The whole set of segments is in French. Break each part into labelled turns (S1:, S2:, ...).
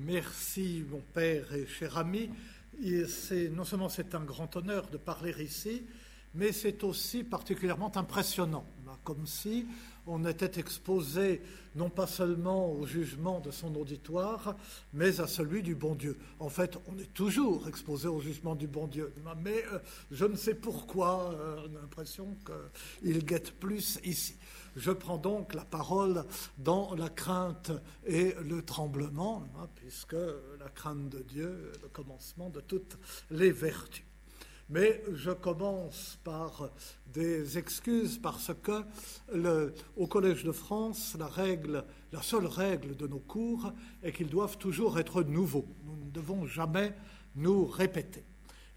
S1: Merci, mon père et cher ami. C'est, non seulement c'est un grand honneur de parler ici, mais c'est aussi particulièrement impressionnant, comme si on était exposé non pas seulement au jugement de son auditoire, mais à celui du bon Dieu. En fait, on est toujours exposé au jugement du bon Dieu, mais euh, je ne sais pourquoi, euh, on a l'impression qu'il guette plus ici. Je prends donc la parole dans la crainte et le tremblement, hein, puisque la crainte de Dieu est le commencement de toutes les vertus. Mais je commence par des excuses parce que au Collège de France, la seule règle de nos cours est qu'ils doivent toujours être nouveaux. Nous ne devons jamais nous répéter.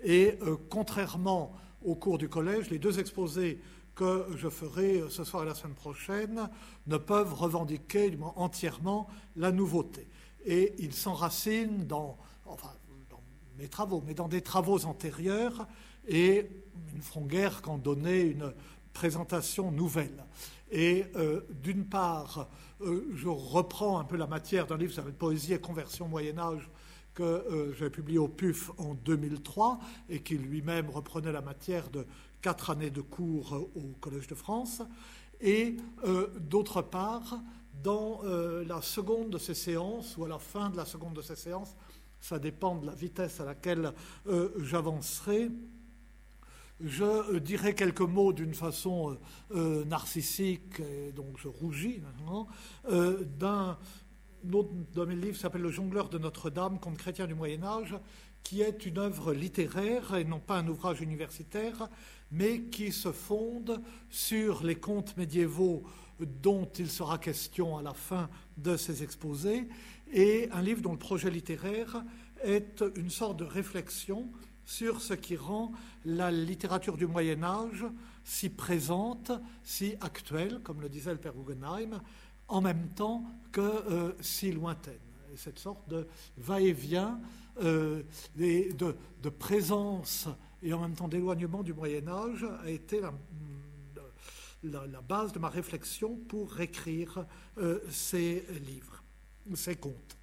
S1: Et euh, contrairement au cours du collège, les deux exposés que je ferai ce soir et la semaine prochaine ne peuvent revendiquer entièrement la nouveauté. Et ils s'enracinent dans, travaux, mais dans des travaux antérieurs, et ils ne feront guère qu'en donner une présentation nouvelle. Et euh, d'une part, euh, je reprends un peu la matière d'un livre qui s'appelle Poésie et conversion Moyen Âge que euh, j'ai publié au PUF en 2003 et qui lui-même reprenait la matière de quatre années de cours au Collège de France. Et euh, d'autre part, dans euh, la seconde de ces séances, ou à la fin de la seconde de ces séances, ça dépend de la vitesse à laquelle j'avancerai, je dirai quelques mots d'une façon narcissique, et donc je rougis maintenant, d'un autre de mes livres s'appelle Le jongleur de Notre-Dame, conte chrétien du Moyen Âge, qui est une œuvre littéraire et non pas un ouvrage universitaire, mais qui se fonde sur les contes médiévaux dont il sera question à la fin de ces exposés, et un livre dont le projet littéraire est une sorte de réflexion sur ce qui rend la littérature du Moyen Âge si présente, si actuelle, comme le disait le père Guggenheim, en même temps que euh, si lointaine. Et cette sorte de va-et-vient, euh, de, présence et en même temps d'éloignement du Moyen Âge a été la, base de ma réflexion pour écrire euh, ces livres, ces contes.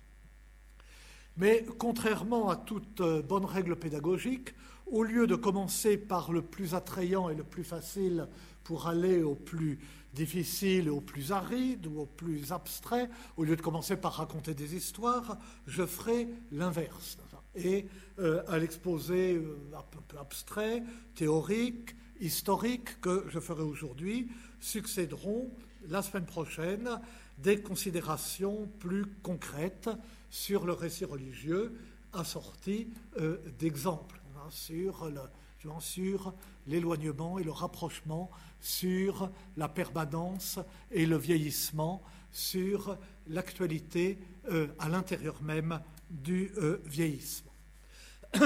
S1: Mais contrairement à toute bonne règle pédagogique, au lieu de commencer par le plus attrayant et le plus facile pour aller au plus difficile, au plus aride ou au plus abstrait, au lieu de commencer par raconter des histoires, je ferai l'inverse. Et euh, à l'exposé euh, un peu abstrait, théorique, historique que je ferai aujourd'hui, succéderont la semaine prochaine des considérations plus concrètes sur le récit religieux assorties euh, d'exemples hein, sur l'éloignement et le rapprochement, sur la permanence et le vieillissement, sur l'actualité euh, à l'intérieur même du euh, vieillissement.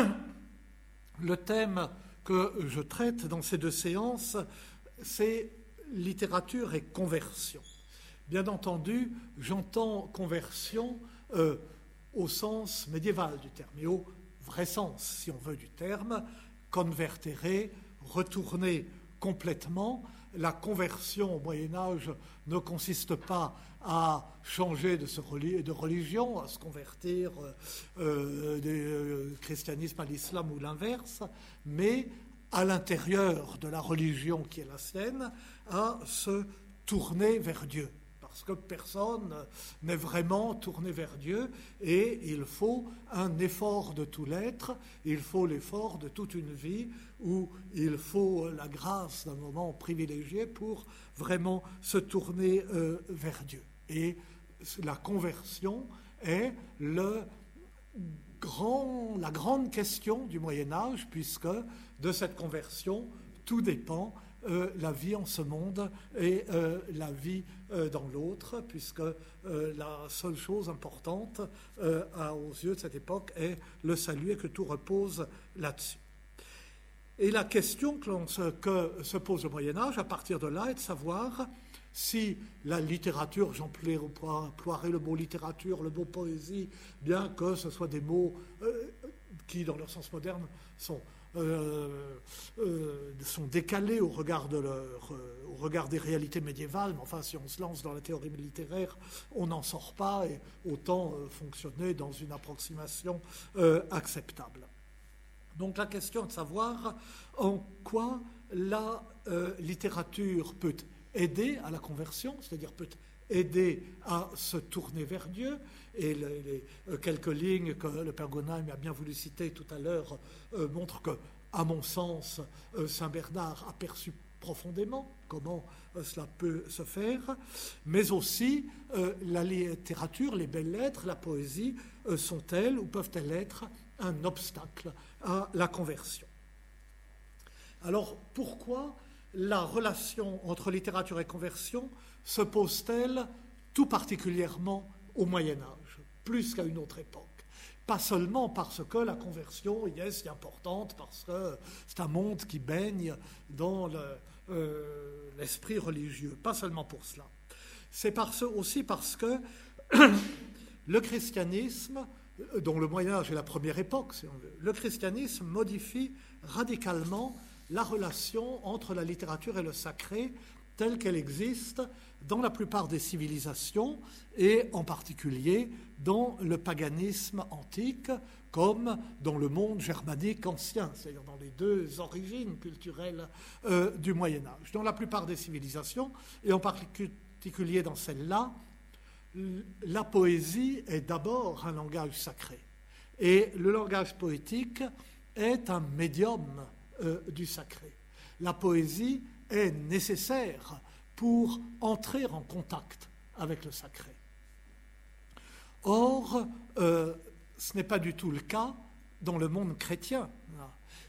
S1: Le thème que je traite dans ces deux séances, c'est littérature et conversion. Bien entendu, j'entends conversion euh, au sens médiéval du terme, et au vrai sens, si on veut, du terme, convertere, retourner complètement. La conversion au Moyen Âge ne consiste pas à changer de, religion, à se convertir euh, du euh, christianisme à l'islam ou l'inverse, mais à l'intérieur de la religion qui est la sienne, à se tourner vers Dieu parce que personne n'est vraiment tourné vers Dieu et il faut un effort de tout l'être, il faut l'effort de toute une vie où il faut la grâce d'un moment privilégié pour vraiment se tourner euh, vers Dieu. Et la conversion est le grand, la grande question du Moyen Âge puisque de cette conversion, tout dépend euh, la vie en ce monde et euh, la vie euh, dans l'autre, puisque la seule chose importante aux yeux de cette époque est le salut et que tout repose là-dessus. Et la question que, se pose le Moyen Âge à partir de là est de savoir si la littérature, j'emploierai le mot littérature, le mot poésie, bien que ce soit des mots qui, dans leur sens moderne, sont, euh, euh, sont décalés au regard, de leur, au regard des réalités médiévales. Mais enfin, si on se lance dans la théorie littéraire, on n'en sort pas et autant fonctionner dans une approximation acceptable. Donc la question est de savoir en quoi la littérature peut aider à la conversion, c'est-à-dire peut aider à se tourner vers Dieu. Et les, euh, quelques lignes que le Père Gonheim a bien voulu citer tout à l'heure euh, montrent que, à mon sens, euh, Saint Bernard a perçu profondément comment cela peut se faire, mais aussi la littérature, les belles lettres, la poésie sont-elles ou peuvent-elles être un obstacle à la conversion? Alors pourquoi la relation entre littérature et conversion se pose-t-elle tout particulièrement au Moyen Âge, plus qu'à une autre époque? Pas seulement parce que la conversion y est si importante, parce que c'est un monde qui baigne dans euh, l'esprit religieux, pas seulement pour cela. C'est aussi parce que le christianisme, dont le Moyen Âge est la première époque, le christianisme modifie radicalement la relation entre la littérature et le sacré telle qu'elle existe dans la plupart des civilisations et en particulier dans le paganisme antique comme dans le monde germanique ancien, c'est-à-dire dans les deux origines culturelles euh, du Moyen Âge. Dans la plupart des civilisations, et en particulier dans celle-là, la poésie est d'abord un langage sacré. Et le langage poétique est un médium euh, du sacré. La poésie est nécessaire pour entrer en contact avec le sacré. Or, euh, ce n'est pas du tout le cas dans le monde chrétien.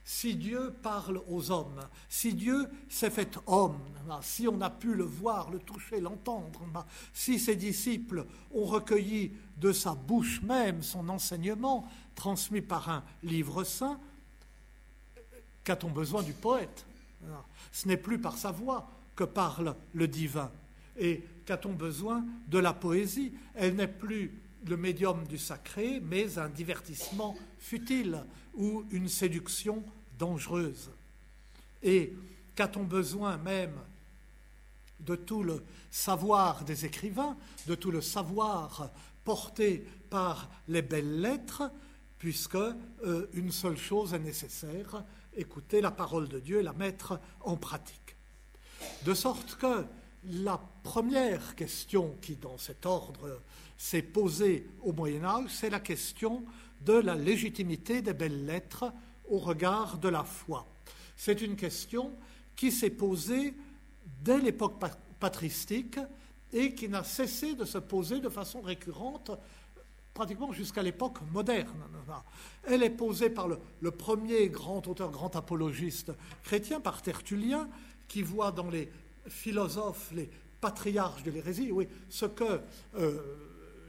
S1: Si Dieu parle aux hommes, si Dieu s'est fait homme, si on a pu le voir, le toucher, l'entendre, si ses disciples ont recueilli de sa bouche même son enseignement transmis par un livre saint, qu'a-t-on besoin du poète Ce n'est plus par sa voix que parle le divin. Et qu'a-t-on besoin de la poésie Elle n'est plus le médium du sacré, mais un divertissement futile ou une séduction dangereuse. Et qu'a-t-on besoin même de tout le savoir des écrivains, de tout le savoir porté par les belles lettres, puisque euh, une seule chose est nécessaire, écouter la parole de Dieu et la mettre en pratique. De sorte que la première question qui, dans cet ordre, s'est posée au Moyen Âge, c'est la question de la légitimité des belles lettres au regard de la foi. C'est une question qui s'est posée dès l'époque patristique et qui n'a cessé de se poser de façon récurrente pratiquement jusqu'à l'époque moderne. Elle est posée par le, premier grand auteur, grand apologiste chrétien, par Tertullien, qui voit dans les philosophes, les patriarches de l'hérésie, oui, ce que euh,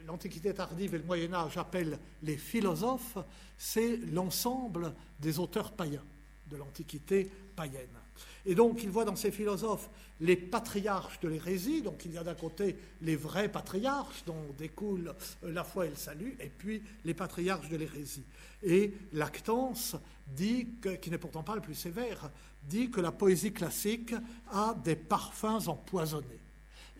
S1: l'Antiquité tardive et le Moyen Âge appellent les philosophes, c'est l'ensemble des auteurs païens de l'Antiquité païenne. Et donc il voit dans ces philosophes les patriarches de l'hérésie, donc il y a d'un côté les vrais patriarches dont découle la foi et le salut, et puis les patriarches de l'hérésie. Et Lactance dit, qui n'est pourtant pas le plus sévère, dit que la poésie classique a des parfums empoisonnés.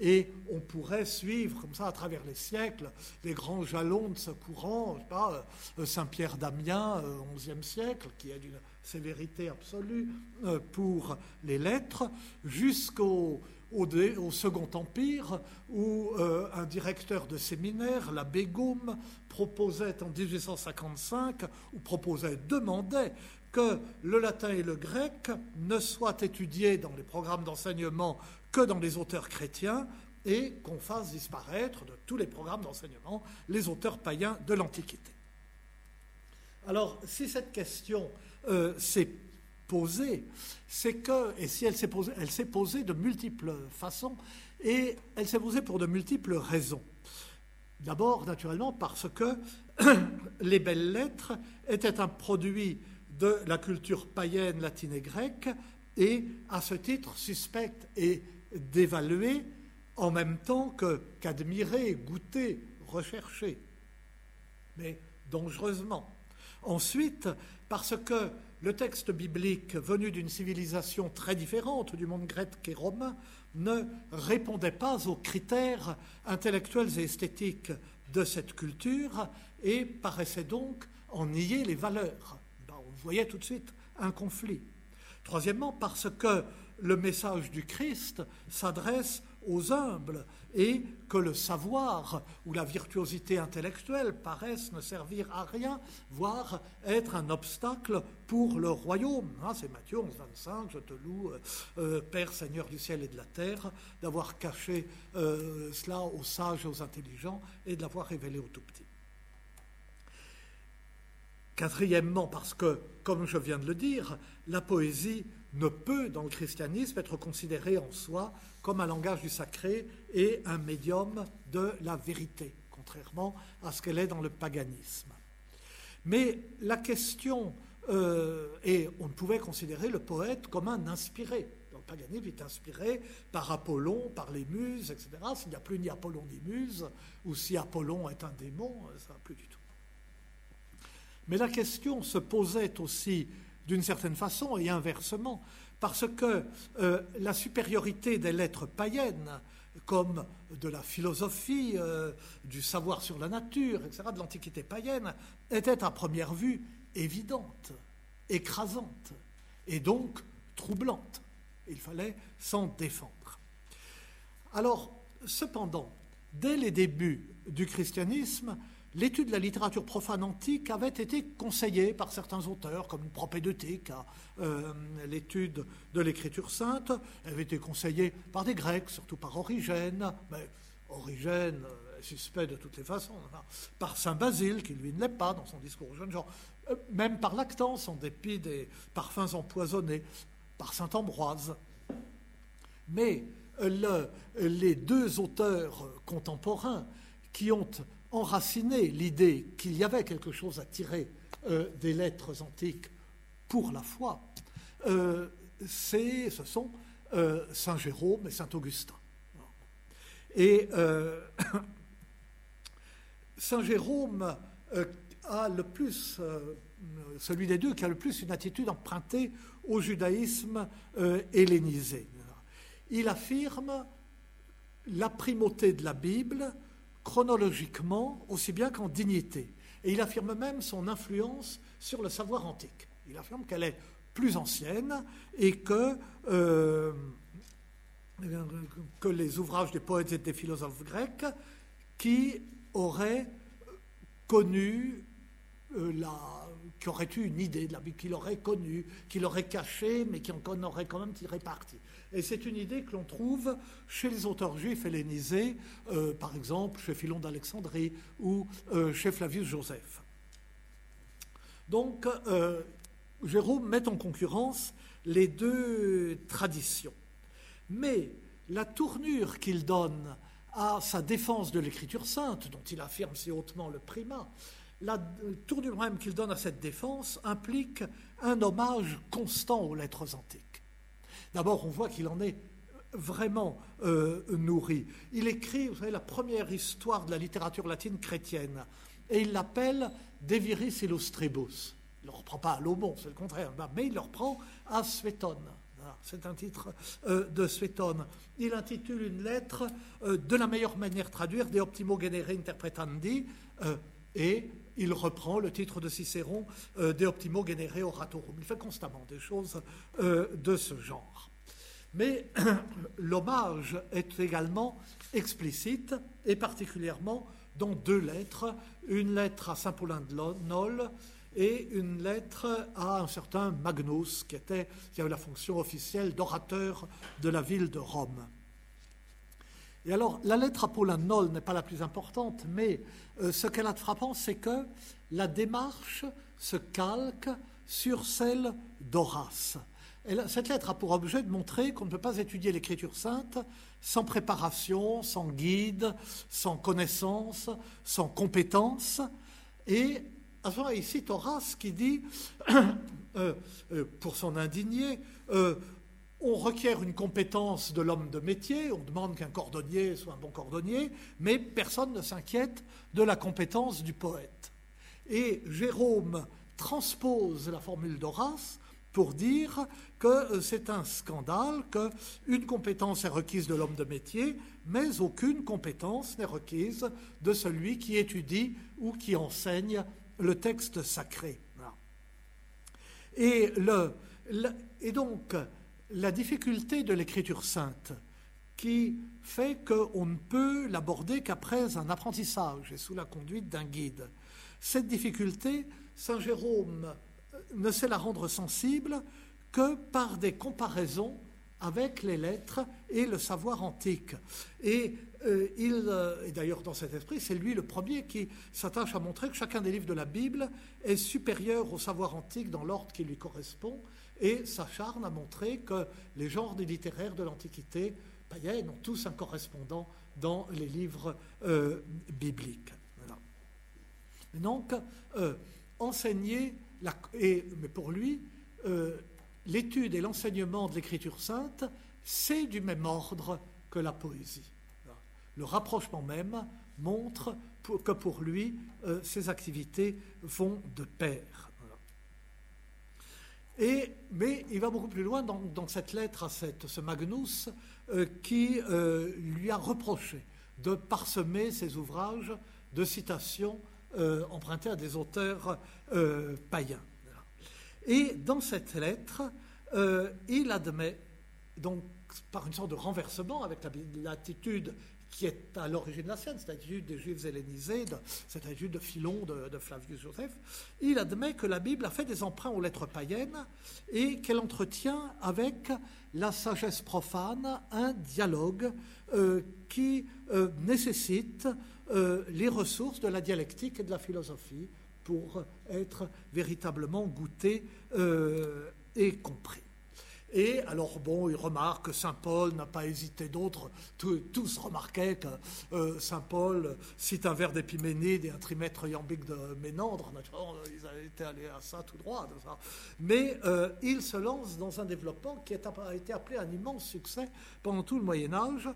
S1: Et on pourrait suivre comme ça à travers les siècles les grands jalons de ce courant, pas, euh, Saint-Pierre d'Amiens, XIe euh, siècle, qui est d'une sévérité absolue euh, pour les lettres, jusqu'au au, Second Empire, où un directeur de séminaire, l'abbé Gaume, proposait en 1855, ou proposait, demandait que le latin et le grec ne soient étudiés dans les programmes d'enseignement que dans les auteurs chrétiens et qu'on fasse disparaître de tous les programmes d'enseignement les auteurs païens de l'Antiquité. Alors, si cette question euh, s'est posée, c'est que, et si elle s'est posée, elle s'est posée de multiples façons, et elle s'est posée pour de multiples raisons. D'abord, naturellement, parce que les belles lettres étaient un produit de la culture païenne, latine et grecque, et à ce titre suspecte et d'évaluer en même temps que qu'admirer, goûter, rechercher, mais dangereusement. Ensuite, parce que le texte biblique, venu d'une civilisation très différente du monde grec et romain, ne répondait pas aux critères intellectuels et esthétiques de cette culture et paraissait donc en nier les valeurs. Ben, on voyait tout de suite un conflit. Troisièmement, parce que le message du Christ s'adresse aux humbles et que le savoir ou la virtuosité intellectuelle paraissent ne servir à rien, voire être un obstacle pour le royaume. Hein, c'est Matthieu 11, 25, je te loue, euh, euh, Père Seigneur du ciel et de la terre, d'avoir caché euh, cela aux sages et aux intelligents et de l'avoir révélé aux tout petits. Quatrièmement, parce que, comme je viens de le dire, la poésie ne peut, dans le christianisme, être considérée en soi comme un langage du sacré et un médium de la vérité, contrairement à ce qu'elle est dans le paganisme. Mais la question, euh, et on pouvait considérer le poète comme un inspiré. Le paganisme est inspiré par Apollon, par les muses, etc. S'il n'y a plus ni Apollon ni muse, ou si Apollon est un démon, ça va plus du tout. Mais la question se posait aussi d'une certaine façon et inversement, parce que euh, la supériorité des lettres païennes, comme de la philosophie, euh, du savoir sur la nature, etc., de l'Antiquité païenne, était à première vue évidente, écrasante, et donc troublante. Il fallait s'en défendre. Alors, cependant, dès les débuts du christianisme, l'étude de la littérature profane antique avait été conseillée par certains auteurs, comme propédeutique, euh, l'étude de l'écriture sainte, avait été conseillée par des Grecs, surtout par Origène, mais Origène est suspect de toutes les façons, hein, par Saint Basile, qui lui ne l'est pas dans son discours aux jeunes gens, euh, même par Lactance, en dépit des parfums empoisonnés, par Saint Ambroise. Mais euh, les deux auteurs contemporains qui ont enraciné l'idée qu'il y avait quelque chose à tirer euh, des lettres antiques pour la foi, euh, ce sont euh, Saint Jérôme et Saint Augustin. Et Saint Jérôme a le plus, celui des deux qui a le plus une attitude empruntée au judaïsme hellénisé. Il affirme la primauté de la Bible chronologiquement aussi bien qu'en dignité. Et il affirme même son influence sur le savoir antique. Il affirme qu'elle est plus ancienne et que, euh, les ouvrages des poètes et des philosophes grecs qui auraient connu euh, la, qui auraient eu une idée de la Bible, qui l'auraient connue, qui l'auraient cachée, mais qui en auraient quand même tiré parti. Et c'est une idée que l'on trouve chez les auteurs juifs hellénisés, euh, par exemple chez Philon d'Alexandrie ou euh, chez Flavius Joseph. Donc, euh, Jérôme met en concurrence les deux traditions. Mais la tournure qu'il donne à sa défense de l'écriture sainte, dont il affirme si hautement le primat, la tournure même qu'il donne à cette défense implique un hommage constant aux lettres antiques. D'abord, on voit qu'il en est vraiment euh, nourri. Il écrit, vous savez, la première histoire de la littérature latine chrétienne, et il l'appelle De viris illustribus. Il ne le reprend pas à Lomon, c'est le contraire, mais il le reprend à Suétone. C'est un titre euh, de Suétone. Il intitule une lettre euh, de la meilleure manière traduire, De optimo genere interpretandi, et il reprend le titre de Cicéron, De optimo genere oratorum. Il fait constamment des choses de ce genre. Mais l'hommage est également explicite, et particulièrement dans deux lettres, une lettre à Saint Paulin de Nol et une lettre à un certain Magnus, qui, était, avait la fonction officielle d'orateur de la ville de Rome. Et alors, la lettre à Paulin de Nol n'est pas la plus importante, mais euh, ce qu'elle a de frappant, c'est que la démarche se calque sur celle d'Horace cette lettre a pour objet de montrer qu'on ne peut pas étudier l'écriture sainte sans préparation, sans guide, sans connaissance, sans compétence. Et à ce moment, il cite Horace qui dit, euh, euh, pour son indigné, euh, on requiert une compétence de l'homme de métier, on demande qu'un cordonnier soit un bon cordonnier, mais personne ne s'inquiète de la compétence du poète. Et Jérôme transpose la formule d'Horace pour dire que euh, c'est un scandale qu'une compétence est requise de l'homme de métier, mais aucune compétence n'est requise de celui qui étudie ou qui enseigne le texte sacré. Et, et donc, la difficulté de l'écriture sainte, qui fait qu'on ne peut l'aborder qu'après un apprentissage et sous la conduite d'un guide. Cette difficulté, Saint Jérôme ne sait la rendre sensible que par des comparaisons avec les lettres et le savoir antique. Et, euh, il, euh, d'ailleurs, dans cet esprit, c'est lui le premier qui s'attache à montrer que chacun des livres de la Bible est supérieur au savoir antique dans l'ordre qui lui correspond et s'acharne à montrer que les genres des littéraires de l'Antiquité païenne ont tous un correspondant dans les livres euh, bibliques. Donc, enseigner, la, et, mais pour lui, l'étude et l'enseignement de l'écriture sainte, c'est du même ordre que la poésie. Le rapprochement même montre que pour lui, euh, ces activités vont de pair. Et, mais il va beaucoup plus loin dans, cette lettre à ce Magnus euh, qui euh, lui a reproché de parsemer ses ouvrages de citations empruntées à des auteurs païens. Et dans cette lettre, euh, il admet, donc par une sorte de renversement avec l'attitude qui est à l'origine de la scène, cette attitude des Juifs hellénisés, cette attitude de Philon, de, Flavius Joseph, il admet que la Bible a fait des emprunts aux lettres païennes et qu'elle entretient avec la sagesse profane un dialogue euh, qui euh, nécessite les ressources de la dialectique et de la philosophie pour être véritablement goûté euh, et compris. Et alors, bon, il remarque que Saint Paul n'a pas hésité d'autres. Tous remarquaient que euh, Saint Paul cite un vers d'Épiménide et un trimètre iambique de Ménandre. Ils avaient été allés à ça tout droit. Mais euh, il se lance dans un développement qui a été appelé un immense succès pendant tout le Moyen-Âge,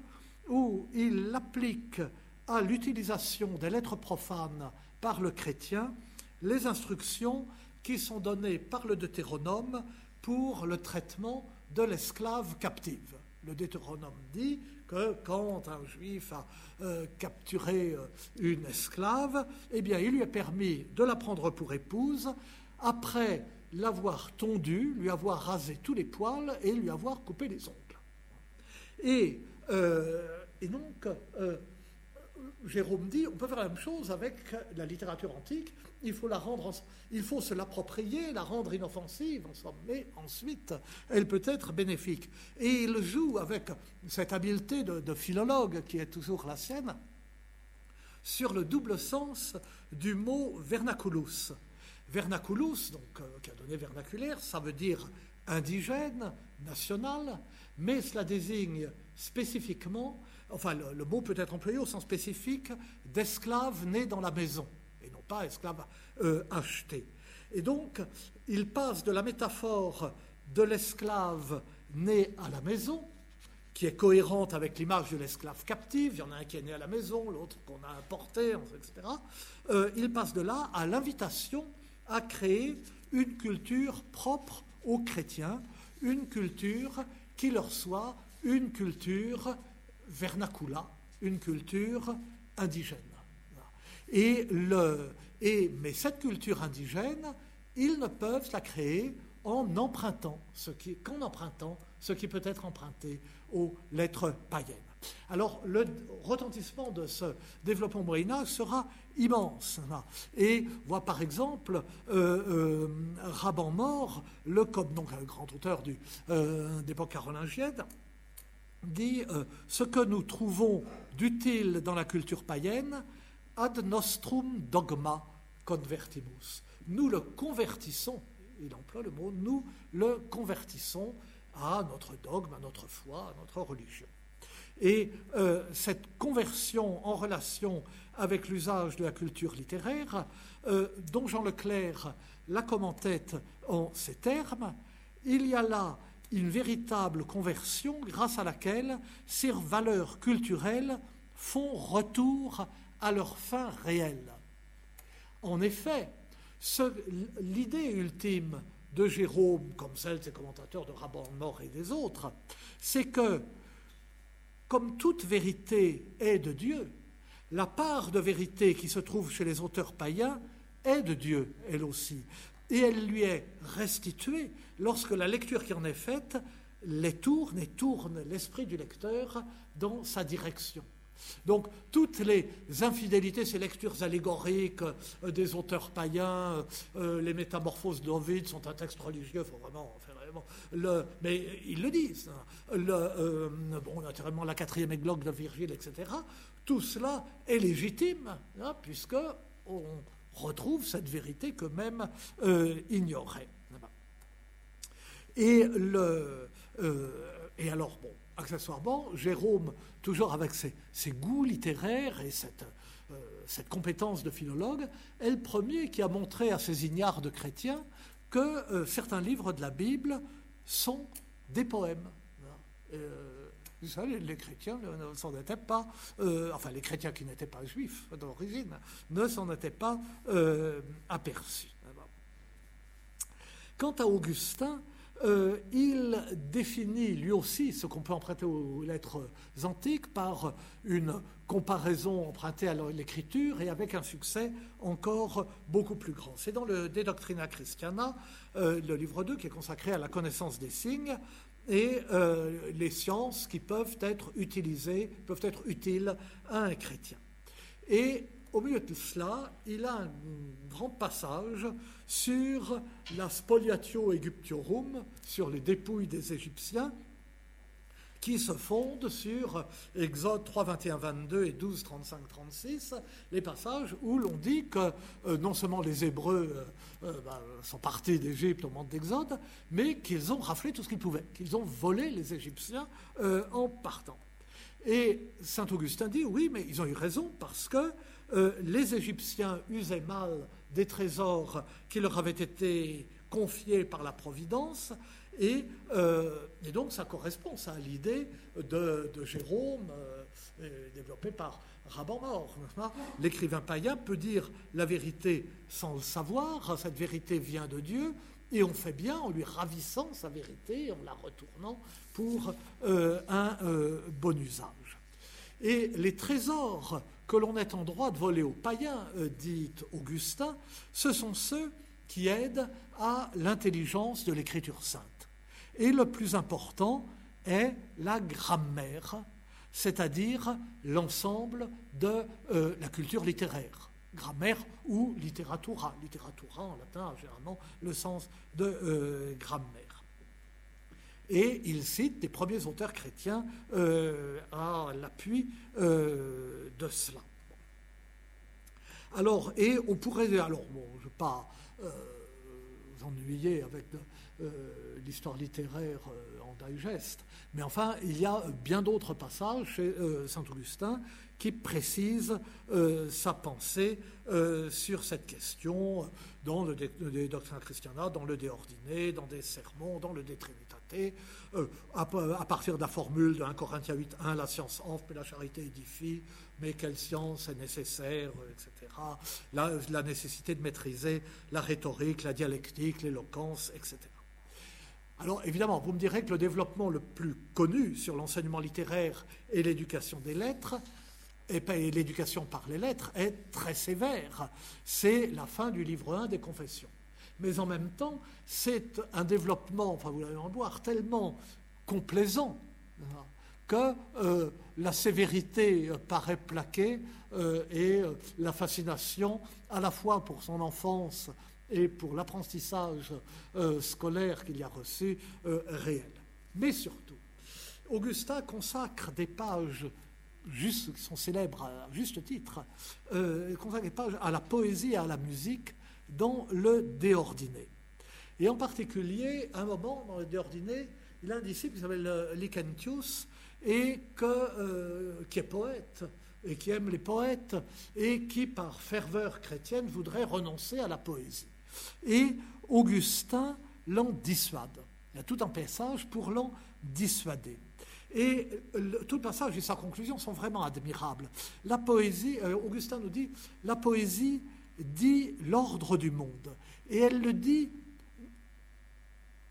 S1: où il applique à l'utilisation des lettres profanes par le chrétien les instructions qui sont données par le Deutéronome pour le traitement de l'esclave captive. Le Deutéronome dit que quand un juif a euh, capturé euh, une esclave, eh il lui est permis de la prendre pour épouse après l'avoir tondue, lui avoir rasé tous les poils et lui avoir coupé les ongles. Et, euh, et donc, Jérôme dit, on peut faire la même chose avec la littérature antique, il faut se l'approprier, la rendre inoffensive, mais ensuite, elle peut être bénéfique. Et il joue avec cette habileté de, philologue qui est toujours la sienne sur le double sens du mot vernaculus. Vernaculus, donc, euh, qui a donné vernaculaire, ça veut dire indigène, national, mais cela désigne spécifiquement enfin le, mot peut être employé au sens spécifique d'esclave né dans la maison, et non pas esclave euh, acheté. Et donc, il passe de la métaphore de l'esclave né à la maison, qui est cohérente avec l'image de l'esclave captive, il y en a un qui est né à la maison, l'autre qu'on a importé, etc. Euh, il passe de là à l'invitation à créer une culture propre aux chrétiens, une culture qui leur soit une culture vernacula, une culture indigène. Et le, et, mais cette culture indigène, ils ne peuvent la créer en empruntant ce qui, qu'en empruntant ce qui peut être emprunté aux lettres païennes. Alors le retentissement de ce développement moyen sera immense. Et voit par exemple euh, euh, Raban Mort, le, donc grand auteur du, euh, d'époque carolingienne, dit euh, ce que nous trouvons d'utile dans la culture païenne, ad nostrum dogma convertimus. Nous le convertissons, il emploie le mot, nous le convertissons à notre dogme, à notre foi, à notre religion. Et euh, cette conversion en relation avec l'usage de la culture littéraire, euh, dont Jean Leclerc la commentait en ces termes, il y a là une véritable conversion grâce à laquelle ces valeurs culturelles font retour à leur fin réelle. En effet, L'idée ultime de Jérôme, comme celle de ses commentateurs de Rabban Mort et des autres, c'est que, comme toute vérité est de Dieu, la part de vérité qui se trouve chez les auteurs païens est de Dieu, elle aussi. Et elle lui est restituée lorsque la lecture qui en est faite les tourne et tourne l'esprit du lecteur dans sa direction. Donc toutes les infidélités, ces lectures allégoriques euh, des auteurs païens, euh, les métamorphoses d'Ovid sont un texte religieux, vraiment, vraiment mais ils le disent. Hein. Euh, bon, naturellement la quatrième églogue de Virgile, etc. Tout cela est légitime, hein, puisque on retrouve cette vérité qu'eux-mêmes ignoraient. Et, le, et alors, bon, accessoirement, Jérôme, toujours avec ses, goûts littéraires et euh, cette, compétence de philologue, est le premier qui a montré à ces ignares de chrétiens que euh, certains livres de la Bible sont des poèmes. Euh, vous savez, les chrétiens ne s'en étaient pas, enfin les chrétiens qui n'étaient pas juifs d'origine, ne s'en étaient pas aperçus. Quant à Augustin, euh, il définit lui aussi ce qu'on peut emprunter aux lettres antiques par une comparaison empruntée à l'écriture et avec un succès encore beaucoup plus grand. C'est dans le De Doctrina Christiana, euh, le livre 2, qui est consacré à la connaissance des signes et euh, les sciences qui peuvent être utilisées, peuvent être utiles à un chrétien. Et au milieu de tout cela, il a un grand passage sur la spoliatio Egyptiorum, sur les dépouilles des Égyptiens, qui se fondent sur Exode 3, 21, 22 et 12, 35, 36, les passages où l'on dit que euh, non seulement les Hébreux euh, euh, bah, sont partis d'Égypte au moment d'Exode, mais qu'ils ont raflé tout ce qu'ils pouvaient, qu'ils ont volé les Égyptiens en partant. Et saint Augustin dit oui, mais ils ont eu raison parce que euh, les Égyptiens usaient mal des trésors qui leur avaient été confiés par la Providence, et, euh, donc ça correspond à l'idée de, Jérôme, euh, développée par Raban Mort. L'écrivain païen peut dire la vérité sans le savoir, cette vérité vient de Dieu, et on fait bien en lui ravissant sa vérité, en la retournant pour un bon usage. Et les trésors que l'on est en droit de voler aux païens, euh, dit Augustin, ce sont ceux qui aident à l'intelligence de l'écriture sainte. Et le plus important est la grammaire, c'est-à-dire l'ensemble de euh, la culture littéraire. Grammaire ou littératura. Littératura en latin a généralement le sens de euh, grammaire. Et il cite des premiers auteurs chrétiens euh, à l'appui euh, de cela. Alors, et on pourrait, alors bon, je ne vais pas euh, vous ennuyer avec l'histoire littéraire en digeste, mais enfin, il y a bien d'autres passages chez Saint Augustin qui précisent sa pensée sur cette question dans le Doctrina Christiana, dans le De dans des sermons, dans le De euh, à, partir de la formule de 1 Corinthiens 8, 1, la science enfle, mais la charité édifie, mais quelle science est nécessaire, etc. La, la nécessité de maîtriser la rhétorique, la dialectique, l'éloquence, etc. Alors évidemment, vous me direz que le développement le plus connu sur l'enseignement littéraire et l'éducation des lettres, et l'éducation par les lettres, est très sévère. C'est la fin du livre 1 des Confessions mais en même temps, c'est un développement, enfin vous l'allez en voir, tellement complaisant que euh, la sévérité paraît plaquée euh, et euh, la fascination, à la fois pour son enfance et pour l'apprentissage scolaire qu'il y a reçu, réel. Mais surtout, Augustin consacre des pages qui sont célèbres à juste titre, consacre des pages à la poésie et à la musique dans le déordiné. Et en particulier, à un moment, dans le déordiné, il a un disciple qui s'appelle euh, Licentius, et euh, qui est poète, et qui aime les poètes, et qui, par ferveur chrétienne, voudrait renoncer à la poésie. Et Augustin l'en dissuade. Il y a tout un passage pour l'en dissuader. Et tout le passage et sa conclusion sont vraiment admirables. La poésie, euh, Augustin nous dit, la poésie dit l'ordre du monde. Et elle le dit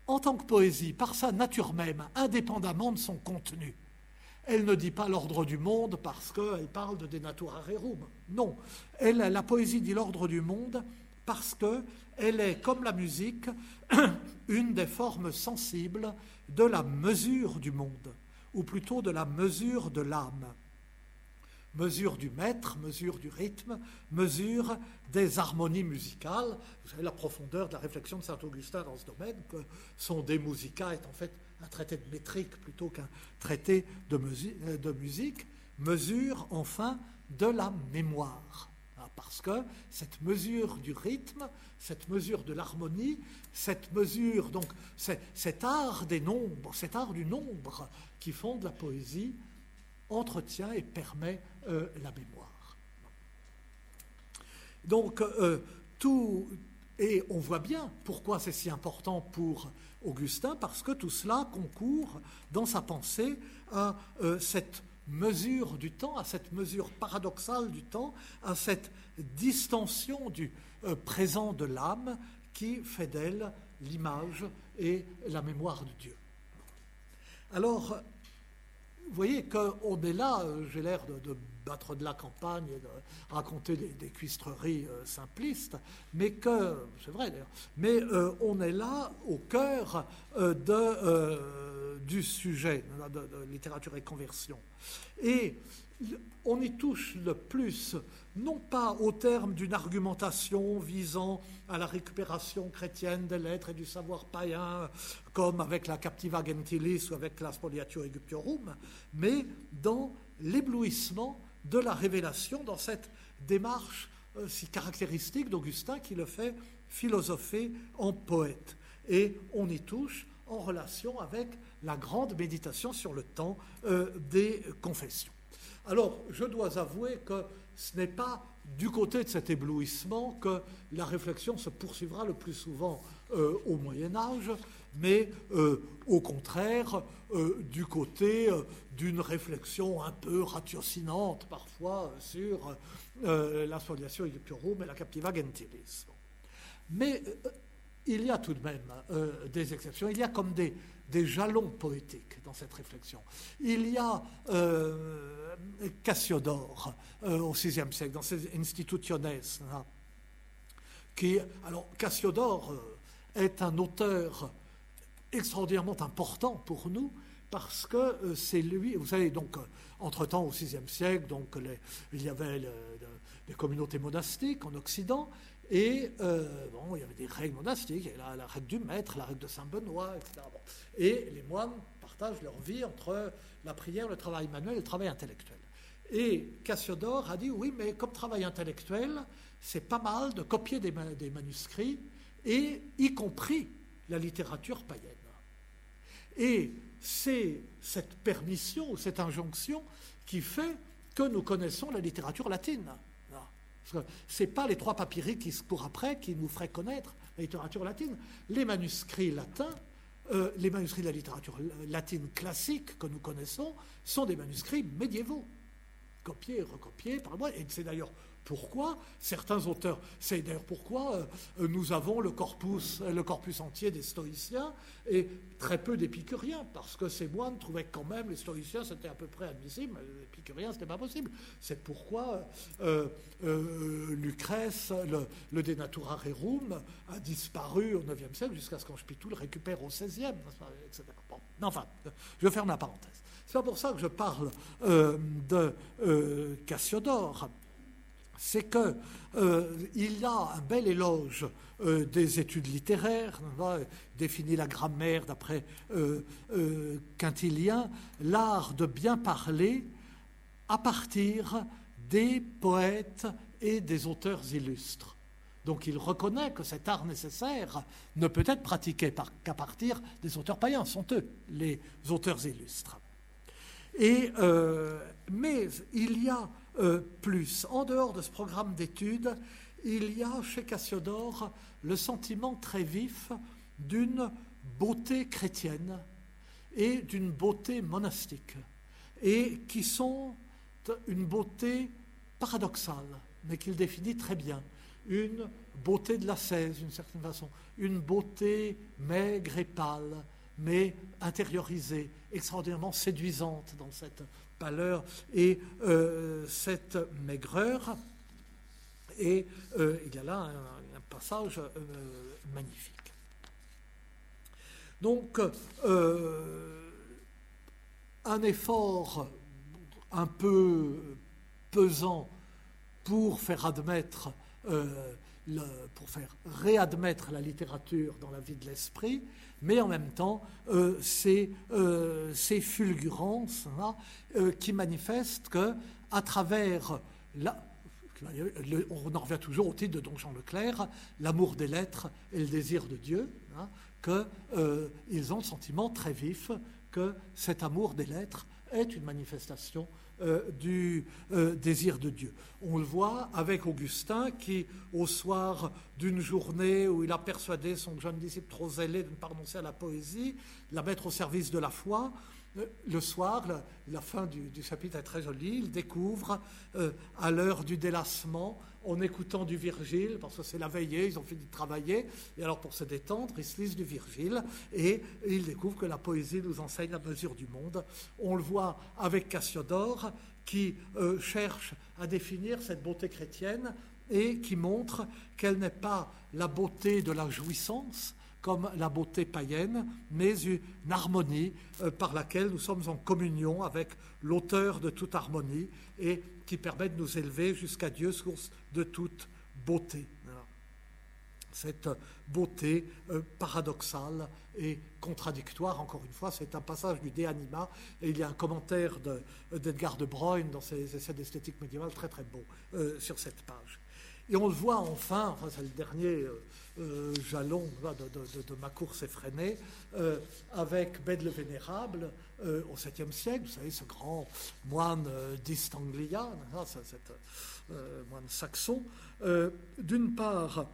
S1: en tant que poésie, par sa nature même, indépendamment de son contenu. Elle ne dit pas l'ordre du monde parce qu'elle parle de Denatura Rerum. Non, la poésie dit l'ordre du monde parce qu'elle est, comme la musique, une des formes sensibles de la mesure du monde, ou plutôt de la mesure de l'âme mesure du maître, mesure du rythme, mesure des harmonies musicales. Vous savez la profondeur de la réflexion de saint Augustin dans ce domaine, que son De Musica est en fait un traité de métrique plutôt qu'un traité de, musique, mesure enfin de la mémoire. Ah, parce que cette mesure du rythme, cette mesure de l'harmonie, cette mesure, donc cet art des nombres, cet art du nombre qui fonde la poésie, entretient et permet euh, la mémoire. Donc, euh, tout. Et on voit bien pourquoi c'est si important pour Augustin, parce que tout cela concourt dans sa pensée à euh, cette mesure du temps, à cette mesure paradoxale du temps, à cette distension du présent de l'âme qui fait d'elle l'image et la mémoire de Dieu. Alors, vous voyez qu'on est là, j'ai l'air de, battre de la campagne et de raconter des, cuistreries euh, simplistes, mais que, c'est vrai d'ailleurs, mais euh, on est là au cœur de, du sujet de, de, littérature et conversion. Et on y touche le plus, non pas au terme d'une argumentation visant à la récupération chrétienne des lettres et du savoir païen, comme avec la Captiva Gentilis ou avec la Spoliatio Egyptiorum, mais dans l'éblouissement de la révélation, dans cette démarche euh, si caractéristique d'Augustin qui le fait philosopher en poète. Et on y touche en relation avec la grande méditation sur le temps euh, des confessions. Alors, je dois avouer que ce n'est pas du côté de cet éblouissement que la réflexion se poursuivra le plus souvent euh, au Moyen Âge, mais euh, au contraire euh, du côté d'une réflexion un peu ratiocinante parfois sur la spoliation et la Captiva Gentilis. Mais il y a tout de même des exceptions. Il y a comme des, jalons poétiques dans cette réflexion. Il y a euh, Cassiodore euh, au VIe siècle, dans ses Institutiones, hein, qui, alors Cassiodore euh, est un auteur extraordinairement important pour nous parce que c'est lui, vous savez, donc, entre-temps, au VIe siècle, donc, il y avait des communautés monastiques en Occident, et euh, bon, il y avait des règles monastiques, la, règle du maître, la règle de Saint-Benoît, etc. Et les moines partagent leur vie entre la prière, le travail manuel et le travail intellectuel. Et Cassiodore a dit oui, mais comme travail intellectuel, c'est pas mal de copier des, des, manuscrits, et y compris la littérature païenne. Et c'est cette permission, cette injonction qui fait que nous connaissons la littérature latine. Ce n'est pas les trois papyri qui se courent après qui nous feraient connaître la littérature latine. Les manuscrits latins, euh, les manuscrits de la littérature latine classique que nous connaissons, sont des manuscrits médiévaux, copiés recopiés par moi. Et c'est d'ailleurs pourquoi certains auteurs, c'est d'ailleurs pourquoi euh, nous avons le corpus, le corpus entier des stoïciens et très peu d'épicuriens, parce que ces moines trouvaient quand même les stoïciens c'était à peu près admissible, mais les épicuriens c'était pas possible. C'est pourquoi euh, euh, Lucrèce, le, De Natura Rerum, a disparu au IXe siècle jusqu'à ce qu'Ange-Pitou le récupère au XVIe, etc. Bon, enfin, je ferme la parenthèse. C'est pour ça que je parle de Cassiodore c'est qu'il euh, y a un bel éloge euh, des études littéraires, on définit la grammaire d'après euh, Quintilien, l'art de bien parler à partir des poètes et des auteurs illustres. Donc il reconnaît que cet art nécessaire ne peut être pratiqué qu'à partir des auteurs païens, sont eux les auteurs illustres. Mais il y a euh, plus. En dehors de ce programme d'études, il y a chez Cassiodore le sentiment très vif d'une beauté chrétienne et d'une beauté monastique, et qui sont une beauté paradoxale, mais qu'il définit très bien, une beauté de la 16, d'une certaine façon, une beauté maigre et pâle, mais intériorisée, extraordinairement séduisante dans cette pâleur et euh, cette maigreur. Et euh, il y a là un, passage euh, magnifique. Donc, un effort un peu pesant pour faire admettre, pour faire réadmettre la littérature dans la vie de l'esprit, mais en même temps, euh, ces, euh, ces, fulgurances hein, euh, qui manifestent que, à travers on en revient toujours au titre de Don Jean Leclerc, l'amour des lettres et le désir de Dieu, hein, qu'ils ont le sentiment très vif que cet amour des lettres est une manifestation euh, du euh, désir de Dieu. On le voit avec Augustin qui, au soir d'une journée où il a persuadé son jeune disciple trop zélé de ne pas renoncer à la poésie, la mettre au service de la foi, le soir, la, fin du, chapitre est très jolie, il découvre à l'heure du délassement en écoutant du Virgile, parce que c'est la veillée, ils ont fini de travailler, et alors pour se détendre, ils se lisent du Virgile, et ils découvrent que la poésie nous enseigne la mesure du monde. On le voit avec Cassiodore, qui euh, cherche à définir cette beauté chrétienne et qui montre qu'elle n'est pas la beauté de la jouissance, comme la beauté païenne, mais une harmonie euh, par laquelle nous sommes en communion avec l'auteur de toute harmonie et qui permet de nous élever jusqu'à Dieu, source de toute beauté. Cette beauté euh, paradoxale et contradictoire, encore une fois, c'est un passage du De Anima, et il y a un commentaire d'Edgar de, Bruyne dans ses essais d'esthétique médiévale très très beau euh, sur cette page. Et on le voit enfin, c'est le dernier euh, jalon de, ma course effrénée, avec Bède le Vénérable au 7e siècle, vous savez, ce grand moine d'Istanglia, hein, cet moine saxon, d'une part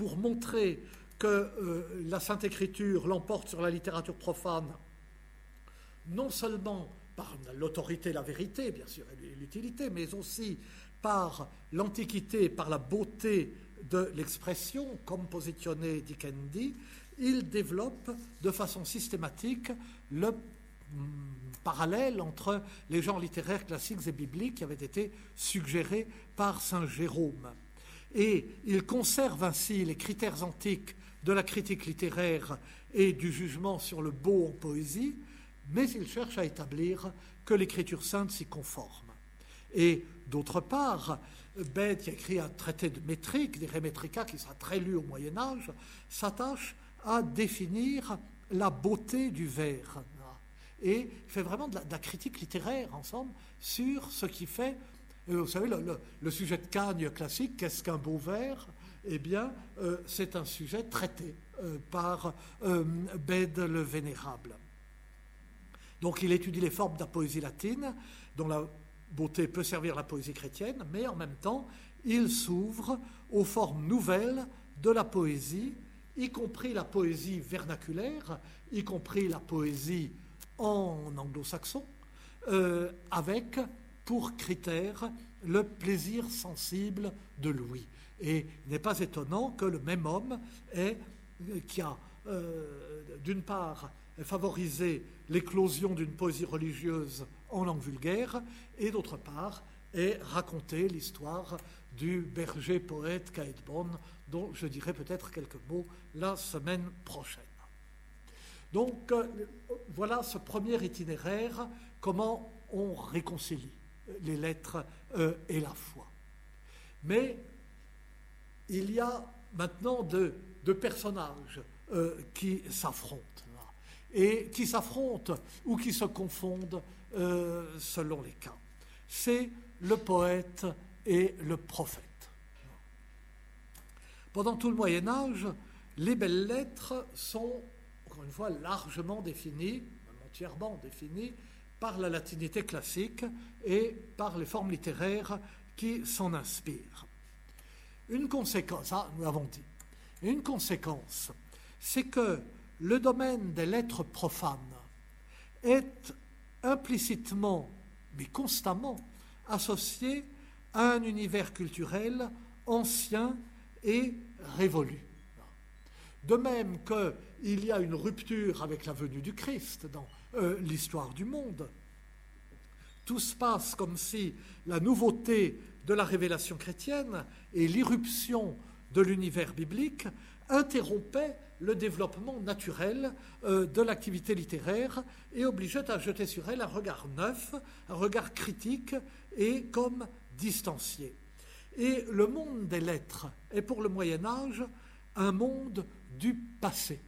S1: pour montrer que euh, la Sainte Écriture l'emporte sur la littérature profane, non seulement par l'autorité, la vérité, bien sûr, et l'utilité, mais aussi par l'antiquité, par la beauté de l'expression, comme positionné Dickendi, il développe de façon systématique le mm, parallèle entre les genres littéraires classiques et bibliques qui avaient été suggérés par Saint Jérôme. Et il conserve ainsi les critères antiques de la critique littéraire et du jugement sur le beau en poésie, mais il cherche à établir que l'écriture sainte s'y conforme. Et d'autre part, Bède, qui a écrit un traité de métrique, des Remetrica, qui sera très lu au Moyen Âge, s'attache à définir la beauté du vers et fait vraiment de la, critique littéraire ensemble sur ce qui fait vous savez, le, sujet de Cagne classique, qu'est-ce qu'un beau vers Eh bien, euh, c'est un sujet traité euh, par euh, Bède le Vénérable. Donc, il étudie les formes de la poésie latine, dont la beauté peut servir la poésie chrétienne, mais en même temps, il s'ouvre aux formes nouvelles de la poésie, y compris la poésie vernaculaire, y compris la poésie en anglo-saxon, avec pour critère le plaisir sensible de Louis. Et il n'est pas étonnant que le même homme ait, qui a, euh, d'une part, favorisé l'éclosion d'une poésie religieuse en langue vulgaire, et d'autre part, ait raconté l'histoire du berger poète Caedbon, dont je dirai peut-être quelques mots la semaine prochaine. Donc euh, voilà ce premier itinéraire, comment on réconcilie les lettres euh, et la foi. Mais il y a maintenant deux, personnages euh, qui s'affrontent, et qui s'affrontent ou qui se confondent euh, selon les cas. C'est le poète et le prophète. Pendant tout le Moyen Âge, les belles lettres sont, encore une fois, largement définies, entièrement définies, par la latinité classique et par les formes littéraires qui s'en inspirent. Une conséquence, ah, nous l'avons dit, une conséquence, c'est que le domaine des lettres profanes est implicitement, mais constamment, associé à un univers culturel ancien et révolu. De même qu'il y a une rupture avec la venue du Christ dans euh, l'histoire du monde, tout se passe comme si la nouveauté de la révélation chrétienne et l'irruption de l'univers biblique interrompaient le développement naturel euh, de l'activité littéraire et obligeaient à jeter sur elle un regard neuf, un regard critique et comme distancié. Et le monde des lettres est pour le Moyen Âge un monde du passé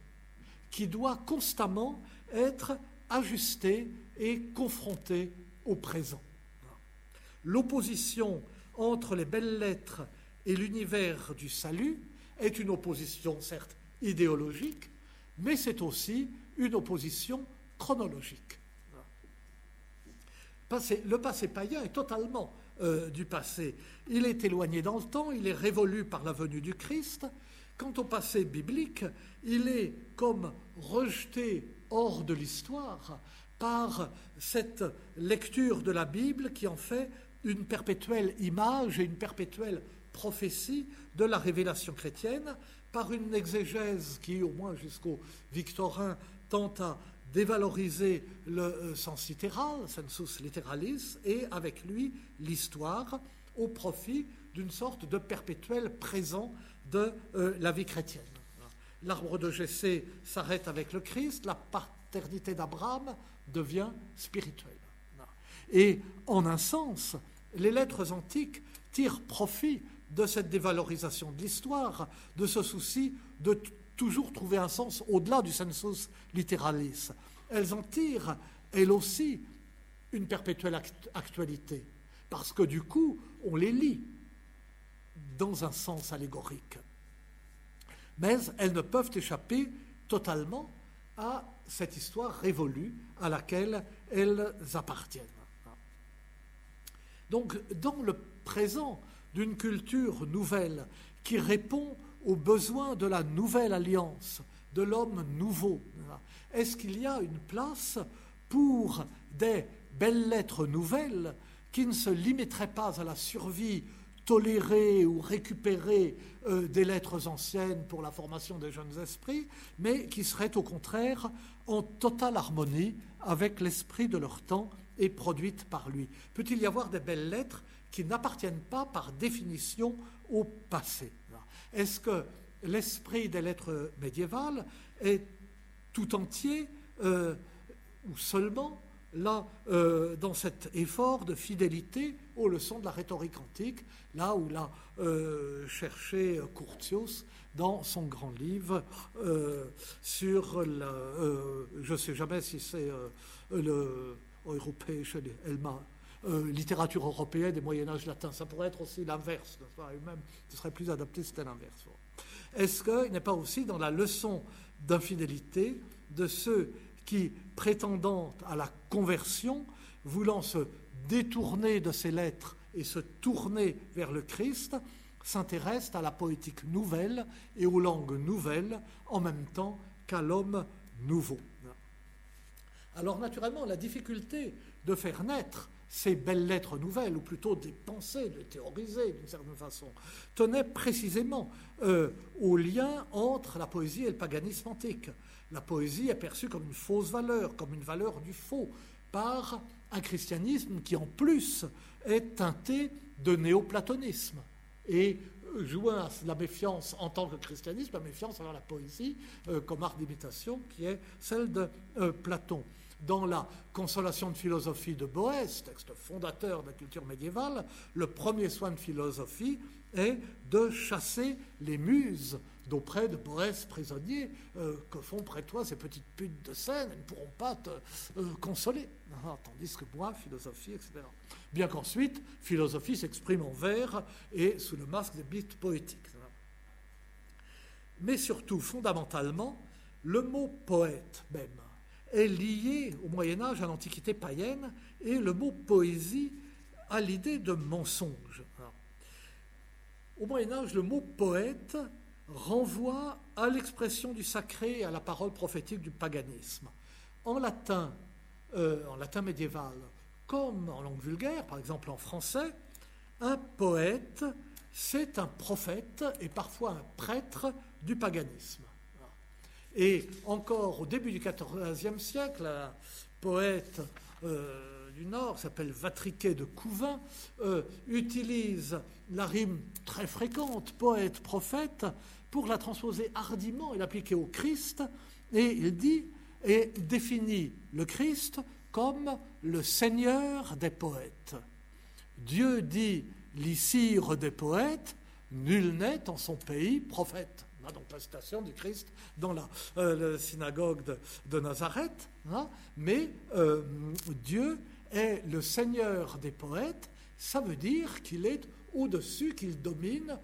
S1: qui doit constamment être ajusté et confronté au présent. L'opposition entre les belles lettres et l'univers du salut est une opposition certes idéologique, mais c'est aussi une opposition chronologique. le passé païen est totalement euh, du passé. Il est éloigné dans le temps, il est révolu par la venue du Christ. Quant au passé biblique, il est comme rejeté hors de l'histoire par cette lecture de la Bible qui en fait une perpétuelle image et une perpétuelle prophétie de la révélation chrétienne, par une exégèse qui, au moins jusqu'au Victorin, tente à dévaloriser le euh, sens littéral, sensus litteralis, et avec lui l'histoire, au profit d'une sorte de perpétuel présent de euh, la vie chrétienne. L'arbre de Jessé s'arrête avec le Christ, la paternité d'Abraham devient spirituelle. Et en un sens, les lettres antiques tirent profit de cette dévalorisation de l'histoire, de ce souci de toujours trouver un sens au-delà du sensus literalis. Elles en tirent, elles aussi, une perpétuelle actualité, parce que du coup, on les lit dans un sens allégorique. Mais elles ne peuvent échapper totalement à cette histoire révolue à laquelle elles appartiennent. Donc, dans le présent d'une culture nouvelle qui répond aux besoins de la nouvelle alliance, de l'homme nouveau, est-ce qu'il y a une place pour des belles lettres nouvelles qui ne se limiteraient pas à la survie tolérer ou récupérer euh, des lettres anciennes pour la formation des jeunes esprits, mais qui seraient au contraire en totale harmonie avec l'esprit de leur temps et produite par lui? Peut-il y avoir des belles lettres qui n'appartiennent pas par définition au passé. Est-ce que l'esprit des lettres médiévales est tout entier euh, ou seulement là euh, dans cet effort de fidélité aux leçons de la rhétorique antique, là où l'a euh, cherché Curtius dans son grand livre sur la, je ne sais jamais si c'est le Elma, euh, littérature européenne et Moyen-Âge latin. Ça pourrait être aussi l'inverse, même, ce serait plus adapté si c'était l'inverse. Est-ce qu'il n'est pas aussi dans la leçon d'infidélité de ceux qui, prétendant à la conversion, voulant se détourner de ces lettres et se tourner vers le Christ, s'intéressent à la poétique nouvelle et aux langues nouvelles en même temps qu'à l'homme nouveau? Alors naturellement, la difficulté de faire naître ces belles lettres nouvelles, ou plutôt des pensées, de théoriser d'une certaine façon, tenait précisément euh, au lien entre la poésie et le paganisme antique. La poésie est perçue comme une fausse valeur, comme une valeur du faux, par un christianisme qui en plus est teinté de néoplatonisme. Et joint la méfiance en tant que christianisme, la méfiance envers la poésie euh, comme art d'imitation qui est celle de euh, Platon dans la Consolation de philosophie de Boès, texte fondateur de la culture médiévale, le premier soin de philosophie est de chasser les muses d'auprès de Boès prisonnier. Euh, que font près de toi ces petites putes de scène Elles ne pourront pas te euh, consoler. Ah, tandis que moi, philosophie, etc. Bien qu'ensuite, philosophie s'exprime en vers et sous le masque des mythes poétiques. Mais surtout, fondamentalement, le mot poète même est lié au Moyen Âge, à l'Antiquité païenne, et le mot poésie a l'idée de mensonge. Au Moyen Âge, le mot poète renvoie à l'expression du sacré et à la parole prophétique du paganisme. En latin, euh, en latin médiéval, comme en langue vulgaire, par exemple en français, un poète c'est un prophète et parfois un prêtre du paganisme. Et encore au début du XIVe siècle, un poète euh, du Nord, s'appelle Vatriquet de Couvin, euh, utilise la rime très fréquente, poète-prophète, pour la transposer hardiment et l'appliquer au Christ. Et il dit et définit le Christ comme le Seigneur des poètes. Dieu dit l'issire des poètes, nul n'est en son pays prophète. On a donc la citation du Christ dans la, euh, synagogue de, Nazareth. Hein. mais euh, Dieu est le Seigneur des poètes, ça veut dire qu'il est au-dessus, qu'il domine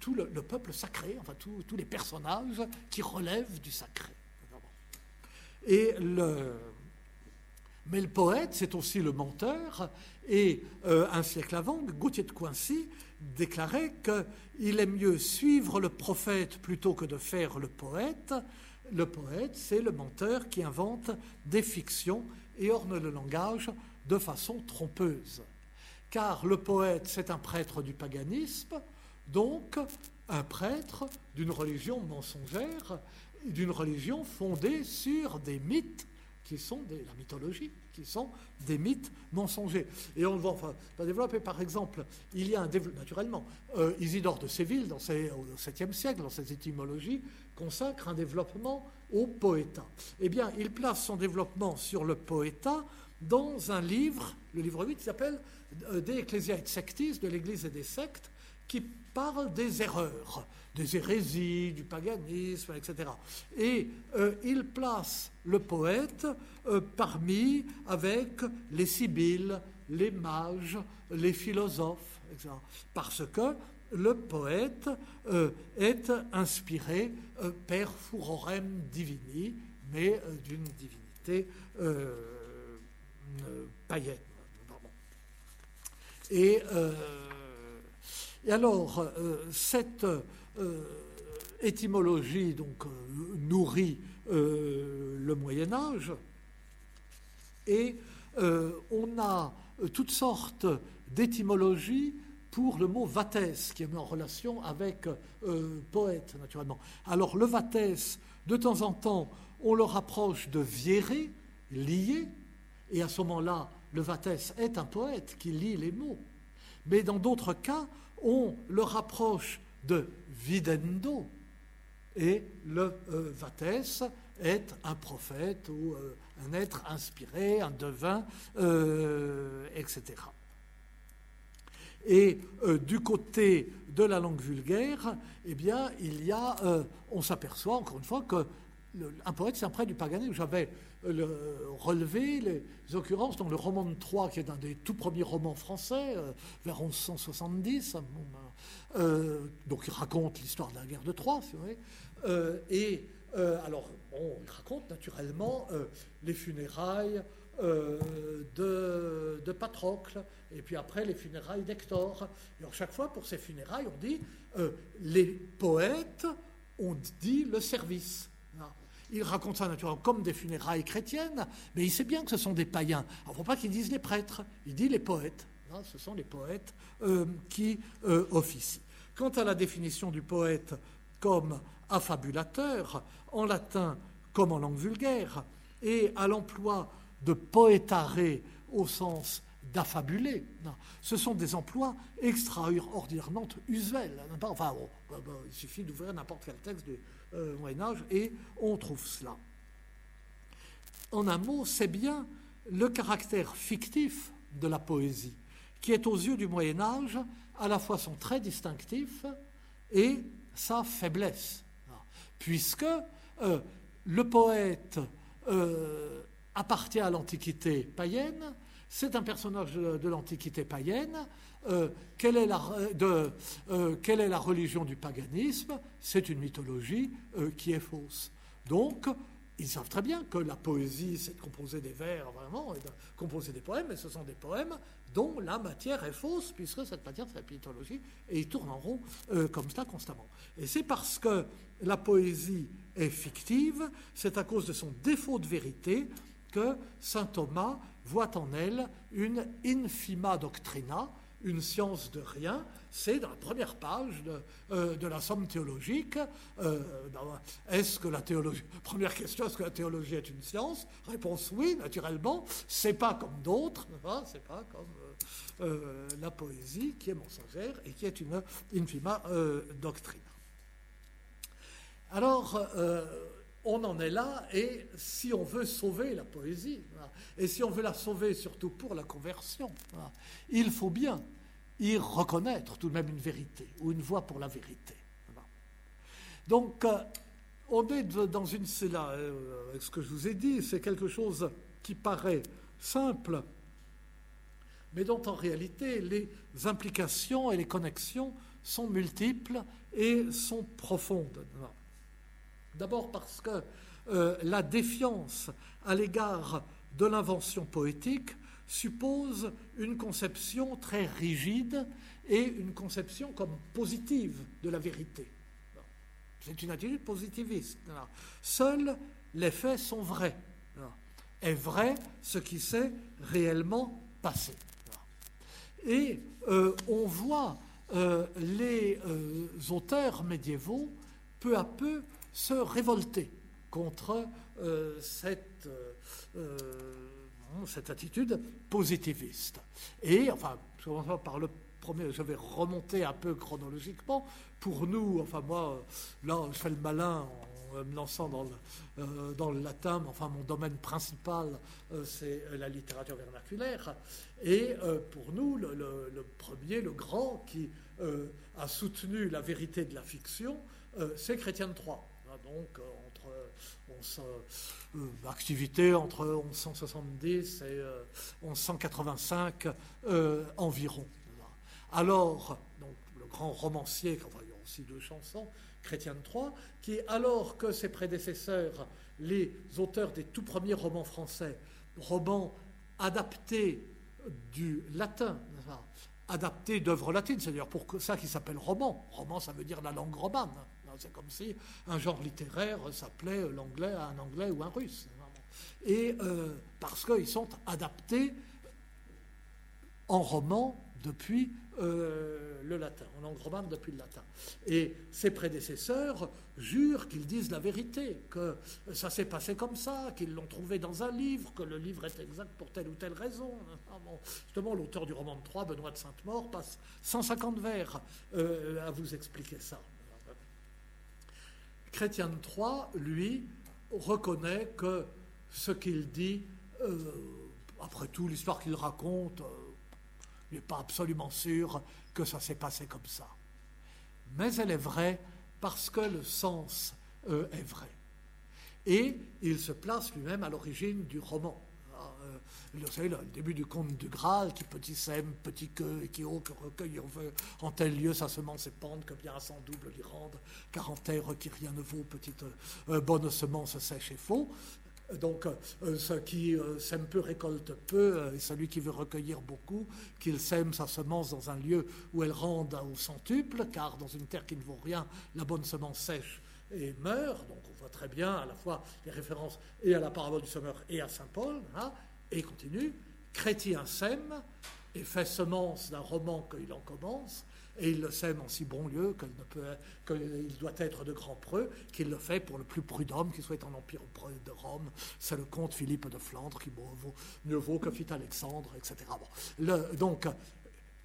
S1: tout le, peuple sacré, enfin tous les personnages qui relèvent du sacré. Et mais le poète, c'est aussi le menteur, et euh, un siècle avant, Gauthier de Coincy déclarait qu'il est mieux suivre le prophète plutôt que de faire le poète. Le poète, c'est le menteur qui invente des fictions et orne le langage de façon trompeuse. Car le poète, c'est un prêtre du paganisme, donc un prêtre d'une religion mensongère, d'une religion fondée sur des mythes qui sont des, la mythologie, qui sont des mythes mensongers. Et on va, enfin, développer, par exemple, il y a un naturellement, euh, Isidore de Séville, dans au 7e siècle, dans ses étymologies, consacre un développement au poéta. Eh bien, il place son développement sur le poéta dans un livre, le livre 8, qui s'appelle euh, De Ecclesia et Sectis, de l'Église et des sectes, qui parle des erreurs, des hérésies, du paganisme, etc. Et euh, il place le poète euh, parmi, avec les sibylles, les mages, les philosophes, etc. Parce que le poète euh, est inspiré per furorem divini, mais d'une divinité païenne. Et et alors, euh, cette euh, étymologie donc, euh, nourrit le Moyen Âge et on a toutes sortes d'étymologies pour le mot vatès, qui est en relation avec poète, naturellement. Alors, le vatès, de temps en temps, on le rapproche de vieré, lié, et à ce moment-là, le vatès est un poète qui lit les mots. Mais dans d'autres cas, on le rapproche de videndo, et le euh, Vatès est un prophète ou euh, un être inspiré, un devin, euh, etc. Et du côté de la langue vulgaire, eh bien, on s'aperçoit encore une fois que un poète, c'est un prêtre du paganisme. J'avais relevé les occurrences dans le roman de Troyes, qui est un des tout premiers romans français, euh, vers 1170. Euh, donc il raconte l'histoire de la guerre de Troie, si vous. Euh, et alors, il raconte naturellement les funérailles de, de, Patrocle, et puis après les funérailles d'Hector. Et chaque fois, pour ces funérailles, on dit les poètes ont dit le service. Il raconte ça naturellement comme des funérailles chrétiennes, mais il sait bien que ce sont des païens. Il ne faut pas qu'ils disent les prêtres, il dit les poètes. Ce sont les poètes euh, qui euh, officient. Quant à la définition du poète comme affabulateur, en latin comme en langue vulgaire, et à l'emploi de poetare au sens d'affabuler. Ce sont des emplois extraordinairement usuels. Enfin, il suffit d'ouvrir n'importe quel texte euh, Moyen Âge et on trouve cela. En un mot, c'est bien le caractère fictif de la poésie qui est aux yeux du Moyen Âge à la fois son trait distinctif et sa faiblesse, puisque euh, le poète euh, appartient à l'Antiquité païenne, c'est un personnage de, l'Antiquité païenne. Euh, quelle, est la, de, euh, quelle, est la, religion du paganisme? C'est une mythologie euh, qui est fausse. Donc, ils savent très bien que la poésie, c'est de composer des vers, vraiment, et de composer des poèmes, mais ce sont des poèmes dont la matière est fausse, puisque cette matière, c'est la mythologie, et ils tournent en rond comme ça constamment. Et c'est parce que la poésie est fictive, c'est à cause de son défaut de vérité que saint Thomas voit en elle une infima doctrina, une science de rien, c'est dans la première page de, euh, la somme théologique. Euh, est-ce que la première question, est-ce que la théologie est une science? Réponse oui, naturellement. C'est pas comme d'autres, hein, c'est pas comme euh, la poésie qui est mensongère et qui est une infima doctrine. Alors, on en est là, et si on veut sauver la poésie, et si on veut la sauver surtout pour la conversion, il faut bien y reconnaître tout de même une vérité, ou une voie pour la vérité. Donc, euh, on est dans une... C'est euh, ce que je vous ai dit, c'est quelque chose qui paraît simple, mais dont en réalité les implications et les connexions sont multiples et sont profondes. D'abord parce que euh, la défiance à l'égard de l'invention poétique suppose une conception très rigide et une conception comme positive de la vérité. C'est une attitude positiviste. Seuls les faits sont vrais. Est vrai ce qui s'est réellement passé. Et euh, on voit euh, les auteurs médiévaux peu à peu se révolter contre euh, cette, euh, cette attitude positiviste. Et, enfin, par le premier, je vais remonter un peu chronologiquement. Pour nous, enfin moi, là, je fais le malin en me lançant dans le, euh, dans le latin, mais enfin mon domaine principal, c'est la littérature vernaculaire. Et pour nous, le, le, premier, le grand, qui a soutenu la vérité de la fiction, c'est Chrétien de Troyes donc euh, entre euh, activité entre 1170 et 1185 euh, environ. Alors, donc, le grand romancier, enfin, il y a aussi deux chansons, Chrétien de Troyes, qui, alors que ses prédécesseurs, les auteurs des tout premiers romans français, romans adaptés du latin, adaptés d'œuvres latines, c'est d'ailleurs pour ça qu'ils s'appellent romans. Roman, ça veut dire la langue romane. C'est comme si un genre littéraire s'appelait l'anglais à un anglais ou un russe. Et euh, parce qu'ils sont adaptés en roman depuis euh, le latin, en langue romane depuis le latin. Et ses prédécesseurs jurent qu'ils disent la vérité, que ça s'est passé comme ça, qu'ils l'ont trouvé dans un livre, que le livre est exact pour telle ou telle raison. Ah justement, l'auteur du roman de Troyes, Benoît de Sainte-Maure, passe 150 vers euh, à vous expliquer ça. Chrétien Troyes, lui, reconnaît que ce qu'il dit, euh, après tout, l'histoire qu'il raconte, euh, il n'est pas absolument sûr que ça s'est passé comme ça. Mais elle est vraie parce que le sens euh, est vrai. Et il se place lui-même à l'origine du roman vous savez, le début du conte du Graal, qui petit sème, petit queue, et qui haut que recueille en tel lieu sa semence pente, que bien à son double l'y rende, car en terre qui rien ne vaut, petite euh, bonne semence sèche et faux. Donc, euh, ce qui euh, sème peu récolte peu, et celui qui veut recueillir beaucoup, qu'il sème sa semence dans un lieu où elle rende au centuple, car dans une terre qui ne vaut rien, la bonne semence sèche et meurt. Donc, on voit très bien à la fois les références et à la parabole du semeur et à saint Paul. Hein, et il continue, Chrétien sème et fait semence d'un roman qu'il en commence, et il le sème en si bon lieu qu'il doit être de grand preux, qu'il le fait pour le plus prudent qui soit en empire de Rome. C'est le comte Philippe de Flandre qui vaut, mieux vaut que fit Alexandre, etc. donc,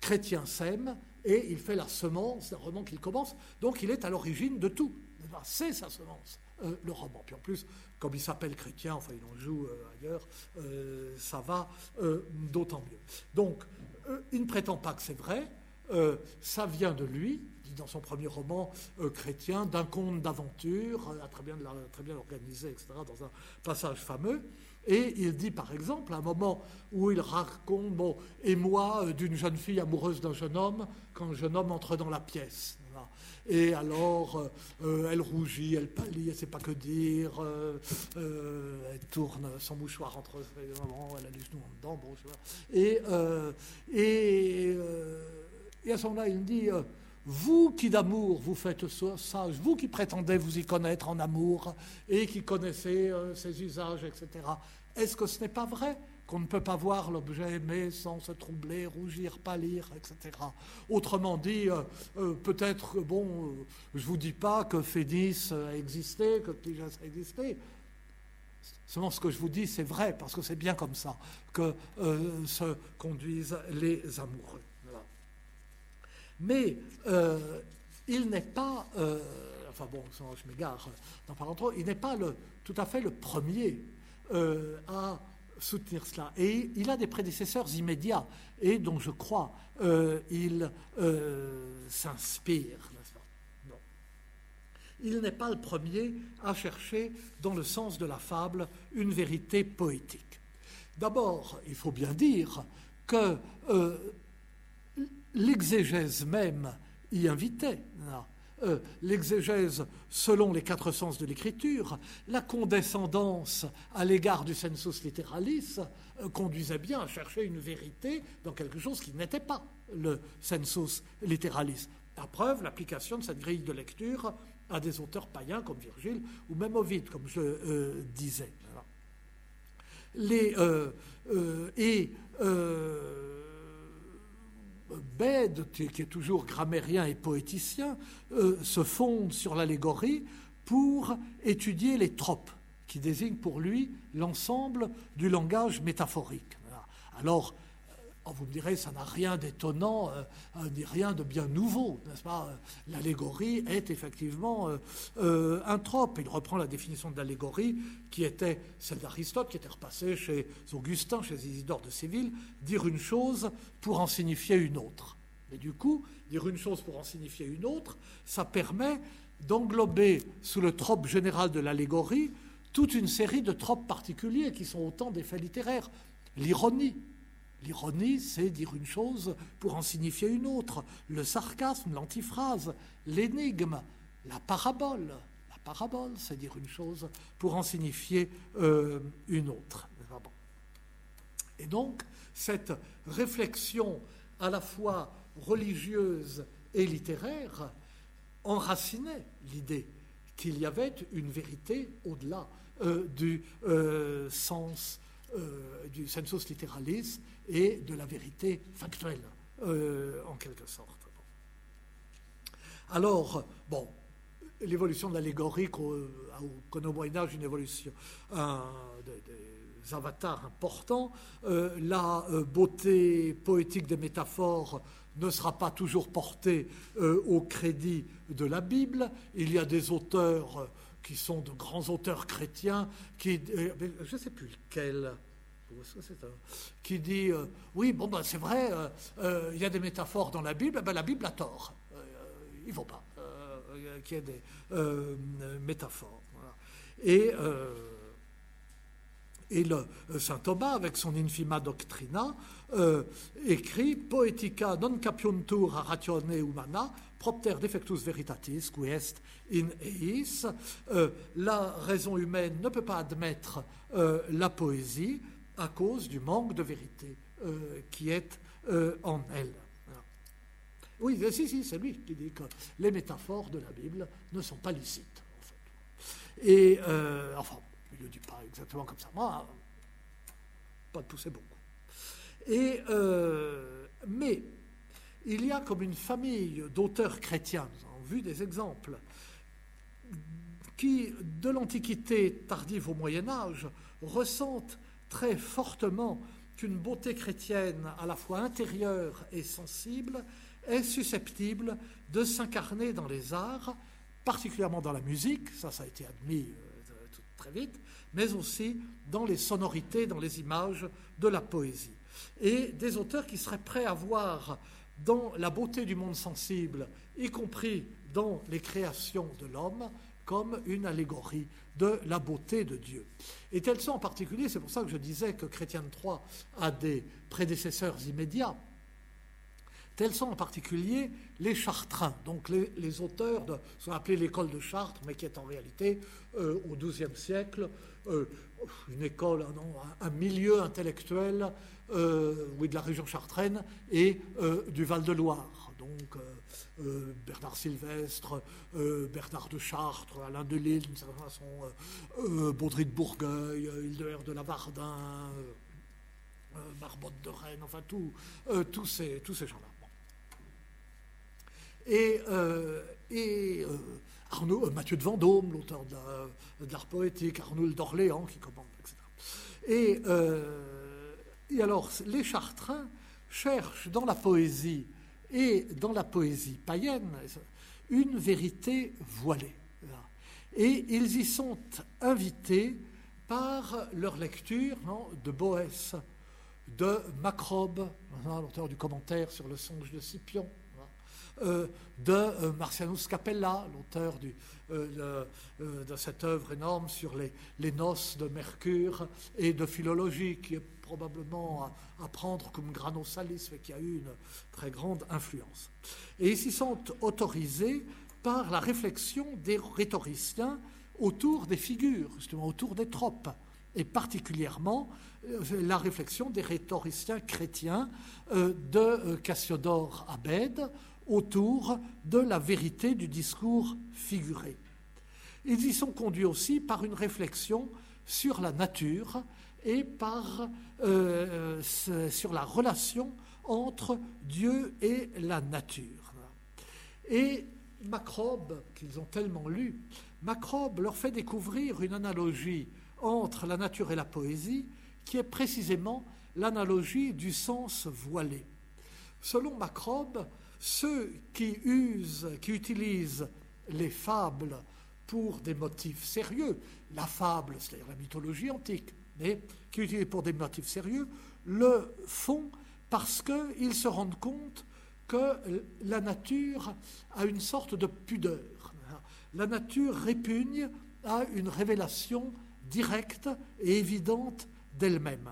S1: Chrétien sème et il fait la semence d'un roman qu'il commence, donc il est à l'origine de tout. C'est sa semence, euh, le roman. Puis en plus, comme il s'appelle chrétien, enfin il en joue euh, ailleurs, euh, ça va d'autant mieux. Donc, il ne prétend pas que c'est vrai, ça vient de lui, dit dans son premier roman chrétien, d'un conte d'aventure, très bien, très bien organisé, etc., dans un passage fameux. Et il dit par exemple, à un moment où il raconte, bon, et moi, d'une jeune fille amoureuse d'un jeune homme, quand le jeune homme entre dans la pièce. Et alors, euh, euh, elle rougit, elle pâlit, elle ne sait pas que dire, euh, elle tourne son mouchoir entre ses mamans, elle a les genoux en dedans, bon. Et, et, et à ce moment-là, il dit vous qui d'amour vous faites sage, vous qui prétendez vous y connaître en amour et qui connaissez ses usages, etc., est-ce que ce n'est pas vrai? Qu'on ne peut pas voir l'objet aimé sans se troubler, rougir, pâlir, etc. Autrement dit, euh, euh, peut-être, bon, euh, je ne vous dis pas que Phénis a existé, que Cligès a existé. Seulement ce que je vous dis, c'est vrai, parce que c'est bien comme ça que se conduisent les amoureux. Mais il n'est pas, enfin bon, je m'égare dans il n'est pas tout à fait le premier à soutenir cela. Et il a des prédécesseurs immédiats et dont je crois euh, il euh, s'inspire. Il n'est pas le premier à chercher, dans le sens de la fable, une vérité poétique. D'abord, il faut bien dire que euh, l'exégèse même y invitait. Euh, l'exégèse selon les quatre sens de l'écriture, la condescendance à l'égard du sensus literalis euh, conduisait bien à chercher une vérité dans quelque chose qui n'était pas le sensus literalis. La preuve, l'application de cette grille de lecture à des auteurs païens comme Virgile ou même Ovide, comme je euh, disais. Et Bède, qui est toujours grammairien et poéticien, euh, se fonde sur l'allégorie pour étudier les tropes, qui désignent pour lui l'ensemble du langage métaphorique. Alors, Oh, vous me direz, ça n'a rien d'étonnant, euh, euh, ni rien de bien nouveau, n'est-ce pas? L'allégorie est effectivement euh, un trope. Il reprend la définition de l'allégorie qui était celle d'Aristote, qui était repassée chez Augustin, chez Isidore de Séville, dire une chose pour en signifier une autre. Et du coup, dire une chose pour en signifier une autre, ça permet d'englober sous le trope général de l'allégorie toute une série de tropes particuliers qui sont autant des faits littéraires. L'ironie, L'ironie, c'est dire une chose pour en signifier une autre. Le sarcasme, l'antiphrase, l'énigme, la parabole. La parabole, c'est dire une chose pour en signifier euh, une autre. Et donc, cette réflexion à la fois religieuse et littéraire enracinait l'idée qu'il y avait une vérité au-delà euh, du euh, sens du sensus literalis et de la vérité factuelle, euh, en quelque sorte. Alors, bon, l'évolution de l'allégorie connaît au Moyen Âge une évolution, des, avatars importants. Euh, la euh, beauté poétique des métaphores ne sera pas toujours portée au crédit de la Bible. Il y a des auteurs qui sont de grands auteurs chrétiens, qui, je ne sais plus lequel, qui dit euh, oui, bon, ben, c'est vrai, euh, euh, il y a des métaphores dans la Bible, ben, la Bible a tort. il ne faut pas qu'il y ait des métaphores. Et, le saint Thomas, avec son Infima Doctrina, écrit Poetica non capiuntur ratione humana, propter defectus veritatis, qui est in eis. la raison humaine ne peut pas admettre la poésie, à cause du manque de vérité euh, qui est euh, en elle. Oui, si, si, c'est lui qui dit que les métaphores de la Bible ne sont pas licites. En fait. Et, euh, enfin, il ne dit pas exactement comme ça, moi, pas de pousser beaucoup. Et, mais il y a comme une famille d'auteurs chrétiens, nous avons vu des exemples, qui, de l'Antiquité tardive au Moyen Âge, ressentent très fortement qu'une beauté chrétienne à la fois intérieure et sensible est susceptible de s'incarner dans les arts, particulièrement dans la musique, ça ça a été admis euh, très vite, mais aussi dans les sonorités, dans les images de la poésie. Et des auteurs qui seraient prêts à voir dans la beauté du monde sensible, y compris dans les créations de l'homme, comme une allégorie de la beauté de Dieu. Et tels sont en particulier, c'est pour ça que je disais que Chrétien III a des prédécesseurs immédiats, tels sont en particulier les Chartrains, donc les, auteurs de ce qu'on appelait l'école de Chartres, mais qui est en réalité, euh, au XIIe siècle, euh, une école, un, milieu intellectuel, oui, de la région chartraine et du Val-de-Loire. Donc, euh, Bernard Sylvestre, euh, Bernard de Chartres, Alain de Lille, d'une certaine façon, euh, Baudry de Bourgueil, Hildebert de Lavardin, Marbotte de Rennes, enfin tous ces, tous ces gens-là. Et, Arnaud, Mathieu de Vendôme, l'auteur de l'art poétique, Arnaud d'Orléans qui commande, etc. Et, et alors, les Chartrains cherchent dans la poésie et dans la poésie païenne une vérité voilée. Et ils y sont invités par leur lecture de Boès, de Macrobe, l'auteur du commentaire sur le songe de Scipion, euh, de euh, Marcianus Capella, l'auteur euh, de cette œuvre énorme sur les, noces de Mercure et de philologie, probablement à, prendre comme grano salis, mais qui a eu une très grande influence. Et ils s'y sont autorisés par la réflexion des rhétoriciens autour des figures, justement autour des tropes, et particulièrement la réflexion des rhétoriciens chrétiens de Cassiodore à Bède, autour de la vérité du discours figuré. Ils y sont conduits aussi par une réflexion sur la nature et par, euh, sur la relation entre Dieu et la nature. Et Macrobe, qu'ils ont tellement lu, Macrobe leur fait découvrir une analogie entre la nature et la poésie qui est précisément l'analogie du sens voilé. Selon Macrobe, ceux qui usent, qui utilisent les fables pour des motifs sérieux, la fable, c'est-à-dire la mythologie antique, mais qui utilisent pour des motifs sérieux, le font parce qu'ils se rendent compte que la nature a une sorte de pudeur. La nature répugne à une révélation directe et évidente d'elle-même.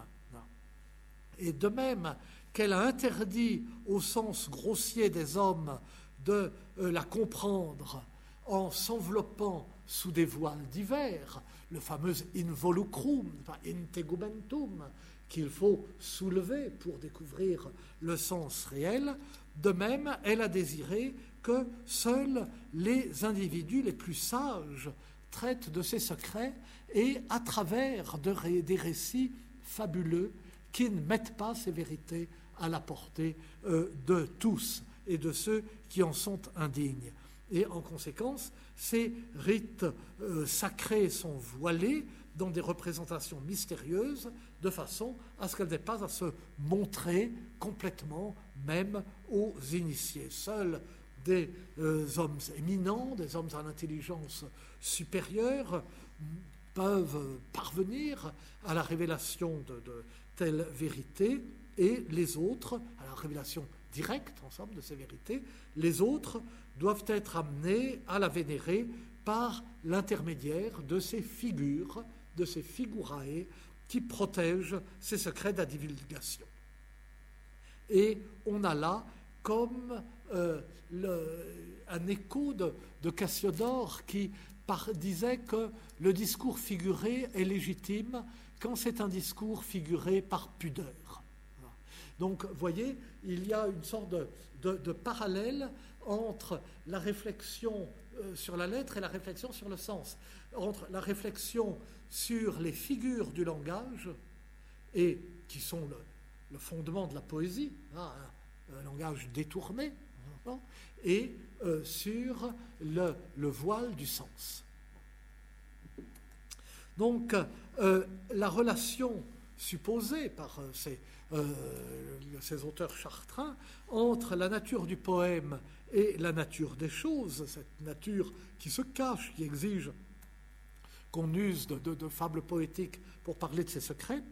S1: Et de même, qu'elle a interdit au sens grossier des hommes de euh, la comprendre en s'enveloppant sous des voiles divers, le fameux involucrum, integumentum, qu'il faut soulever pour découvrir le sens réel, de même, elle a désiré que seuls les individus les plus sages traitent de ces secrets et à travers des récits fabuleux qui ne mettent pas ces vérités à la portée euh, de tous et de ceux qui en sont indignes. Et en conséquence, ces rites euh, sacrés sont voilés dans des représentations mystérieuses de façon à ce qu'elles n'aient pas à se montrer complètement même aux initiés. Seuls des euh, hommes éminents, des hommes à l'intelligence supérieure peuvent parvenir à la révélation de, telles vérités et les autres, à la révélation directe, ensemble, de ces vérités, les autres doivent être amenés à la vénérer par l'intermédiaire de ces figures, de ces figurae qui protègent ces secrets de la divulgation. Et on a là comme euh, un écho de, Cassiodore qui disait que le discours figuré est légitime quand c'est un discours figuré par pudeur. Donc, voyez, il y a une sorte de, parallèle entre la réflexion euh, sur la lettre et la réflexion sur le sens, entre la réflexion sur les figures du langage, et qui sont le, fondement de la poésie, hein, un, langage détourné, hein, et euh, sur le, voile du sens. Donc, euh, la relation supposée par ces auteurs chartrains, entre la nature du poème et la nature des choses, cette nature qui se cache, qui exige qu'on use de, fables poétiques pour parler de ses secrets,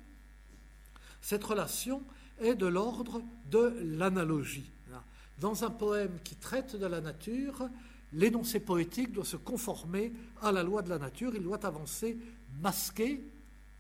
S1: cette relation est de l'ordre de l'analogie. Dans un poème qui traite de la nature, l'énoncé poétique doit se conformer à la loi de la nature, il doit avancer masqué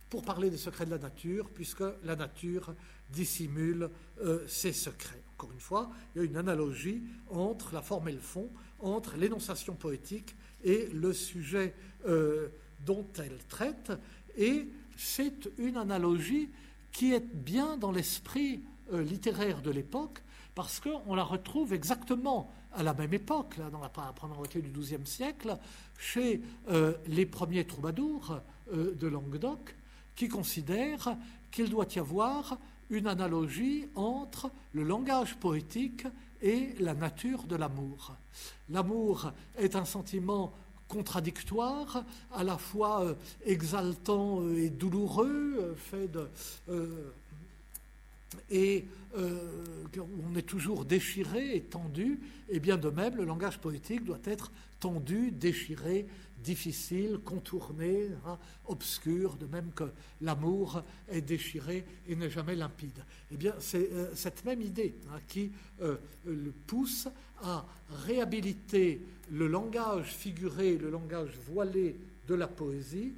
S1: pour parler des secrets de la nature, puisque la nature dissimule euh, ses secrets. Encore une fois, il y a une analogie entre la forme et le fond, entre l'énonciation poétique et le sujet euh, dont elle traite, et c'est une analogie qui est bien dans l'esprit euh, littéraire de l'époque, parce qu'on la retrouve exactement à la même époque, là, dans la première moitié du XIIe siècle, chez les premiers troubadours de Languedoc, qui considèrent qu'il doit y avoir une analogie entre le langage poétique et la nature de l'amour. L'amour est un sentiment contradictoire, à la fois euh, exaltant et douloureux, euh, fait euh, et on est toujours déchiré et tendu, et bien de même, le langage poétique doit être tendu, déchiré, difficile, contourné, hein, obscur, de même que l'amour est déchiré et n'est jamais limpide. Eh bien, c'est euh, cette même idée hein, qui euh, le pousse à réhabiliter le langage figuré, le langage voilé de la poésie,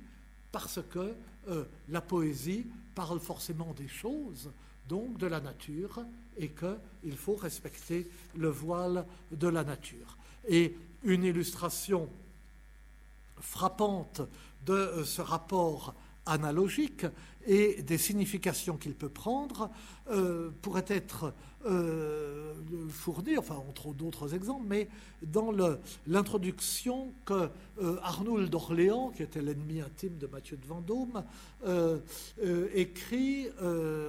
S1: parce que euh, la poésie parle forcément des choses, donc de la nature, et qu'il faut respecter le voile de la nature. Et une illustration frappante de euh, ce rapport analogique et des significations qu'il peut prendre euh, pourrait être euh, enfin entre d'autres exemples, mais dans l'introduction que Arnoul d'Orléans, qui était l'ennemi intime de Mathieu de Vendôme, écrit,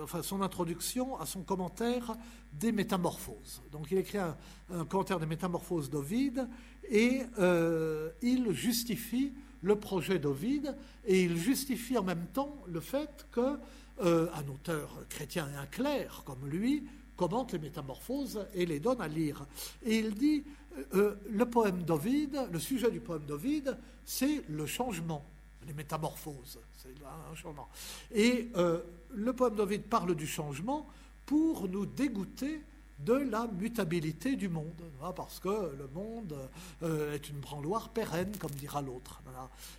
S1: enfin son introduction à son commentaire des Métamorphoses. Donc il écrit un, un commentaire des Métamorphoses d'Ovide et euh, il justifie le projet d'Ovide et il justifie en même temps le fait qu'un euh, auteur chrétien et un clerc comme lui commente les métamorphoses et les donne à lire. Et il dit euh, le poème d'Ovide, le sujet du poème d'Ovide, c'est le changement, les métamorphoses. C'est un. Et le poème d'Ovide parle du changement pour nous dégoûter de la mutabilité du monde, hein, parce que le monde euh, est une branloire pérenne, comme dira l'autre.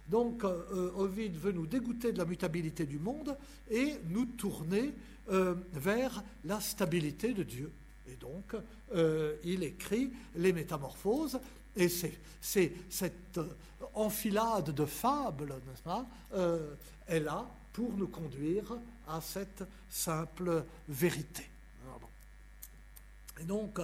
S1: Donc euh, Ovid veut nous dégoûter de la mutabilité du monde et nous tourner euh, vers la stabilité de Dieu. Et donc il écrit les métamorphoses, et c'est cette enfilade de fables, n'est-ce pas, est là pour nous conduire à cette simple vérité. Et donc,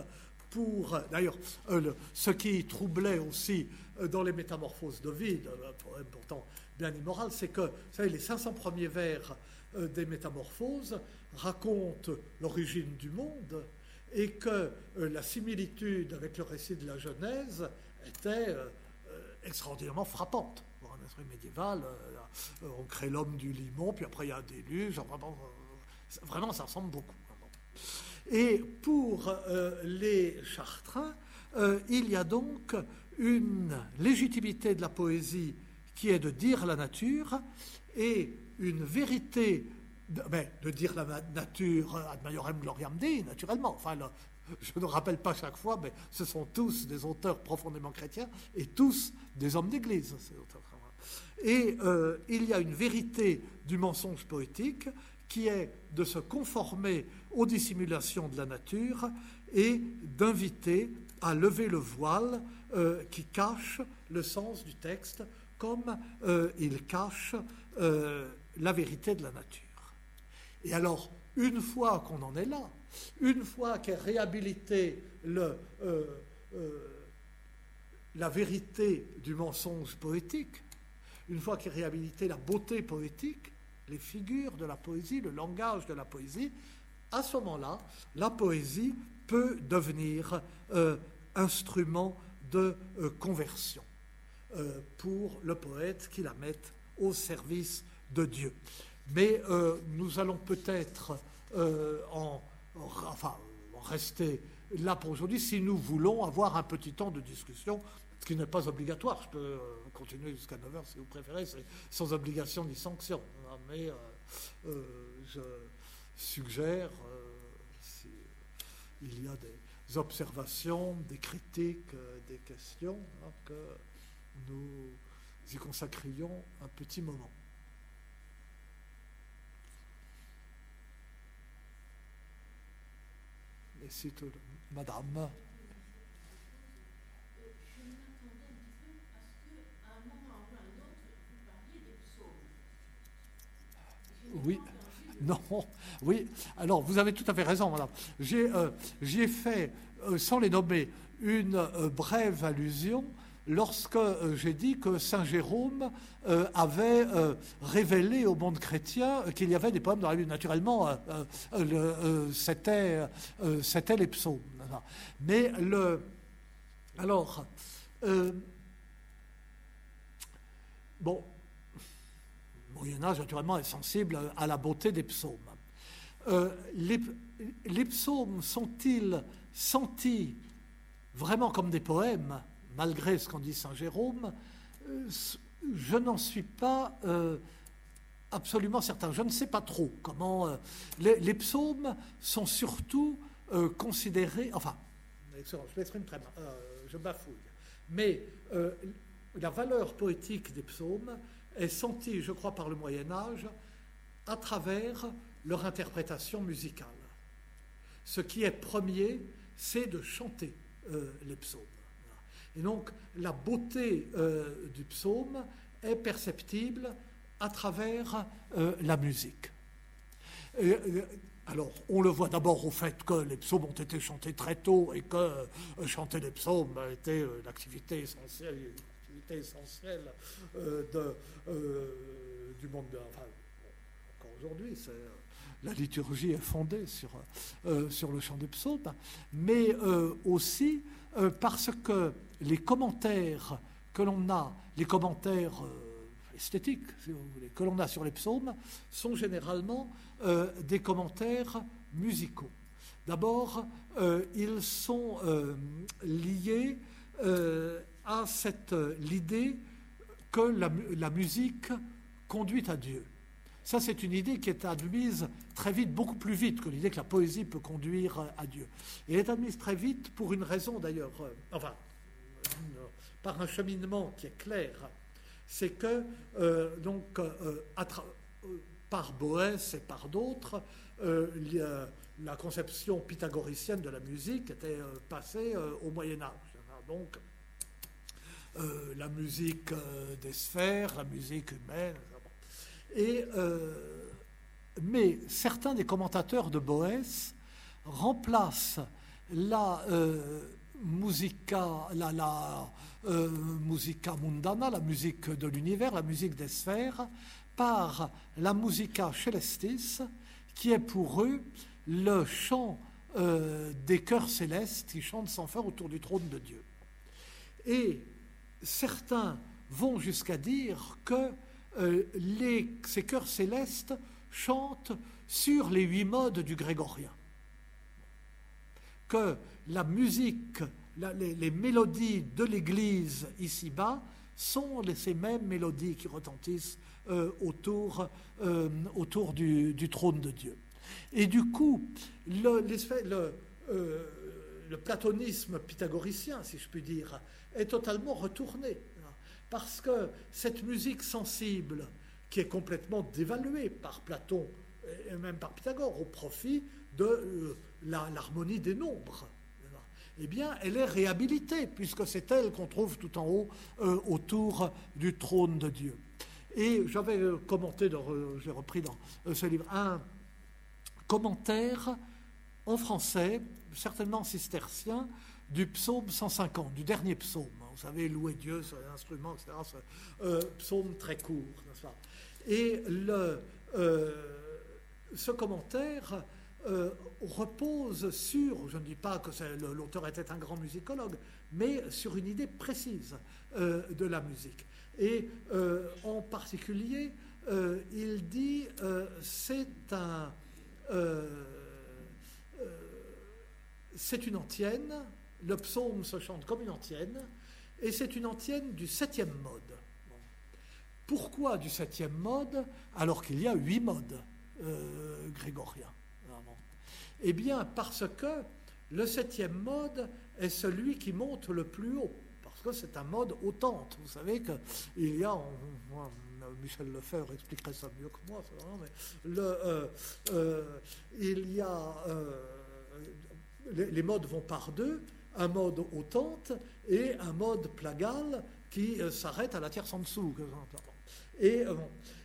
S1: pour. D'ailleurs, euh, ce qui troublait aussi euh, dans les métamorphoses d'Ovide, un poème pourtant bien immoral, c'est que, vous savez, les 500 premiers vers euh, des métamorphoses racontent l'origine du monde et que la similitude avec le récit de la Genèse était extraordinairement frappante. Pour un esprit médiéval, on crée l'homme du limon, puis après il y a un déluge. Vraiment ça ressemble beaucoup. Et pour euh, les Chartrains, euh, il y a donc une légitimité de la poésie qui est de dire la nature et une vérité de, ben, de dire la nature ad majorem gloriam Dei, naturellement. Enfin, je ne rappelle pas chaque fois, mais ce sont tous des auteurs profondément chrétiens et tous des hommes d'Église. Et euh, il y a une vérité du mensonge poétique qui est de se conformer aux dissimulations de la nature et d'inviter à lever le voile euh, qui cache le sens du texte comme euh, il cache euh, la vérité de la nature. Et alors, une fois qu'on en est là, une fois qu'est réhabilité le, la vérité du mensonge poétique, une fois qu'est réhabilité la beauté poétique, les figures de la poésie, le langage de la poésie, à ce moment-là, la poésie peut devenir euh, instrument de euh, conversion euh, pour le poète qui la mette au service de Dieu. Mais nous allons peut-être en, enfin, rester là pour aujourd'hui si nous voulons avoir un petit temps de discussion, ce qui n'est pas obligatoire. Je peux continuer jusqu'à 9h si vous préférez, c'est sans obligation ni sanction. Mais je suggère, euh, s'il y a des observations, des critiques, euh, des questions, hein, que nous y consacrions un petit moment. Et si Madame. Oui. Non, oui. Alors, vous avez tout à fait raison, madame. J'ai euh, fait, euh, sans les nommer, une euh, brève allusion lorsque j'ai dit que Saint Jérôme avait révélé au monde chrétien qu'il y avait des poèmes dans la Bible. Naturellement, c'était les psaumes. Mais le. Alors. bon, Moyen Âge, naturellement, est sensible à la beauté des psaumes. Euh, les, psaumes sont-ils sentis vraiment comme des poèmes, malgré ce qu'en dit Saint Jérôme? Euh, Je n'en suis pas euh, absolument certain. Je ne sais pas trop comment. Les, psaumes sont surtout considérés. Enfin, je m'exprime très mal, je bafouille. Mais la valeur poétique des psaumes est sentie, je crois, par le Moyen Âge à travers leur interprétation musicale. Ce qui est premier, c'est de chanter euh, les psaumes. Et donc, la beauté euh, du psaume est perceptible à travers euh, la musique. alors, on le voit d'abord au fait que les psaumes ont été chantés très tôt et que chanter les psaumes était l'activité essentielle, essentielle de, du monde. Enfin, encore aujourd'hui, c'est la liturgie est fondée sur, euh, sur le chant des psaumes, mais euh, aussi euh, parce que les commentaires que l'on a, les commentaires esthétiques, si vous voulez, que l'on a sur les psaumes, sont généralement des commentaires musicaux. D'abord, ils sont liés à cette l'idée que la, musique conduit à Dieu. Ça, c'est une idée qui est admise très vite, beaucoup plus vite que l'idée que la poésie peut conduire à Dieu. Elle est admise très vite pour une raison d'ailleurs, euh, enfin, euh, par un cheminement qui est clair. C'est que, euh, donc, par Boès et par d'autres, la conception pythagoricienne de la musique était passée au Moyen Âge. Donc, la musique des sphères, la musique humaine, et, euh, mais certains des commentateurs de Boès remplacent la euh, musica, la, euh, musica mundana, la musique de l'univers, la musique des sphères, par la musica celestis, qui est pour eux le chant des chœurs célestes qui chantent sans fin autour du trône de Dieu. Certains vont jusqu'à dire que euh, ces chœurs célestes chantent sur les huit modes du grégorien. Que la musique, les, mélodies de l'Église ici-bas sont ces mêmes mélodies qui retentissent euh, autour, euh, du, trône de Dieu. Et du coup, le platonisme pythagoricien, si je puis dire, est totalement retourné parce que cette musique sensible, qui est complètement dévaluée par Platon et même par Pythagore au profit de euh, l'harmonie des nombres, eh bien, elle est réhabilitée, puisque c'est elle qu'on trouve tout en haut euh, autour du trône de Dieu. Et j'avais euh, commenté, j'ai repris dans ce livre, un commentaire en français, certainement cistercien, du psaume 150, du dernier psaume vous savez, louer Dieu sur les instruments, etc. Euh, psaume très court, Et le, euh, ce commentaire euh, repose sur, je ne dis pas que l'auteur était un grand musicologue, mais sur une idée précise de la musique. Et en particulier, il dit c'est un c'est une antienne, le psaume se chante comme une antienne, et c'est une antienne du septième mode. Pourquoi du septième mode alors qu'il y a huit modes euh, grégoriens? Eh bien parce que le septième mode est celui qui monte le plus haut, parce que c'est un mode autante. Vous savez qu'il y a, Michel Lefebvre expliquerait ça mieux que moi, mais euh, euh, il y a, les modes vont par deux, un mode autante et un mode plagal qui euh, s'arrête à la tierce en dessous. Et, euh,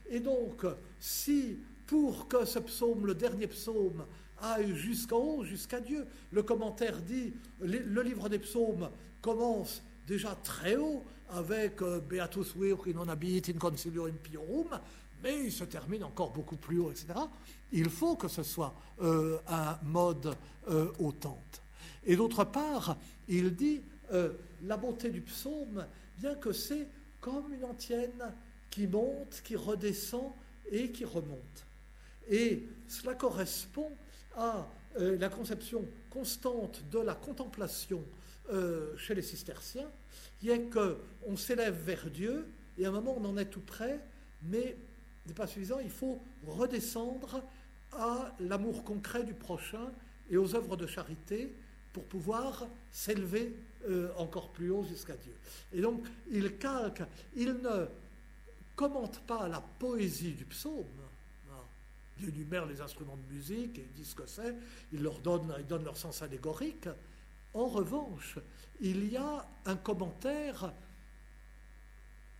S1: et donc, si pour que ce psaume, le dernier psaume, aille jusqu'en haut, jusqu'à Dieu, le commentaire dit, le livre des psaumes commence déjà très haut avec Beatus vir in non habit in concilio impiorum, mais il se termine encore beaucoup plus haut, etc. Il faut que ce soit un mode autante. Et d'autre part, il dit la beauté du psaume, bien que c'est comme une antienne qui monte, qui redescend et qui remonte. Et cela correspond à euh, la conception constante de la contemplation euh, chez les cisterciens, qui est qu'on s'élève vers Dieu, et à un moment on en est tout près, mais n'est pas suffisant, il faut redescendre à l'amour concret du prochain et aux œuvres de charité pour pouvoir s'élever euh, encore plus haut jusqu'à Dieu. Et donc, il calque, il ne commente pas la poésie du psaume. Il énumère les instruments de musique et il dit ce que c'est, il leur donne, il donne leur sens allégorique. En revanche, il y a un commentaire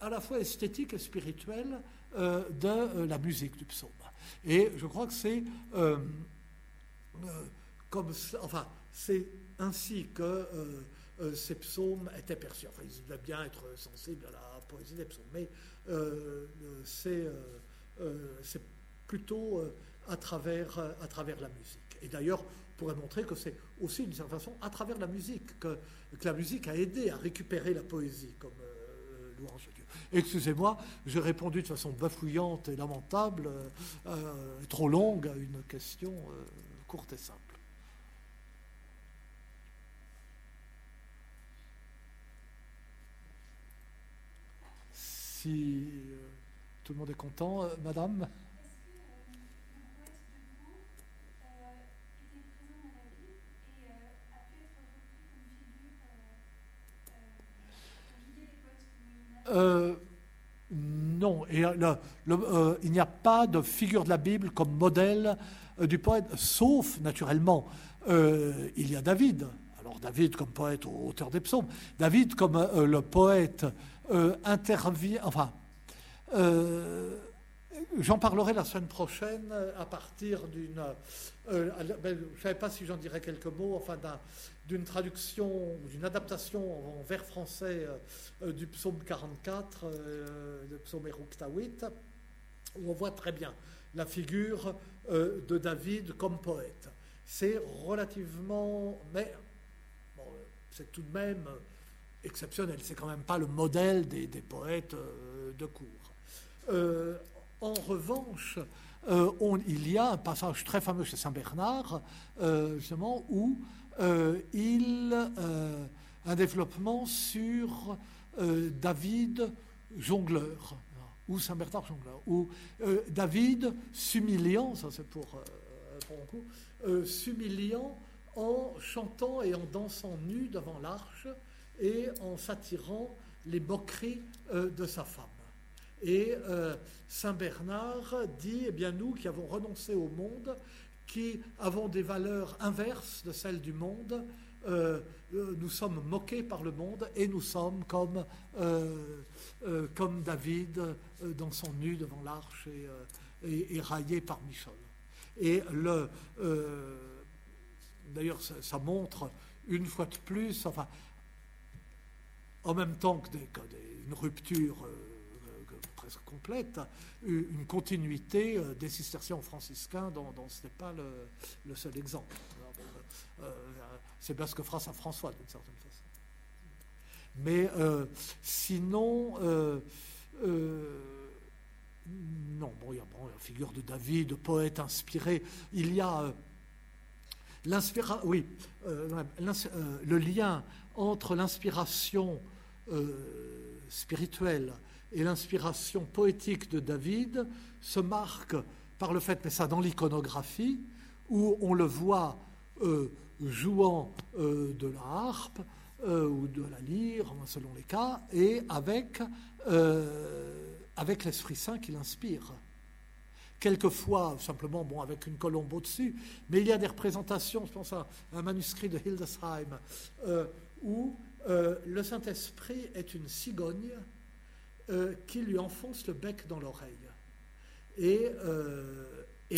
S1: à la fois esthétique et spirituel euh, de euh, la musique du psaume. Et je crois que c'est comme enfin, c'est ainsi que euh, ces psaumes étaient perçus. Ils devaient bien être sensibles à la poésie des psaumes, mais euh, euh, c'est plutôt à travers, la musique. Et d'ailleurs, on pourrait montrer que c'est aussi d'une certaine façon à travers la musique que, que, la musique a aidé à récupérer la poésie comme louange. Excusez-moi, j'ai répondu de façon bafouillante et lamentable, trop longue à une question courte et simple. si euh, tout le monde est content. Euh, madame? Euh, non, et il n'y a pas de figure de la Bible comme modèle du poète, sauf naturellement, il y a David. Alors David comme poète, auteur des psaumes, David comme le poète euh, intervient, enfin, euh, j'en parlerai la semaine prochaine à partir d'une, euh, ben, je ne savais pas si j'en dirais quelques mots, enfin, d'une traduction, d'une adaptation en vers français du psaume 44, le psaume Eruktawit, où on voit très bien la figure de David comme poète. C'est relativement, mais c'est tout de même exceptionnel. C'est quand même pas le modèle des, poètes euh, de cour. Euh, en revanche, euh, il y a un passage très fameux chez Saint Bernard, justement, où il un développement sur David jongleur ou Saint Bernard jongleur, où David s'humiliant, ça c'est pour, pour s'humiliant en chantant et en dansant nu devant l'arche, et en s'attirant les moqueries euh, de sa femme. Et euh, Saint Bernard dit, eh bien nous qui avons renoncé au monde, qui avons des valeurs inverses de celles du monde, euh, nous sommes moqués par le monde et nous sommes comme, comme David dans son nu devant l'arche et, et, raillé par Michel. Et le, d'ailleurs, ça, montre une fois de plus, enfin, en même temps que, une rupture euh, euh, complète, une continuité euh, des cisterciens franciscains dont, ce n'est pas le, seul exemple. c'est bien ce que fera Saint François d'une certaine façon. Mais sinon, non, bon, il y a la figure de David, poète inspiré. Il y a oui, le lien entre l'inspiration euh, spirituelle et l'inspiration poétique de David se marque par le fait, mais ça dans l'iconographie, où on le voit euh, jouant euh, de la harpe ou de la lyre, selon les cas, et avec, l'Esprit Saint qui l'inspire. Quelquefois, simplement, bon, avec une colombe au-dessus, mais il y a des représentations, je pense à un manuscrit de Hildesheim, où euh, le Saint-Esprit est une cigogne euh, qui lui enfonce le bec dans l'oreille. Et, euh,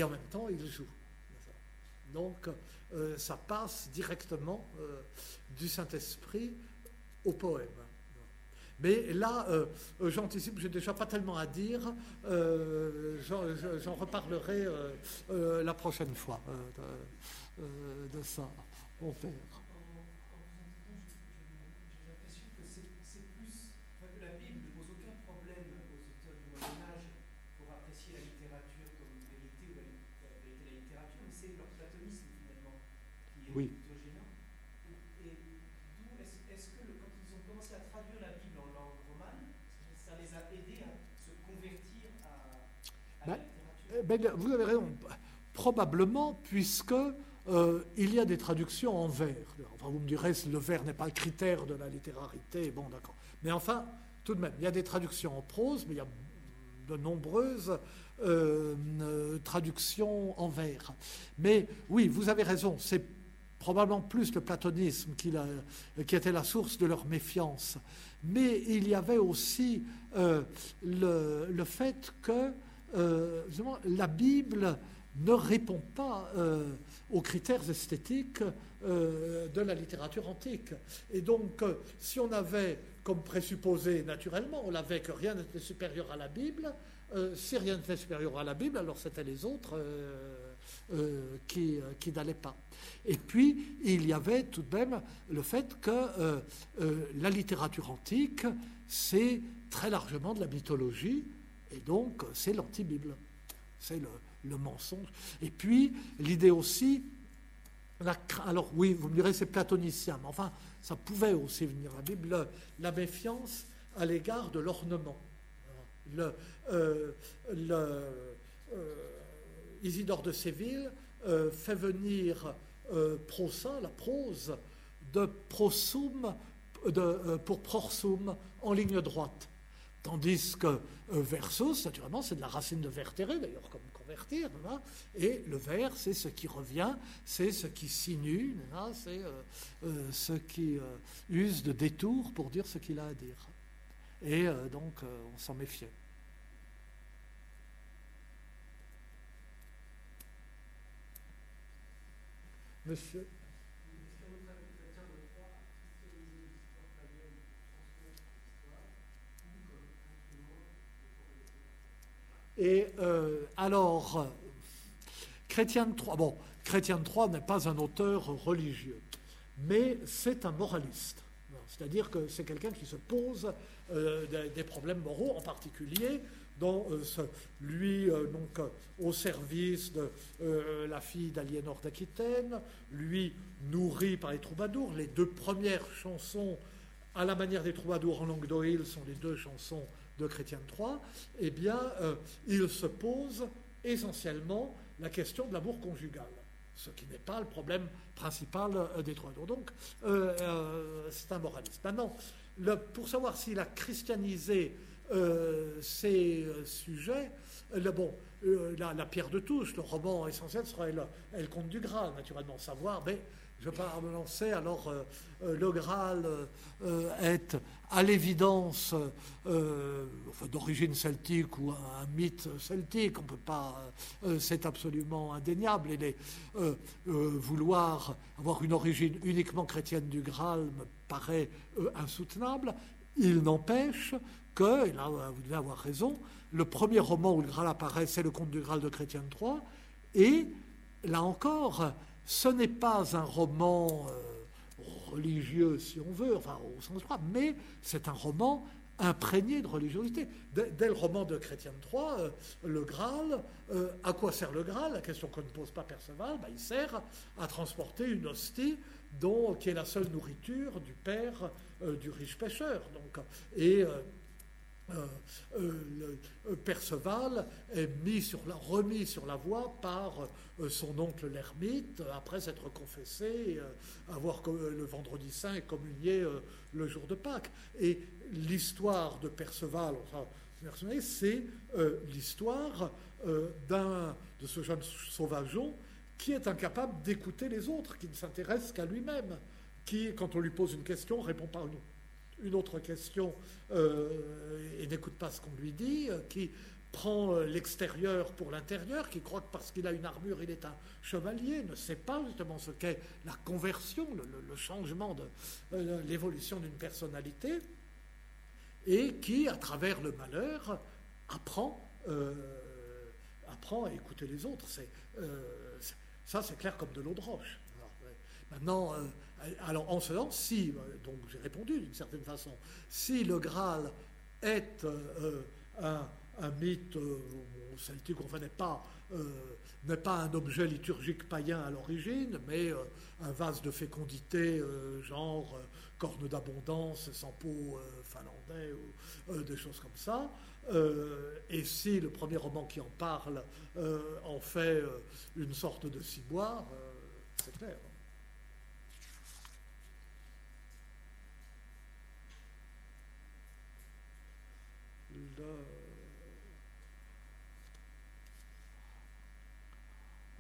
S1: en même temps, il joue. Donc, ça passe directement du Saint-Esprit au poème. Mais là, euh, j'anticipe, j'ai déjà pas tellement à dire. J'en reparlerai la prochaine fois de, ça. On verra. Oui.
S2: Est-ce que quand ils ont commencé à traduire la Bible en langue romane, ça les a aidés à se convertir à,
S1: ben, littérature ben, Vous avez raison. Probablement, puisque euh, il y a des traductions en vers. Enfin, vous me direz, le vers n'est pas le critère de la littérarité. Bon, d'accord. Mais enfin, tout de même, il y a des traductions en prose, mais il y a de nombreuses euh, euh, traductions en vers. Mais oui, vous avez raison, c'est probablement plus le platonisme qui, était la source de leur méfiance. Mais il y avait aussi euh, le, fait que euh, la Bible ne répond pas euh, aux critères esthétiques de la littérature antique. Et donc, si on avait comme présupposé naturellement, on l'avait que rien n'était supérieur à la Bible, si rien n'était supérieur à la Bible, alors c'était les autres qui, qui n'allaient pas. Et puis, il y avait tout de même le fait que euh, euh, la littérature antique, c'est très largement de la mythologie, et donc c'est l'anti-Bible. C'est le, mensonge. Et puis, l'idée aussi, alors oui, vous me direz c'est platonicien, mais enfin, ça pouvait aussi venir la Bible, la méfiance à l'égard de l'ornement. Le, euh, Isidore de Séville fait venir euh, la prose, de prosum, euh, pour prorsum en ligne droite. Tandis que euh, versus, naturellement, c'est de la racine de vertere, d'ailleurs, comme convertir, et le vers, c'est ce qui revient, c'est ce qui sinue, c'est ce qui use de détour pour dire ce qu'il a à dire. Et donc, on s'en méfiait. Monsieur. Et euh, alors, Chrétien de Troyes, bon, Chrétien de Troyes n'est pas un auteur religieux, mais c'est un moraliste. C'est-à-dire que c'est quelqu'un qui se pose euh, des, problèmes moraux, en particulier euh, lui euh, donc au service de la fille d'Aliénor d'Aquitaine, lui nourri par les troubadours. Les deux premières chansons, à la manière des troubadours en langue d'Oïl, sont les deux chansons de Chrétien Troyes. Eh bien, il se pose essentiellement la question de l'amour conjugal ce qui n'est pas le problème principal des troubadours. Donc, c'est un moraliste. Maintenant, pour savoir s'il a christianisé euh, ces euh, sujets, bon, euh, la, pierre de touche, le roman essentiel serait le, conte du Graal, naturellement, savoir, mais je vais pas me lancer, alors le Graal est à l'évidence d'origine celtique ou un, mythe celtique, on peut pas, c'est absolument indéniable, et vouloir avoir une origine uniquement chrétienne du Graal me paraît insoutenable. Il n'empêche que, et là vous devez avoir raison, le premier roman où le Graal apparaît, c'est le conte du Graal de Chrétien III, et là encore, ce n'est pas un roman euh, religieux, si on veut, enfin au sens droit, mais c'est un roman imprégné de religiosité. Dès, le roman de Chrétien III, euh, le Graal, euh, à quoi sert le Graal? La question qu'on ne pose pas Perceval, bah, il sert à transporter une hostie dont, qui est la seule nourriture du père du riche pêcheur. Donc, et euh, euh, euh, Perceval est mis sur la, remis sur la voie par son oncle l'ermite, après s'être confessé, avoir le vendredi saint et communié le jour de Pâques. Et l'histoire de Perceval, c'est l'histoire d'un de ce jeune sauvageon qui est incapable d'écouter les autres, qui ne s'intéresse qu'à lui-même, qui, quand on lui pose une question, répond par une une autre question euh, et n'écoute pas ce qu'on lui dit, euh, qui prend euh, l'extérieur pour l'intérieur, qui croit que parce qu'il a une armure, il est un chevalier, ne sait pas justement ce qu'est la conversion, le, changement de l'évolution d'une personnalité. et qui, à travers le malheur, apprend, apprend à écouter les autres. C'est- ça, c'est clair comme de l'eau de roche. Maintenant, euh, alors en ce sens, si, euh, donc j'ai répondu d'une certaine façon, si le Graal est euh, un, un mythe euh, celtique, enfin n'est pas, euh, n'est pas un objet liturgique païen à l'origine, mais euh, un vase de fécondité, euh, genre euh, corne d'abondance, sans euh, finlandais, ou des choses comme ça. Et si le premier roman qui en parle en fait une sorte de ciboire, c'est clair.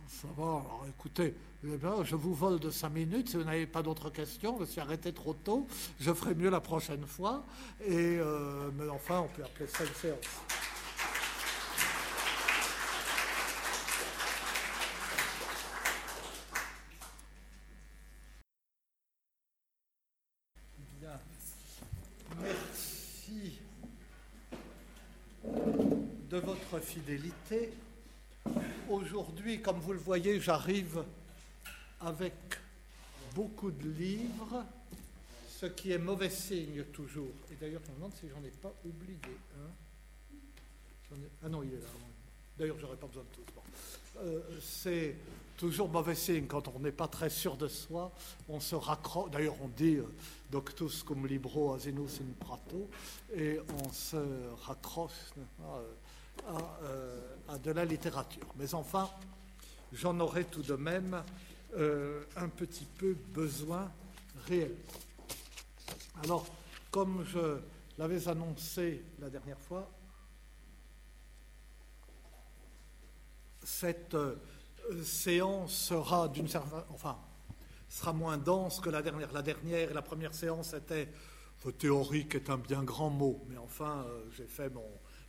S1: Ça va, alors écoutez, eh bien, je vous vole de cinq minutes. Si vous n'avez pas d'autres questions, je suis arrêté trop tôt. Je ferai mieux la prochaine fois. Et, euh, mais enfin, on peut appeler ça une séance. Merci de votre fidélité. Aujourd'hui, comme vous le voyez, j'arrive avec beaucoup de livres, ce qui est mauvais signe toujours. Et d'ailleurs, je me demande si j'en ai pas oublié Ah non, il est là. D'ailleurs, j'aurais pas besoin de. Bon. Euh, c'est toujours mauvais signe quand on n'est pas très sûr de soi. On se raccroche. D'ailleurs, on dit euh, doctus cum libro asinus in prato, et on se raccroche à, euh, à de la littérature. Mais enfin, j'en aurais tout de même euh, un petit peu besoin réel. Alors, comme je l'avais annoncé la dernière fois, cette euh, séance sera d'une enfin, sera moins dense que la dernière. La dernière, la première séance était théorique est un bien grand mot, mais enfin, j'ai fait mon,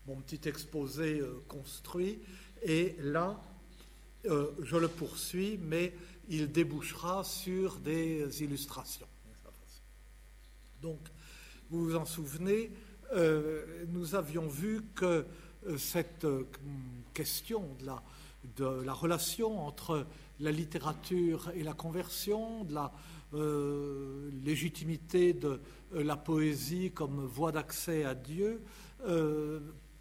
S1: mon petit exposé euh, construit, et là, euh, je le poursuis, mais il débouchera sur des illustrations. Donc, vous vous en souvenez, euh, nous avions vu que cette question de la, relation entre la littérature et la conversion, de la légitimité de la poésie comme voie d'accès à Dieu,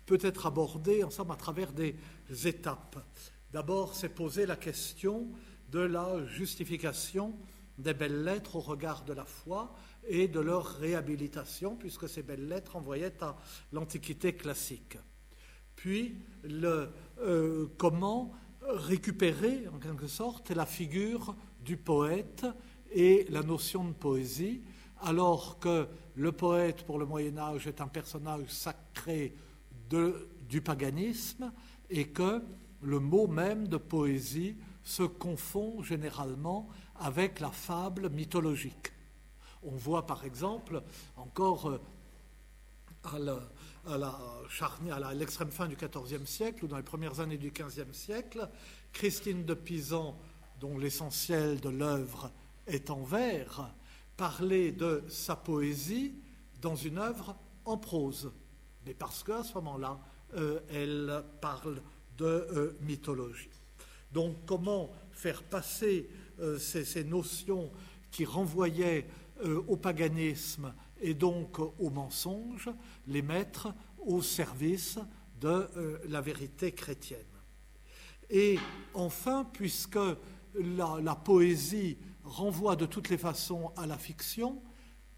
S1: peut être abordée ensemble à travers des étapes. D'abord, c'est poser la question de la justification des belles lettres au regard de la foi et de leur réhabilitation, puisque ces belles lettres envoyaient à l'Antiquité classique. Puis, le, euh, comment récupérer, en quelque sorte, la figure du poète et la notion de poésie, alors que le poète, pour le Moyen Âge, est un personnage sacré du paganisme et que le mot même de poésie se confond généralement avec la fable mythologique. On voit par exemple encore euh, à l'extrême fin du XIVe siècle ou dans les premières années du XVe siècle, Christine de Pisan, dont l'essentiel de l'œuvre est en vers, parler de sa poésie dans une œuvre en prose. Mais parce qu'à ce moment-là, euh, elle parle de euh, mythologie. Donc comment faire passer euh, ces, notions qui renvoyaient au paganisme et donc au mensonge, les mettre au service de la vérité chrétienne? Et enfin, puisque la poésie renvoie de toutes les façons à la fiction,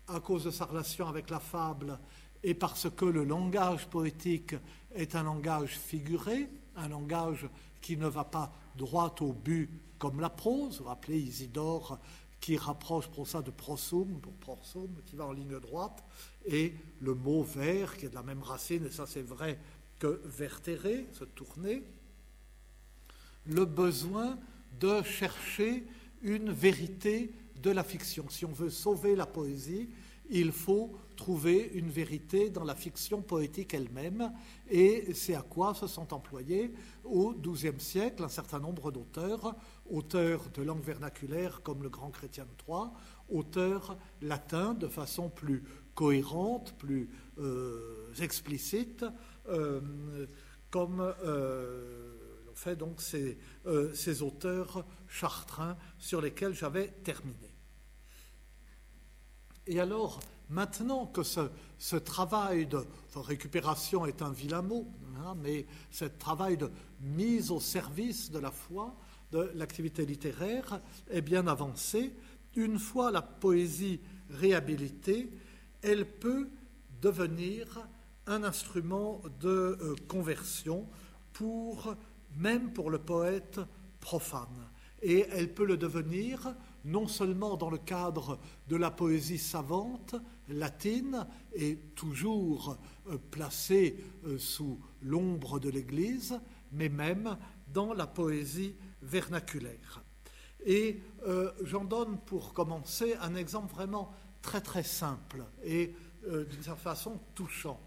S1: à cause de sa relation avec la fable et parce que le langage poétique est un langage figuré, un langage qui ne va pas droit au but comme la prose, vous rappelez Isidore qui rapproche pour ça de prosum, pour prosum, qui va en ligne droite, et le mot vers, qui est de la même racine, et ça c'est vrai que vertérer, se tourner, le besoin de chercher une vérité de la fiction. Si on veut sauver la poésie, il faut trouver une vérité dans la fiction poétique elle-même, et c'est à quoi se sont employés au XIIe siècle un certain nombre d'auteurs, auteurs de langue vernaculaire comme le grand Chrétien de Troyes, auteurs latins de façon plus cohérente, plus explicite, comme ont fait donc ces, ces auteurs chartrains sur lesquels j'avais terminé. Et alors, maintenant que ce, travail de récupération est un vilain mot, hein, mais ce travail de mise au service de la foi, de l'activité littéraire, est bien avancé, une fois la poésie réhabilitée, elle peut devenir un instrument de euh, conversion pour même pour le poète profane. Et elle peut le devenir non seulement dans le cadre de la poésie savante latine et toujours euh, placée euh, sous l'ombre de l'Église, mais même dans la poésie vernaculaire. Et euh, j'en donne pour commencer un exemple vraiment très très simple et d'une certaine façon touchant.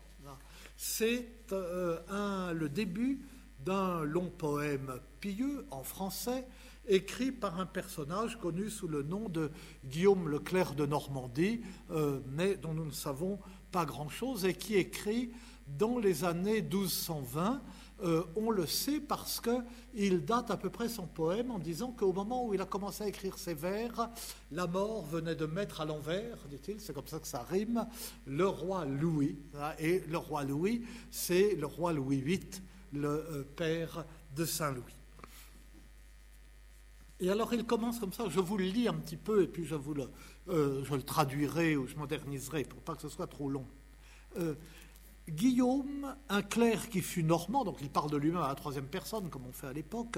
S1: C'est le début d'un long poème pieux en français écrit par un personnage connu sous le nom de Guillaume Leclerc de Normandie, euh, mais dont nous ne savons pas grand-chose, et qui écrit dans les années 1220. Euh, on le sait parce qu'il date à peu près son poème en disant qu'au moment où il a commencé à écrire ses vers, la mort venait de mettre à l'envers, dit-il, c'est comme ça que ça rime, le roi Louis. Et le roi Louis, c'est le roi Louis VIII, le euh, père de Saint-Louis. Et alors il commence comme ça, je vous le lis un petit peu et puis je, vous le, euh, je le traduirai ou je moderniserai pour pas que ce soit trop long. Euh, Guillaume, un clerc qui fut normand, donc il parle de lui-même à la troisième personne comme on fait à l'époque,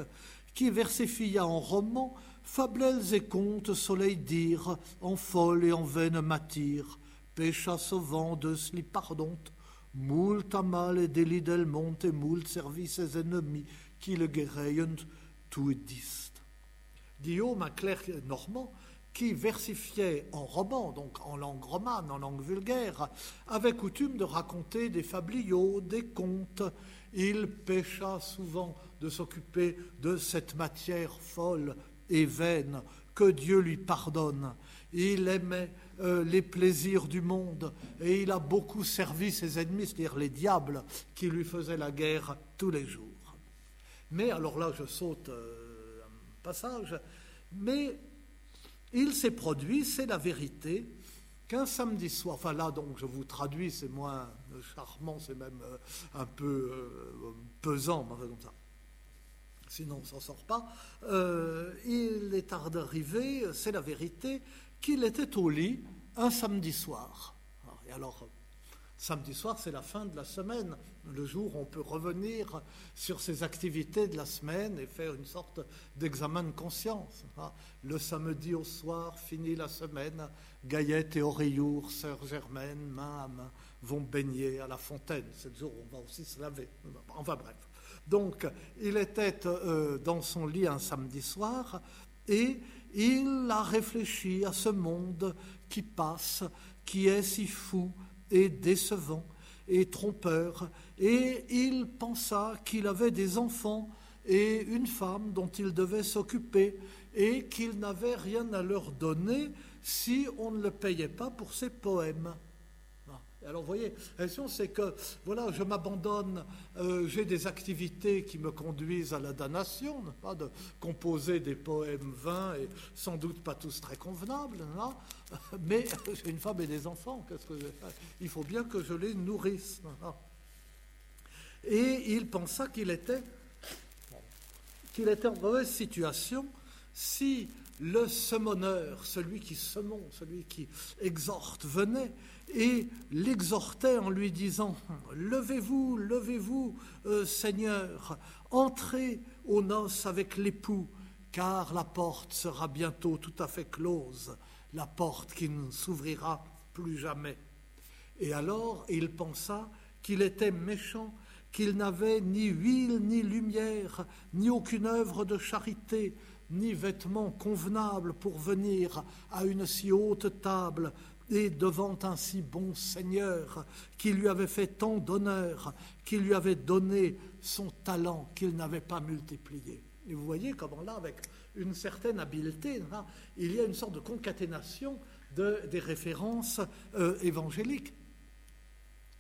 S1: qui versifia en roman fablelles et contes, soleil dire, en folle et en vaine matière, pécha sauvant de slip pardonte, moult mal et délit del monte et moult services ses ennemis qui le guérayent tout dis. Guillaume, un clerc normand, qui versifiait en roman, donc en langue romane, en langue vulgaire, avait coutume de raconter des fabliaux, des contes. Il pêcha souvent de s'occuper de cette matière folle et vaine que Dieu lui pardonne. Il aimait euh, les plaisirs du monde et il a beaucoup servi ses ennemis, c'est-à-dire les diables qui lui faisaient la guerre tous les jours. Mais alors là, je saute. Euh, passage, mais il s'est produit, c'est la vérité, qu'un samedi soir, enfin là donc je vous traduis, c'est moins charmant, c'est même euh, un peu euh, pesant, comme ça. Sinon on ne s'en sort pas. Euh, il est tard d'arriver, c'est la vérité, qu'il était au lit un samedi soir. Et alors, Samedi soir, c'est la fin de la semaine, le jour où on peut revenir sur ses activités de la semaine et faire une sorte d'examen de conscience. Hein. Le samedi au soir, finit la semaine, Gaillette et Auréour, sœur Germaine, main à main, vont baigner à la fontaine. C'est le jour où on va aussi se laver. Enfin bref. Donc, il était euh, dans son lit un samedi soir et il a réfléchi à ce monde qui passe, qui est si fou, et décevant et trompeur, et il pensa qu'il avait des enfants et une femme dont il devait s'occuper, et qu'il n'avait rien à leur donner si on ne le payait pas pour ses poèmes. Alors, vous voyez, la question, c'est que, voilà, je m'abandonne, euh, j'ai des activités qui me conduisent à la damnation, pas de composer des poèmes vains et sans doute pas tous très convenables, mais j'ai une femme et des enfants, qu'est-ce que Il faut bien que je les nourrisse. Et il pensa qu'il était, en mauvaise situation si le semoneur, celui qui semon, celui qui exhorte, venait et l'exhortait en lui disant Levez-vous, levez-vous, euh, Seigneur, entrez aux noces avec l'époux, car la porte sera bientôt tout à fait close, la porte qui ne s'ouvrira plus jamais. Et alors il pensa qu'il était méchant, qu'il n'avait ni huile ni lumière, ni aucune œuvre de charité, ni vêtements convenables pour venir à une si haute table devant un si bon Seigneur qui lui avait fait tant d'honneur, qui lui avait donné son talent qu'il n'avait pas multiplié. Et vous voyez comment là, avec une certaine habileté, il y a une sorte de concaténation de, des références euh, évangéliques.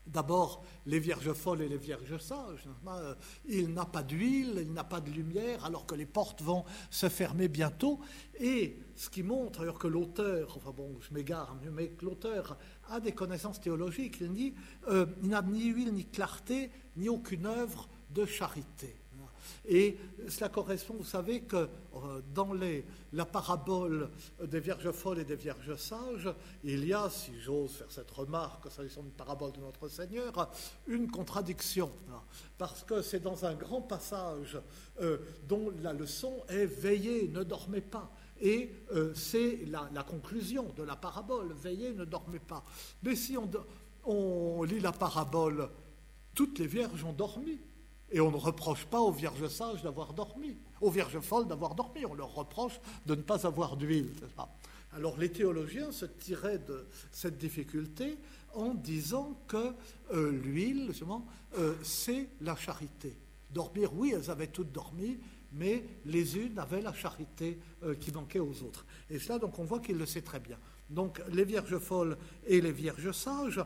S1: D'abord, les vierges folles et les vierges sages. Euh, il n'a pas d'huile, il n'a pas de lumière, alors que les portes vont se fermer bientôt. Et ce qui montre d'ailleurs que l'auteur, enfin bon, je m'égare, mais que l'auteur a des connaissances théologiques. Il dit euh, il n'a ni huile, ni clarté, ni aucune œuvre de charité. Et cela correspond, vous savez, que euh, dans la parabole des vierges folles et des vierges sages, il y a, si j'ose faire cette remarque, s'agissant une parabole de notre Seigneur, une contradiction. Parce que c'est dans un grand passage euh, dont la leçon est veillez, ne dormez pas. Et euh, c'est la, conclusion de la parabole, veillez, ne dormez pas. Mais si on lit la parabole, toutes les vierges ont dormi. Et on ne reproche pas aux vierges sages d'avoir dormi, aux vierges folles d'avoir dormi, on leur reproche de ne pas avoir d'huile. Alors les théologiens se tiraient de cette difficulté en disant que euh, l'huile, justement, euh, c'est la charité. Dormir, oui, elles avaient toutes dormi, mais les unes avaient la charité euh, qui manquait aux autres. Et cela, donc, on voit qu'il le sait très bien. Donc, les vierges folles et les vierges sages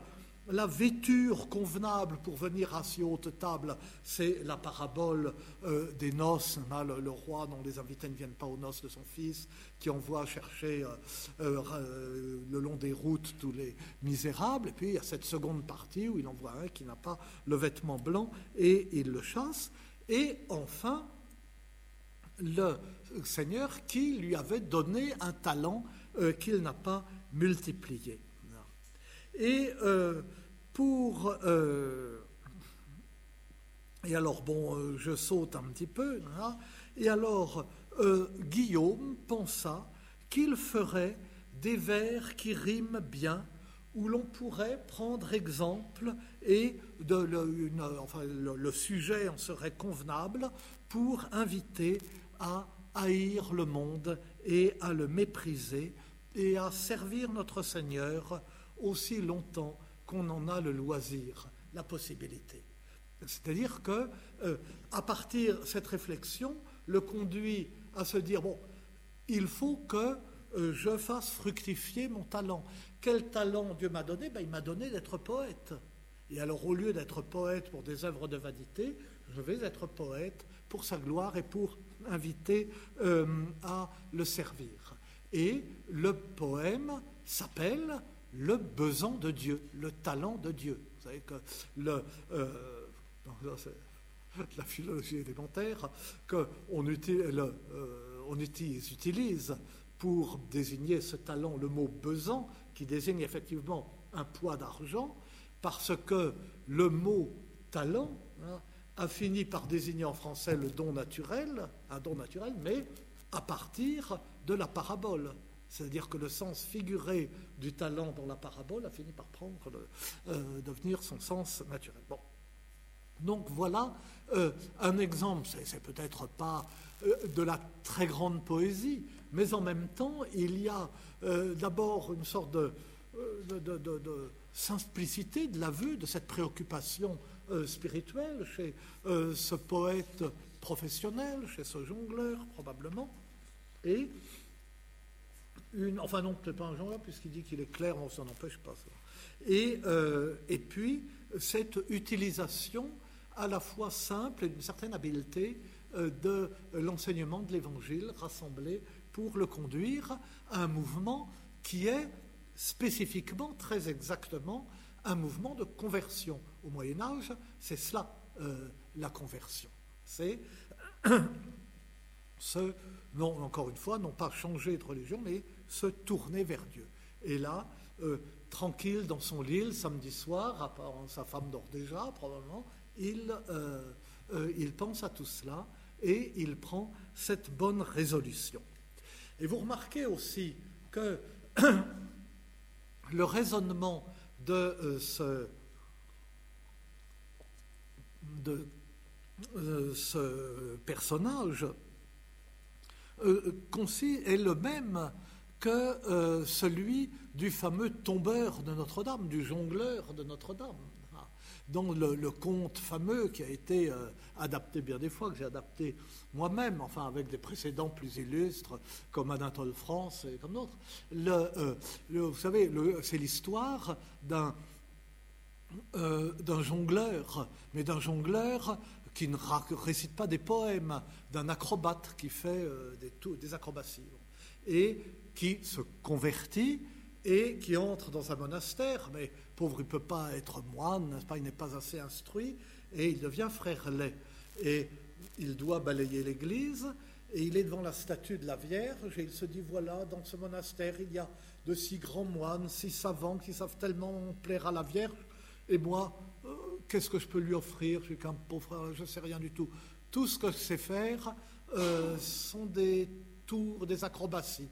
S1: la vêture convenable pour venir à si haute table, c'est la parabole euh, des noces, le, roi dont les invités ne viennent pas aux noces de son fils, qui envoie chercher euh, euh, le long des routes tous les misérables. Et puis il y a cette seconde partie où il envoie un qui n'a pas le vêtement blanc et il le chasse. Et enfin, le Seigneur qui lui avait donné un talent qu'il n'a pas multiplié. Et Euh, et alors, bon, euh, je saute un petit peu. Hein, et alors, euh, Guillaume pensa qu'il ferait des vers qui riment bien, où l'on pourrait prendre exemple et de le, sujet en serait convenable pour inviter à haïr le monde et à le mépriser et à servir notre Seigneur aussi longtemps qu'on en a le loisir, la possibilité. C'est-à-dire que, euh, à partir cette réflexion, le conduit à se dire bon, il faut que euh, je fasse fructifier mon talent. Quel talent Dieu m'a donné? Ben, Il m'a donné d'être poète. Et alors, au lieu d'être poète pour des œuvres de vanité, je vais être poète pour sa gloire et pour inviter euh, à le servir. Et le poème s'appelle le besoin de Dieu, le talent de Dieu. Vous savez que euh, la philologie élémentaire qu'on utilise, euh, on utilise pour désigner ce talent le mot besoin, qui désigne effectivement un poids d'argent, parce que le mot talent hein, a fini par désigner en français le don naturel, un don naturel, mais à partir de la parabole. C'est-à-dire que le sens figuré du talent dans la parabole a fini par prendre euh, devenir son sens naturel. Donc voilà euh, un exemple, c'est peut-être pas euh, de la très grande poésie, mais en même temps, il y a d'abord une sorte de, de, simplicité de l'aveu de cette préoccupation spirituelle chez ce poète professionnel, chez ce jongleur probablement, et enfin non, peut-être pas un genre puisqu'il dit qu'il est clair, on s'en empêche pas. Et, euh, et puis, cette utilisation à la fois simple et d'une certaine habileté euh, de l'enseignement de l'Évangile rassemblé pour le conduire à un mouvement qui est spécifiquement, très exactement, un mouvement de conversion. Au Moyen Âge, c'est cela euh, la conversion. C'est ce, non, encore une fois, non pas changer de religion, mais se tourner vers Dieu. Et là, euh, tranquille dans son lit samedi soir, sa femme dort déjà probablement, il, euh, euh, il pense à tout cela et il prend cette bonne résolution. Et vous remarquez aussi que le raisonnement de ce, de, ce personnage est le même que euh, celui du fameux tombeur de Notre-Dame, du jongleur de Notre-Dame. dans le, conte fameux qui a été euh, adapté bien des fois, que j'ai adapté moi-même, enfin avec des précédents plus illustres, comme Anatole France et comme d'autres. Le, vous savez, c'est l'histoire d'un d'un jongleur, mais d'un jongleur qui ne récite pas des poèmes, d'un acrobate qui fait des, des acrobaties, et qui se convertit et qui entre dans un monastère, mais pauvre, il ne peut pas être moine, il n'est pas assez instruit, et il devient frère laid. Et il doit balayer l'église, et il est devant la statue de la Vierge, et il se dit, voilà, dans ce monastère, il y a de si grands moines, si savants, qui savent tellement plaire à la Vierge, et moi, euh, qu'est-ce que je peux lui offrir? Je suis qu'un pauvre, je ne sais rien du tout. Tout ce que je sais faire euh, sont des tours, des acrobaties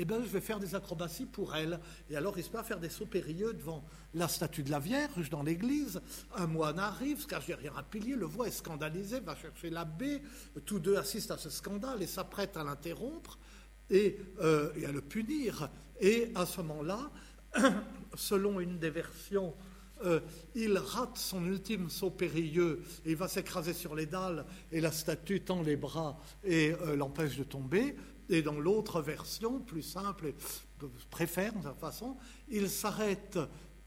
S1: eh bien, je vais faire des acrobaties pour elle. Et alors, il se met à faire des sauts périlleux devant la statue de la Vierge dans l'église. Un moine arrive, se cache derrière un pilier, le voit est scandalisé, va chercher l'abbé. Tous deux assistent à ce scandale et s'apprêtent à l'interrompre et, euh, à le punir. Et à ce moment-là, selon une des versions, euh, il rate son ultime saut périlleux et il va s'écraser sur les dalles et la statue tend les bras et euh, l'empêche de tomber. Et dans l'autre version, plus simple préfère de toute façon, il s'arrête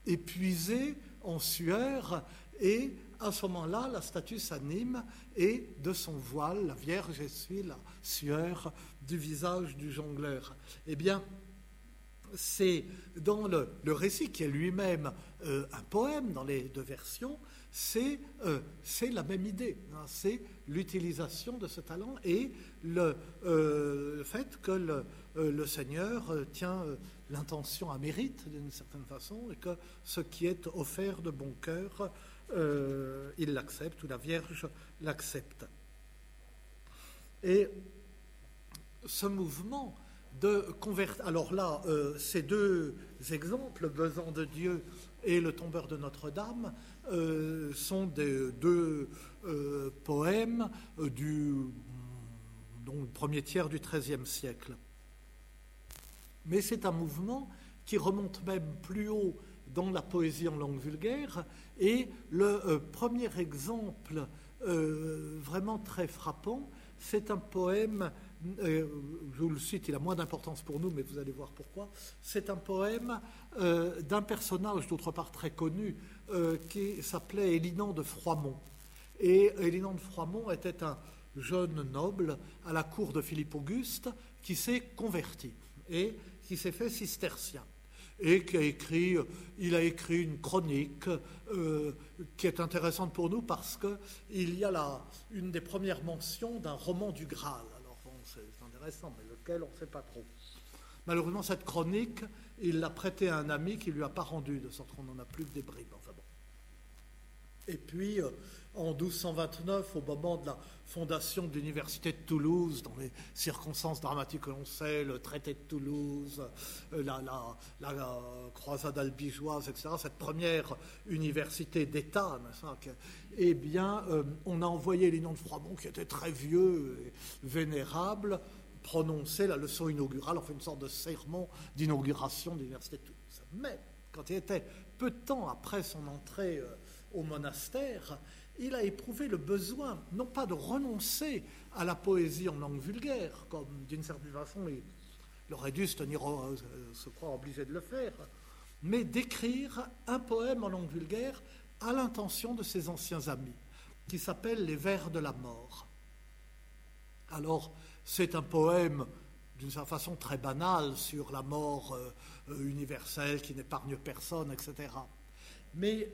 S1: épuisé, en sueur, et à ce moment-là, la statue s'anime et de son voile, la Vierge essuie la sueur du visage du jongleur. Eh bien, c'est dans le, récit qui est lui-même euh, un poème dans les deux versions, c'est euh, la même idée. Hein. c'est l'utilisation de ce talent et le, euh, fait que le, euh, Seigneur tient l'intention à mérite d'une certaine façon et que ce qui est offert de bon cœur, il l'accepte ou la Vierge l'accepte. Et ce mouvement de convertir. Alors là, ces deux exemples, Besan de Dieu et le tombeur de Notre-Dame, sont des deux euh, poème euh, du premier tiers du XIIIe siècle. Mais c'est un mouvement qui remonte même plus haut dans la poésie en langue vulgaire. Et le euh, premier exemple vraiment très frappant, c'est un poème, je vous le cite, il a moins d'importance pour nous, mais vous allez voir pourquoi. C'est un poème d'un personnage, d'autre part très connu, qui s'appelait Élinan de Froimont. Et Élinan de Froimont était un jeune noble à la cour de Philippe Auguste qui s'est converti et qui s'est fait cistercien et qui a écrit, il a écrit une chronique euh, qui est intéressante pour nous parce qu'il y a là une des premières mentions d'un roman du Graal. Alors c'est intéressant, mais lequel on ne sait pas trop. Malheureusement, cette chronique, il l'a prêtée à un ami qui ne lui a pas rendu, de sorte qu'on n'en a plus que des bribes. Et puis, euh, en 1229, au moment de la fondation de l'université de Toulouse, dans les circonstances dramatiques que l'on sait, le traité de Toulouse, euh, la, croisade albigeoise, etc., cette première université d'État, eh bien, euh, on a envoyé les noms de Froimont, qui était très vieux et vénérable, prononcer la leçon inaugurale, enfin une sorte de sermon d'inauguration de l'université de Toulouse. Mais, quand il était peu de temps après son entrée au monastère, il a éprouvé le besoin, non pas de renoncer à la poésie en langue vulgaire, comme d'une certaine façon il aurait dû se, tenir, euh, se croire obligé de le faire, mais d'écrire un poème en langue vulgaire à l'intention de ses anciens amis, qui s'appelle Les Vers de la mort. Alors, c'est un poème d'une certaine façon très banal sur la mort euh, euh, universelle qui n'épargne personne, etc. Mais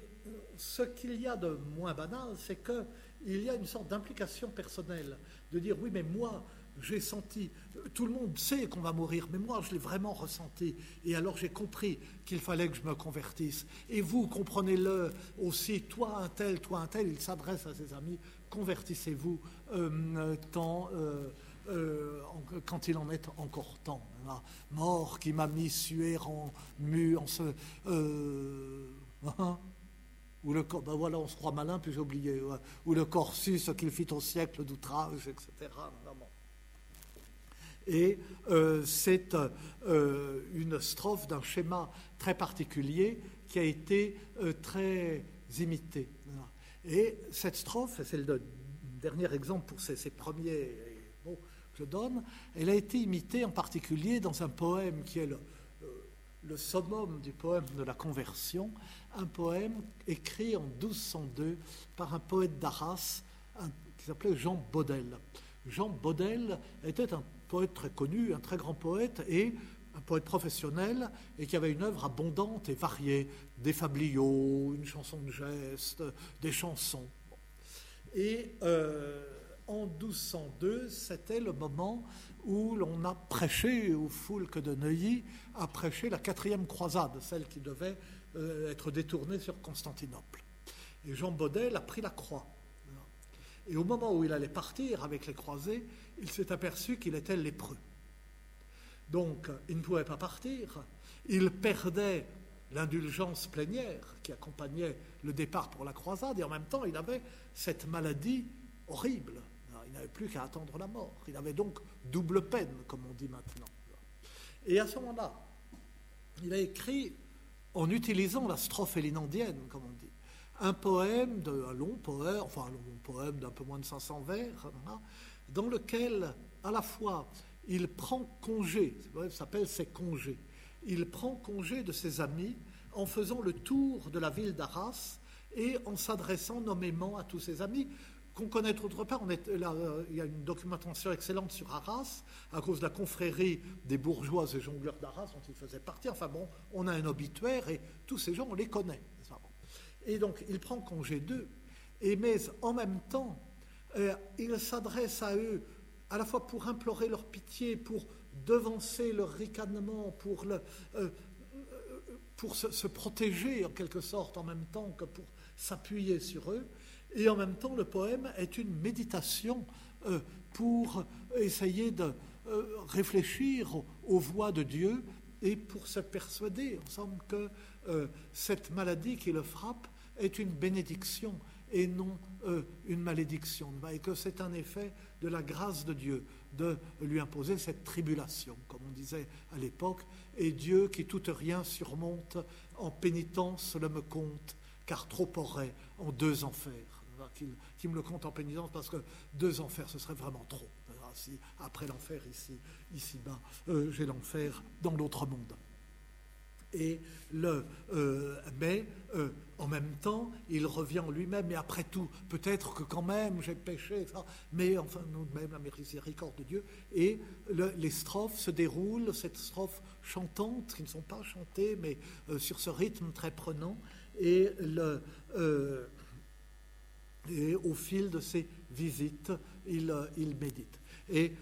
S1: ce qu'il y a de moins banal, c'est qu'il y a une sorte d'implication personnelle, de dire oui, mais moi, j'ai senti, tout le monde sait qu'on va mourir, mais moi, je l'ai vraiment ressenti. Et alors, j'ai compris qu'il fallait que je me convertisse. Et vous, comprenez-le aussi, toi, un tel, toi, un tel, il s'adresse à ses amis, convertissez-vous euh, euh, euh, quand il en est encore temps. mort qui m'a mis suer en mu, en ce. Hein, ou le, ben voilà, on se croit malin, puis j'ai oublié, ou le corsus qu'il fit au siècle d'outrage, etc. Et euh, c'est euh, une strophe d'un schéma très particulier qui a été euh, très imiter. Et cette strophe, c'est le dernier exemple pour ces, premiers mots que je donne, elle a été imitée en particulier dans un poème qui est le, le summum du poème de la conversion, un poème écrit en 1202 par un poète d'Arras qui s'appelait Jean Baudel. Jean Baudel était un poète très connu, un très grand poète et un poète professionnel et qui avait une œuvre abondante et variée, des fabliaux, une chanson de geste, des chansons. Et euh, en 1202, c'était le moment où l'on a prêché, au Foulque de Neuilly a prêché la quatrième croisade, celle qui devait euh, être détournée sur Constantinople. Et Jean Baudel a pris la croix. Et au moment où il allait partir avec les croisés, il s'est aperçu qu'il était lépreux. Donc, il ne pouvait pas partir. Il perdait l'indulgence plénière qui accompagnait le départ pour la croisade, et en même temps, il avait cette maladie horrible. Il n'avait plus qu'à attendre la mort. Il avait donc double peine, comme on dit maintenant. Et à ce moment-là, il a écrit, en utilisant la strophe élinandienne, comme on dit, un poème, de, long poème, enfin un long poème d'un peu moins de 500 vers, dans lequel, à la fois, il prend congé, ça s'appelle ses congés, il prend congé de ses amis en faisant le tour de la ville d'Arras et en s'adressant nommément à tous ses amis, qu'on connaît d'autre part. Euh, il y a une documentation excellente sur Arras, à cause de la confrérie des bourgeois et jongleurs d'Arras dont il faisait partie. Enfin bon, on a un obituaire et tous ces gens, on les connaît. Et donc, il prend congé d'eux, et mais en même temps, euh, il s'adresse à eux à la fois pour implorer leur pitié, pour devancer leur ricanement, pour, le, euh, pour se, protéger en quelque sorte en même temps que pour s'appuyer sur eux. Et en même temps, le poème est une méditation euh, pour essayer de euh, réfléchir aux, voix de Dieu et pour se persuader, ensemble, que euh, cette maladie qui le frappe est une bénédiction et non une malédiction, et que c'est un effet de la grâce de Dieu de lui imposer cette tribulation, comme on disait à l'époque, et Dieu qui tout rien surmonte, en pénitence le me compte, car trop aurait en deux enfers qui, me le compte en pénitence parce que deux enfers, ce serait vraiment trop. Si après l'enfer ici, ici-bas, euh, j'ai l'enfer dans l'autre monde. Et le, euh, mais euh, en même temps, il revient en lui-même. Et après tout, peut-être que quand même j'ai péché, mais enfin, nous de même, la miséricorde de Dieu. Et les strophes se déroulent, cette strophe chantante, qui ne sont pas chantées, mais sur ce rythme très prenant. Et le, et au fil de ses visites, il, euh, médite. Et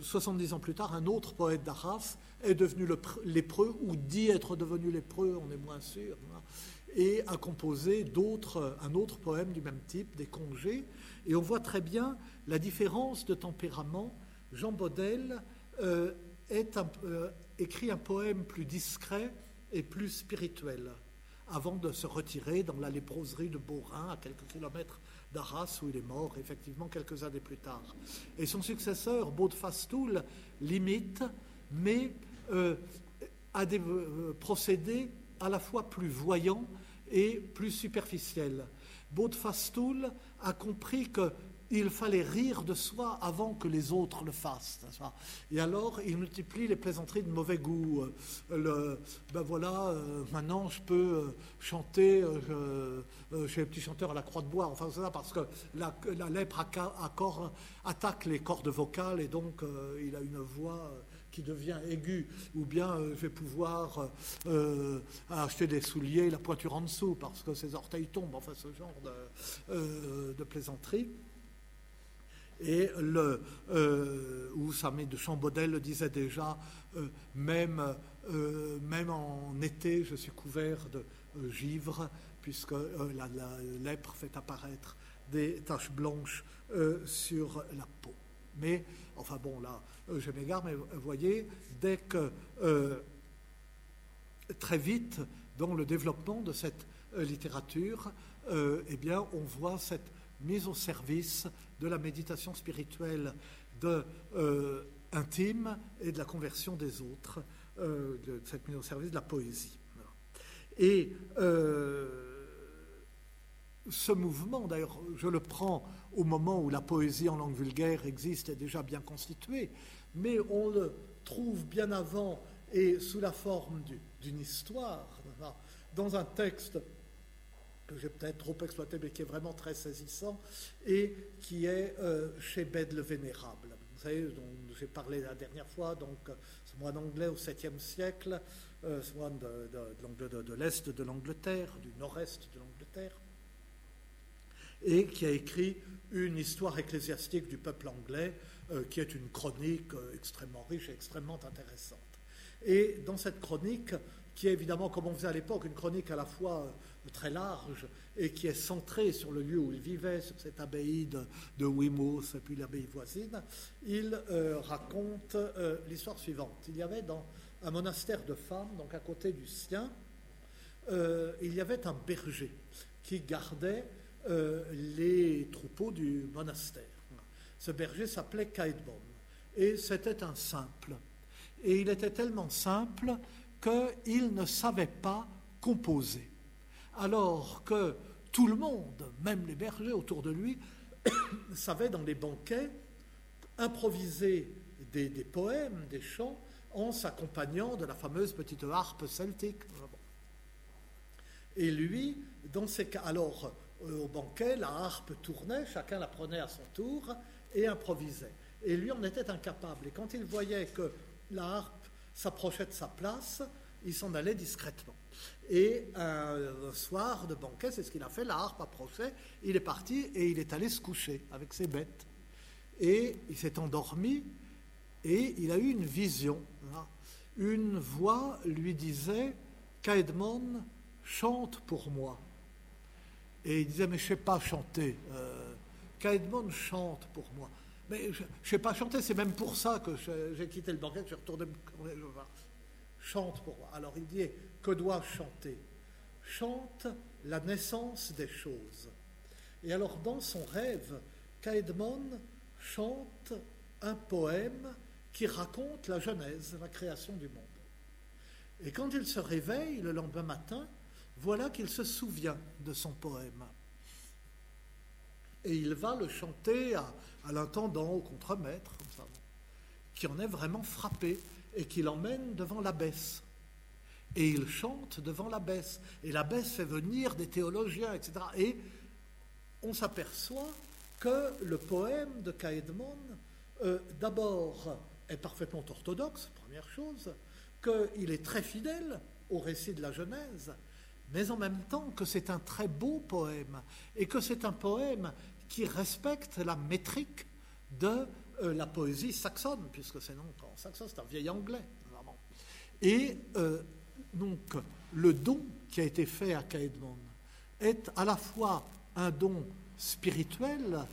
S1: 70 euh, ans plus tard, un autre poète d'Arras est devenu lépreux, ou dit être devenu lépreux, on est moins sûr, hein, et a composé un autre poème du même type, Des congés. Et on voit très bien la différence de tempérament. Jean Baudel euh, est écrit un poème plus discret et plus spirituel avant de se retirer dans la léproserie de Beaurain, à quelques kilomètres d'Arras, où il est mort effectivement quelques années plus tard. Et son successeur, Baudfastoul, l'imite, mais euh, a des euh, procédés à la fois plus voyants et plus superficiels. Baudfastoul a compris que il fallait rire de soi avant que les autres le fassent. Et alors, il multiplie les plaisanteries de mauvais goût. Euh, le, ben voilà, euh, maintenant je peux euh, chanter chez les petits chanteurs à la croix de bois. Enfin, ça, parce que la, lèpre attaque les cordes vocales et donc il a une voix qui devient aiguë, ou bien je vais pouvoir acheter des souliers, la pointure en dessous, parce que ses orteils tombent, enfin ce genre de, de plaisanterie. Et le, euh, où Samé de Chambaudel le disait déjà, euh, même, euh, même en été, je suis couvert de givre, puisque la, lèpre fait apparaître des taches blanches sur la peau. Mais, enfin bon, là, je m'égare, mais vous voyez, dès que, très vite, dans le développement de cette littérature, eh bien, on voit cette mise au service de la méditation spirituelle euh, intime et de la conversion des autres, euh, de cette mise au service de la poésie. Et euh, ce mouvement, d'ailleurs, je le prends au moment où la poésie en langue vulgaire existe, est déjà bien constituée, mais on le trouve bien avant et sous la forme d'une histoire, dans un texte que j'ai peut-être trop exploité, mais qui est vraiment très saisissant, et qui est euh, chez Bède le Vénérable. Vous savez, dont j'ai parlé la dernière fois, donc ce moine anglais au 7e siècle, euh, ce moine de, l'Est de l'Angleterre, du Nord-Est de l'Angleterre, et qui a écrit une histoire ecclésiastique du peuple anglais, euh, qui est une chronique euh, extrêmement riche et extrêmement intéressante. Et dans cette chronique, qui est évidemment, comme on faisait à l'époque, une chronique à la fois euh, très large et qui est centrée sur le lieu où il vivait, sur cette abbaye de, de et puis l'abbaye voisine, il raconte l'histoire suivante. Il y avait dans un monastère de femmes, donc à côté du sien, il y avait un berger qui gardait euh, les troupeaux du monastère. Ce berger s'appelait Caedmon et c'était un simple. Et il était tellement simple qu'il ne savait pas composer. Alors que tout le monde, même les bergers autour de lui, savaient dans les banquets improviser des, poèmes, des chants, en s'accompagnant de la fameuse petite harpe celtique. Et lui, dans alors euh, au banquet, la harpe tournait, chacun la prenait à son tour et improvisait. Et lui, on était incapable. Et quand il voyait que la harpe s'approchait de sa place, il s'en allait discrètement. Et un soir de banquet, c'est ce qu'il a fait, la harpe approchait, il est parti et il est allé se coucher avec ses bêtes. Et il s'est endormi et il a eu une vision. Une voix lui disait, Caedmon, chante pour moi. Et il disait, mais je ne sais pas chanter. Euh, chante pour moi. Mais je ne sais pas chanter, c'est même pour ça que j'ai quitté le banquet, je suis retourné Chante pour moi. Alors il dit, que dois-je chanter Chante la naissance des choses. Et alors dans son rêve, Caedmon chante un poème qui raconte la genèse, la création du monde. Et quand il se réveille le lendemain matin, voilà qu'il se souvient de son poème. Et il va le chanter à, l'intendant, au contremaître, qui en est vraiment frappé et qui l'emmène devant l'abbesse. Et il chante devant l'abbesse. Et l'abbesse fait venir des théologiens, etc. Et on s'aperçoit que le poème de Caedmon, euh, d'abord, est parfaitement orthodoxe, première chose, qu'il est très fidèle au récit de la Genèse, mais en même temps que c'est un très beau poème et que c'est un poème qui respecte la métrique de euh, la poésie saxonne, puisque c'est non en saxon, c'est un vieil anglais, vraiment. Et euh, donc, le don qui a été fait à Caedmon est à la fois un don spirituel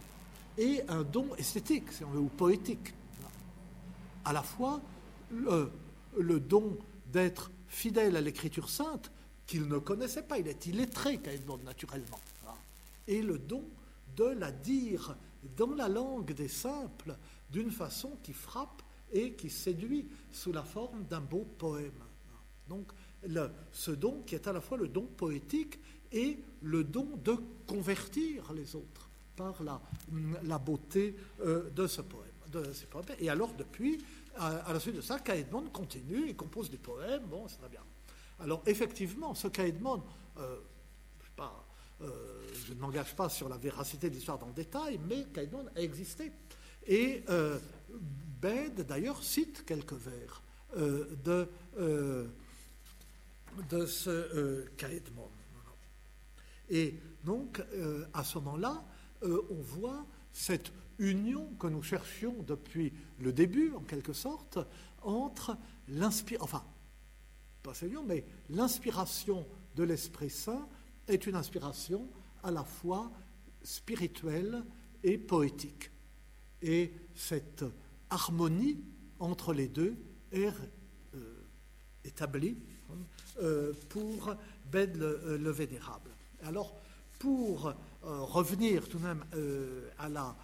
S1: et un don esthétique, si on veut, ou poétique. À la fois le, don d'être fidèle à l'écriture sainte, qu'il ne connaissait pas. Il est illettré, Caïdmon, naturellement. Et le don de la dire dans la langue des simples d'une façon qui frappe et qui séduit sous la forme d'un beau poème. Donc, ce don qui est à la fois le don poétique et le don de convertir les autres par la, beauté euh, de ce poème. Et alors, depuis, à, la suite de ça, Caïdmon continue et compose des poèmes. Bon, c'est très bien. Alors effectivement, ce Caïdmon, euh, euh, je ne m'engage pas sur la véracité de l'histoire dans le détail, mais Caïdmon a existé. Et euh, Bède, d'ailleurs, cite quelques vers euh, de, de ce Caïdmon. Et donc, à ce moment-là, on voit cette union que nous cherchions depuis le début, en quelque sorte, entre l'inspiration, enfin, pas mais l'inspiration de l'Esprit Saint est une inspiration à la fois spirituelle et poétique. Et cette harmonie entre les deux est euh, établie euh, pour Bède le, Vénérable. Alors, pour euh, revenir tout de même à la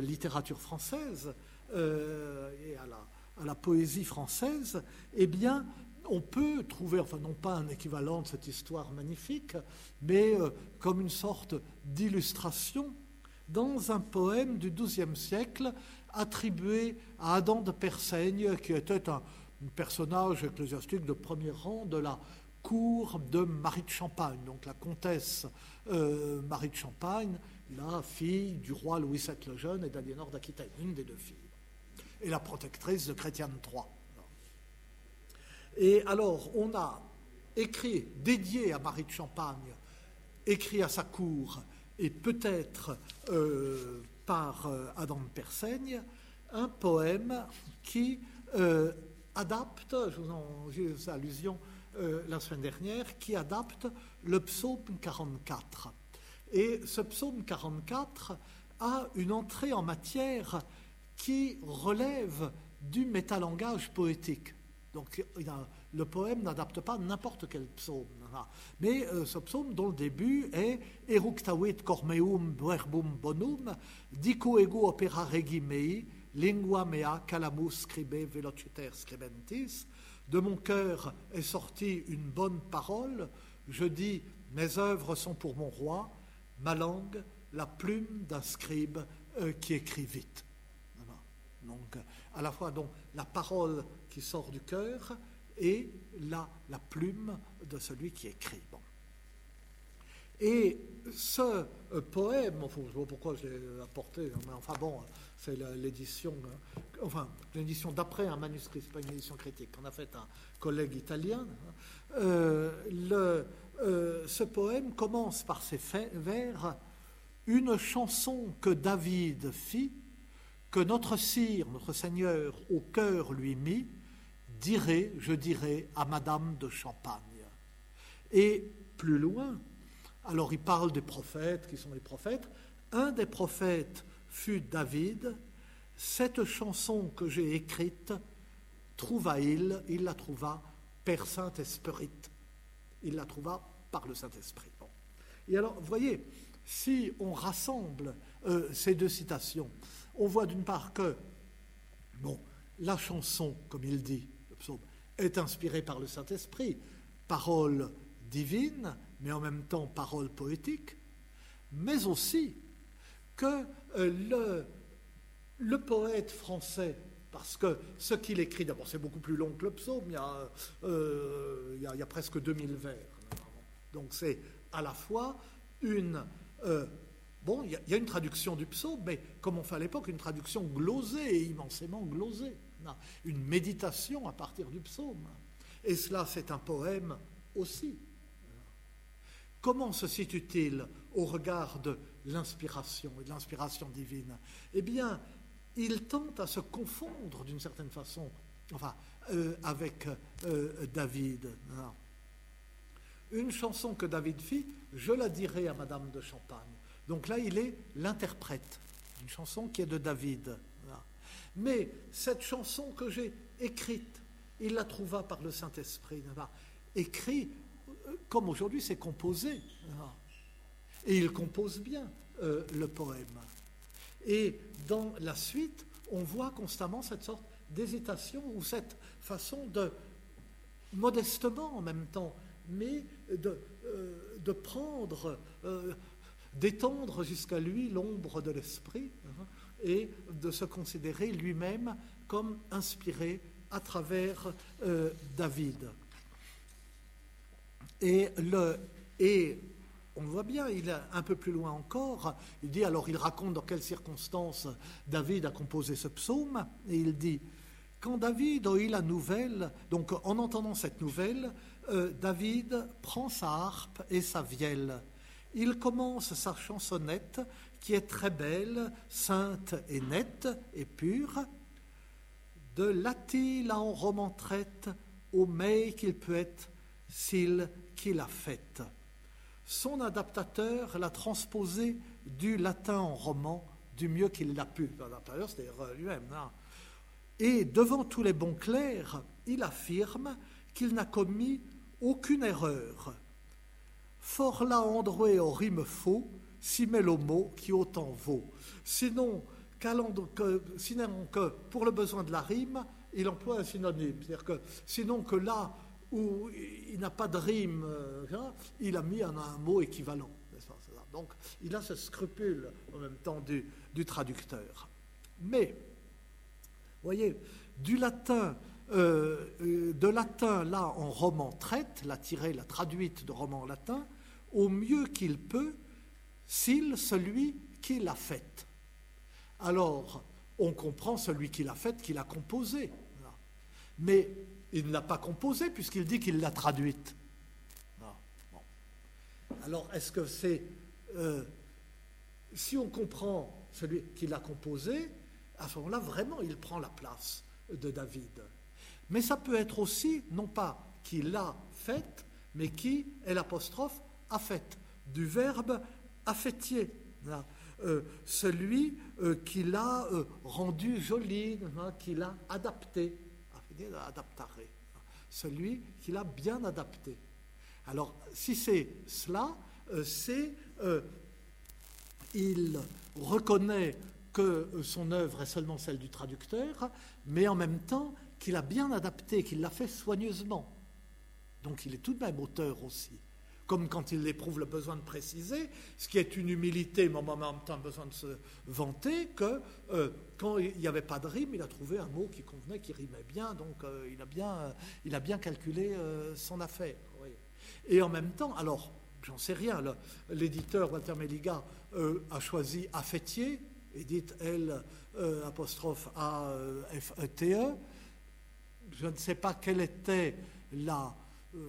S1: littérature française et à la, poésie française, eh bien, on peut trouver, enfin non pas un équivalent de cette histoire magnifique, mais euh, comme une sorte d'illustration dans un poème du XIIe siècle attribué à Adam de Persaigne, qui était un, personnage ecclésiastique de premier rang de la cour de Marie de Champagne, donc la comtesse euh, Marie de Champagne, la fille du roi Louis VII le Jeune et d'Aliénor d'Aquitaine, une des deux filles, et la protectrice de Chrétienne III. Et alors, on a écrit, dédié à Marie de Champagne, écrit à sa cour, et peut-être euh, par euh, Adam de Persaigne, un poème qui adapte, je vous en j'ai eu allusion la semaine dernière, qui adapte le psaume 44. Et ce psaume 44 a une entrée en matière qui relève du métalangage poétique. Donc le poème n'adapte pas n'importe quel psaume. Mais euh, ce psaume dont le début est Eructavit cormeum verbum bonum, dico ego opera regi mei, lingua mea calamus scribe velociter scribentis. De mon cœur est sortie une bonne parole. Je dis mes œuvres sont pour mon roi, ma langue la plume d'un scribe euh, qui écrit vite. Donc, à la fois donc, la parole qui sort du cœur et la, la plume de celui qui écrit. Et ce euh, poème, pourquoi je l'ai apporté, mais enfin bon, c'est l'édition, euh, enfin l'édition d'après un manuscrit, c'est pas une édition critique, qu'on a fait un collègue italien. Euh, le, ce poème commence par ces vers une chanson que David fit, que notre sire, notre Seigneur, au cœur lui mit, dirai, je dirai à Madame de Champagne. Et plus loin, alors il parle des prophètes, qui sont les prophètes. Un des prophètes fut David. Cette chanson que j'ai écrite, trouva-il, il la trouva per Saint-Esprit. Il la trouva par le Saint-Esprit. Et alors, voyez, si on rassemble euh, ces deux citations, on voit d'une part que, bon, la chanson, comme il dit, le psaume, est inspirée par le Saint-Esprit, parole divine, mais en même temps parole poétique, mais aussi que euh, le, poète français, parce que ce qu'il écrit, d'abord c'est beaucoup plus long que le psaume, il y a, euh, presque 2000 vers. Donc c'est à la fois une... Euh, bon, il y, a, il y, a, une traduction du psaume, mais comme on fait à l'époque, une traduction glosée, immensément glosée. Une méditation à partir du psaume. Et cela, c'est un poème aussi. Comment se situe-t-il au regard de l'inspiration et de l'inspiration divine Eh bien, il tente à se confondre d'une certaine façon enfin, euh, avec euh, David. Une chanson que David fit, je la dirai à Madame de Champagne. Donc là, il est l'interprète. Une chanson qui est de David. Mais cette chanson que j'ai écrite, il la trouva par le Saint-Esprit. Écrit comme aujourd'hui c'est composé. Et il compose bien euh, le poème. Et dans la suite, on voit constamment cette sorte d'hésitation ou cette façon de, modestement en même temps, mais de, euh, prendre, euh, d'étendre jusqu'à lui l'ombre de l'esprit hein, et de se considérer lui-même comme inspiré à travers David. Et, le, on voit bien, il est un peu plus loin encore, il dit, alors il raconte dans quelles circonstances David a composé ce psaume, et il dit, quand David eu la nouvelle, donc en entendant cette nouvelle, euh, David prend sa harpe et sa vielle. Il commence sa chansonnette qui est très belle, sainte et nette et pure. De l'atil en roman traite, au mai qu'il peut être, s'il qu'il a faite. Son adaptateur l'a transposé du latin en roman du mieux qu'il l'a pu. L'adaptateur, c'est lui-même. Hein. Et devant tous les bons clercs, il affirme qu'il n'a commis aucune erreur. Fort là endroit au rime faux, si met le mot qui autant vaut. Sinon, que, sinon que pour le besoin de la rime, il emploie un synonyme. C'est-à-dire que sinon que là où il n'a pas de rime, il a mis un, mot équivalent. Donc il a ce scrupule en même temps du, du traducteur. Mais, voyez, du latin, euh, euh, de latin là en roman traite, la tirée, la traduite de roman latin, au mieux qu'il peut, s'il celui qui l'a faite. Alors, on comprend celui qui l'a faite, qui l'a composée. Mais il ne l'a pas composée puisqu'il dit qu'il l'a traduite. Alors, est-ce que c'est euh, si on comprend celui qui l'a composé, à ce moment-là, vraiment, il prend la place de David. Mais ça peut être aussi, non pas qui l'a faite, mais qui est l'apostrophe a fait, du verbe affectier. Euh, celui euh, qui l'a rendu joli, hein, qui l'a adapté, celui qui l'a bien adapté. Alors, si c'est cela, c'est euh, il reconnaît que son œuvre est seulement celle du traducteur, mais en même temps qu'il a bien adapté, qu'il l'a fait soigneusement. Donc il est tout de même auteur aussi. Comme quand il éprouve le besoin de préciser, ce qui est une humilité, mais en même temps besoin de se vanter, que euh, quand il n'y avait pas de rime, il a trouvé un mot qui convenait, qui rimait bien, donc euh, il, a bien, il a bien calculé son affaire. Et en même temps, alors, j'en sais rien, l'éditeur Walter Meliga euh, a choisi affectier, édite L euh, apostrophe A euh, F E T E. Je ne sais pas quelle était la,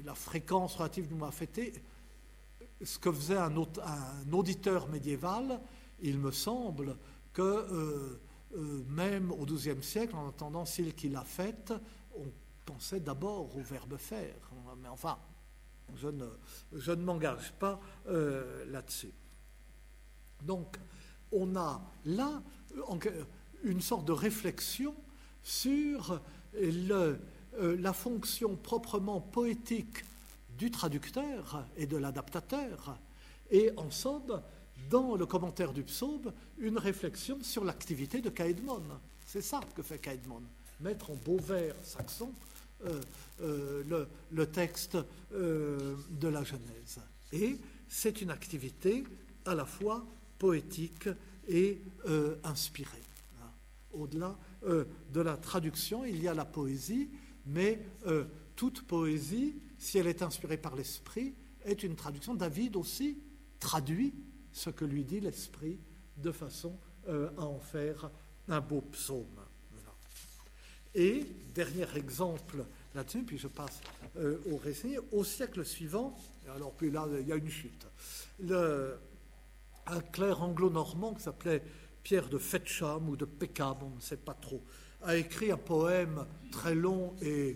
S1: la fréquence relative du mot affecté. Ce que faisait un, auditeur médiéval, il me semble que même au XIIe siècle, en entendant s'il qui l'a faite, on pensait d'abord au verbe faire. Mais enfin, je ne, m'engage pas euh, là-dessus. Donc, on a là une sorte de réflexion sur euh, la fonction proprement poétique du traducteur et de l'adaptateur, et en somme, dans le commentaire du psaume, une réflexion sur l'activité de Caedmon. C'est ça que fait Caedmon, mettre en beau vers saxon euh, euh, le, texte euh, de la Genèse. Et c'est une activité à la fois poétique et inspirée. Au-delà de la traduction, il y a la poésie, mais toute poésie, si elle est inspirée par l'esprit, est une traduction. David aussi traduit ce que lui dit l'esprit de façon à en faire un beau psaume. Et, dernier exemple là-dessus, puis je passe euh, au récit, au siècle suivant, alors puis là, il y a une chute, un clerc anglo-normand qui s'appelait Pierre de Fetcham ou de Peckham, on ne sait pas trop, a écrit un poème très long et euh,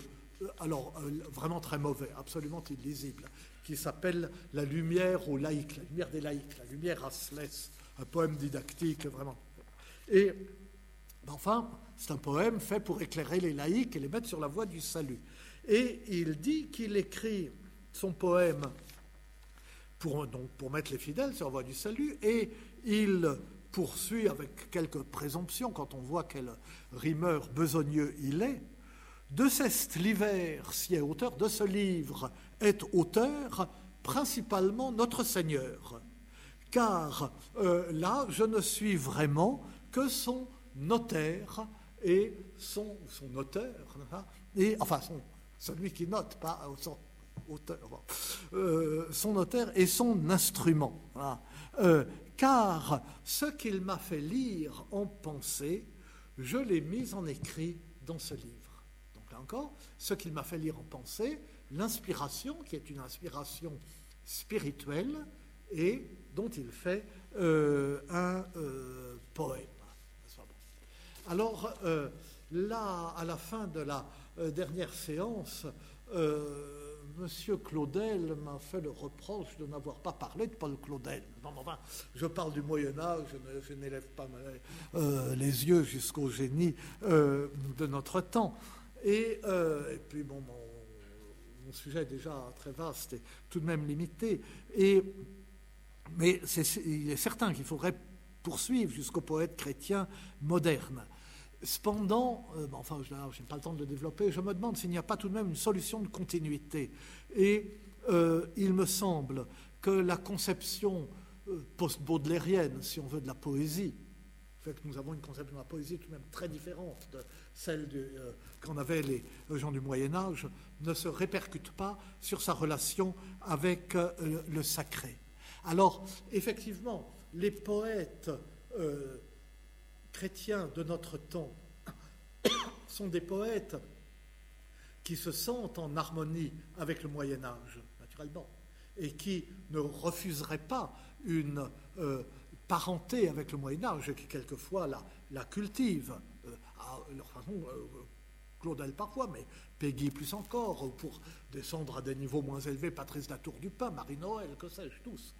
S1: alors euh, vraiment très mauvais, absolument illisible, qui s'appelle La lumière aux laïcs, la lumière des laïcs, la lumière à Sless, un poème didactique vraiment. Et enfin, c'est un poème fait pour éclairer les laïcs et les mettre sur la voie du salut. Et il dit qu'il écrit son poème pour, donc, pour mettre les fidèles sur la voie du salut, et il poursuit avec quelques présomptions, quand on voit quel rimeur besogneux il est, de cet l'hiver, si est auteur, de ce livre est auteur principalement notre Seigneur. Car euh, là, je ne suis vraiment que son notaire et son, auteur, hein, et, enfin son, celui qui note, pas auteur, euh, son auteur et son instrument. Euh, car ce qu'il m'a fait lire en pensée, je l'ai mis en écrit dans ce livre. Encore, ce qu'il m'a fait lire en pensée, l'inspiration, qui est une inspiration spirituelle, et dont il fait euh, un poème. Alors, euh, là, à la fin de la euh, dernière séance, euh, Monsieur Claudel m'a fait le reproche de n'avoir pas parlé de Paul Claudel. je parle du Moyen Âge, je n'élève pas les yeux jusqu'au génie de notre temps. Et, puis, bon, mon, sujet est déjà très vaste et tout de même limité. Et, mais il est certain qu'il faudrait poursuivre jusqu'au poète chrétien moderne. cependant, enfin, je n'ai pas le temps de le développer, je me demande s'il n'y a pas tout de même une solution de continuité. Et il me semble que la conception post-baudelairienne, si on veut, de la poésie, fait que nous avons une conception de la poésie tout de même très différente de celle qu'en avaient les gens du Moyen Âge, ne se répercute pas sur sa relation avec le sacré. Alors, effectivement, les poètes euh, chrétiens de notre temps sont des poètes qui se sentent en harmonie avec le Moyen Âge, naturellement, et qui ne refuseraient pas une euh, parenté avec le Moyen Âge, qui quelquefois la, la cultivent euh, leur façon. Claudel parfois, mais Peggy plus encore, pour descendre à des niveaux moins élevés, Patrice Latour du Pain, Marie-Noël, que sais-je, tous.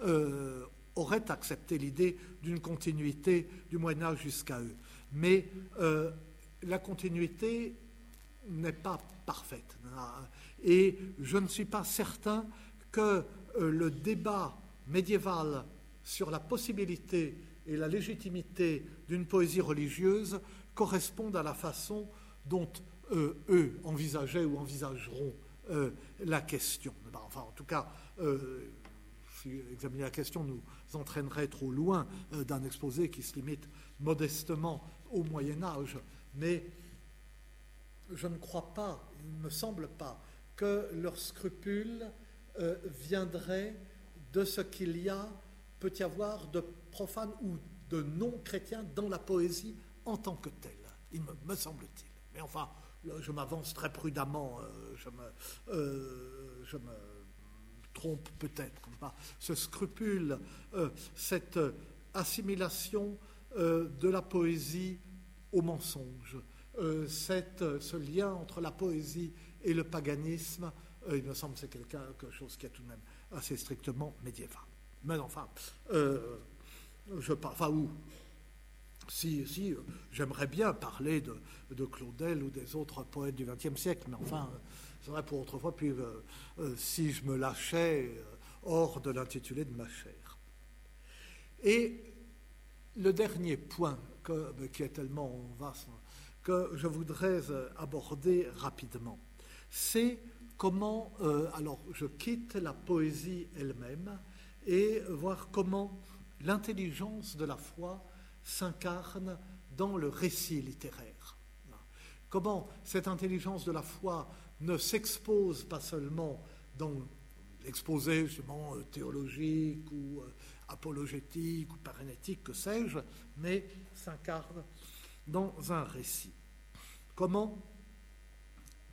S1: Euh, auraient accepté l'idée d'une continuité du Moyen Âge jusqu'à eux. Mais euh, la continuité n'est pas parfaite. Et je ne suis pas certain que euh, le débat médiéval sur la possibilité et la légitimité d'une poésie religieuse corresponde à la façon dont eux envisageaient ou envisageront la question. Enfin, en tout cas, examiner la question nous entraînerait trop loin euh, d'un exposé qui se limite modestement au Moyen Âge. Mais je ne crois pas, il ne me semble pas, que leur scrupule euh, viendrait de ce qu'il y a, peut y avoir de profanes ou de non-chrétiens dans la poésie en tant que telle, il me, semble-t-il. Mais enfin, je m'avance très prudemment, euh, je me, je me trompe peut-être, ce scrupule, euh, cette assimilation euh, de la poésie au mensonge, euh, cette, ce lien entre la poésie et le paganisme, il me semble que c'est quelque chose qui est tout de même assez strictement médiéval. Mais enfin, je parle, enfin, où si, si j'aimerais bien parler de, de, Claudel ou des autres poètes du XXe siècle, mais enfin, c'est vrai pour autrefois, puis si je me lâchais hors de l'intitulé de ma chair. Et le dernier point, qui est tellement vaste, que je voudrais euh, aborder rapidement, c'est comment, euh, alors je quitte la poésie elle-même et voir comment l'intelligence de la foi s'incarne dans le récit littéraire. Comment cette intelligence de la foi ne s'expose pas seulement dans exposé justement euh, théologique ou euh, apologétique ou paranétique, que sais-je, mais s'incarne dans un récit. Comment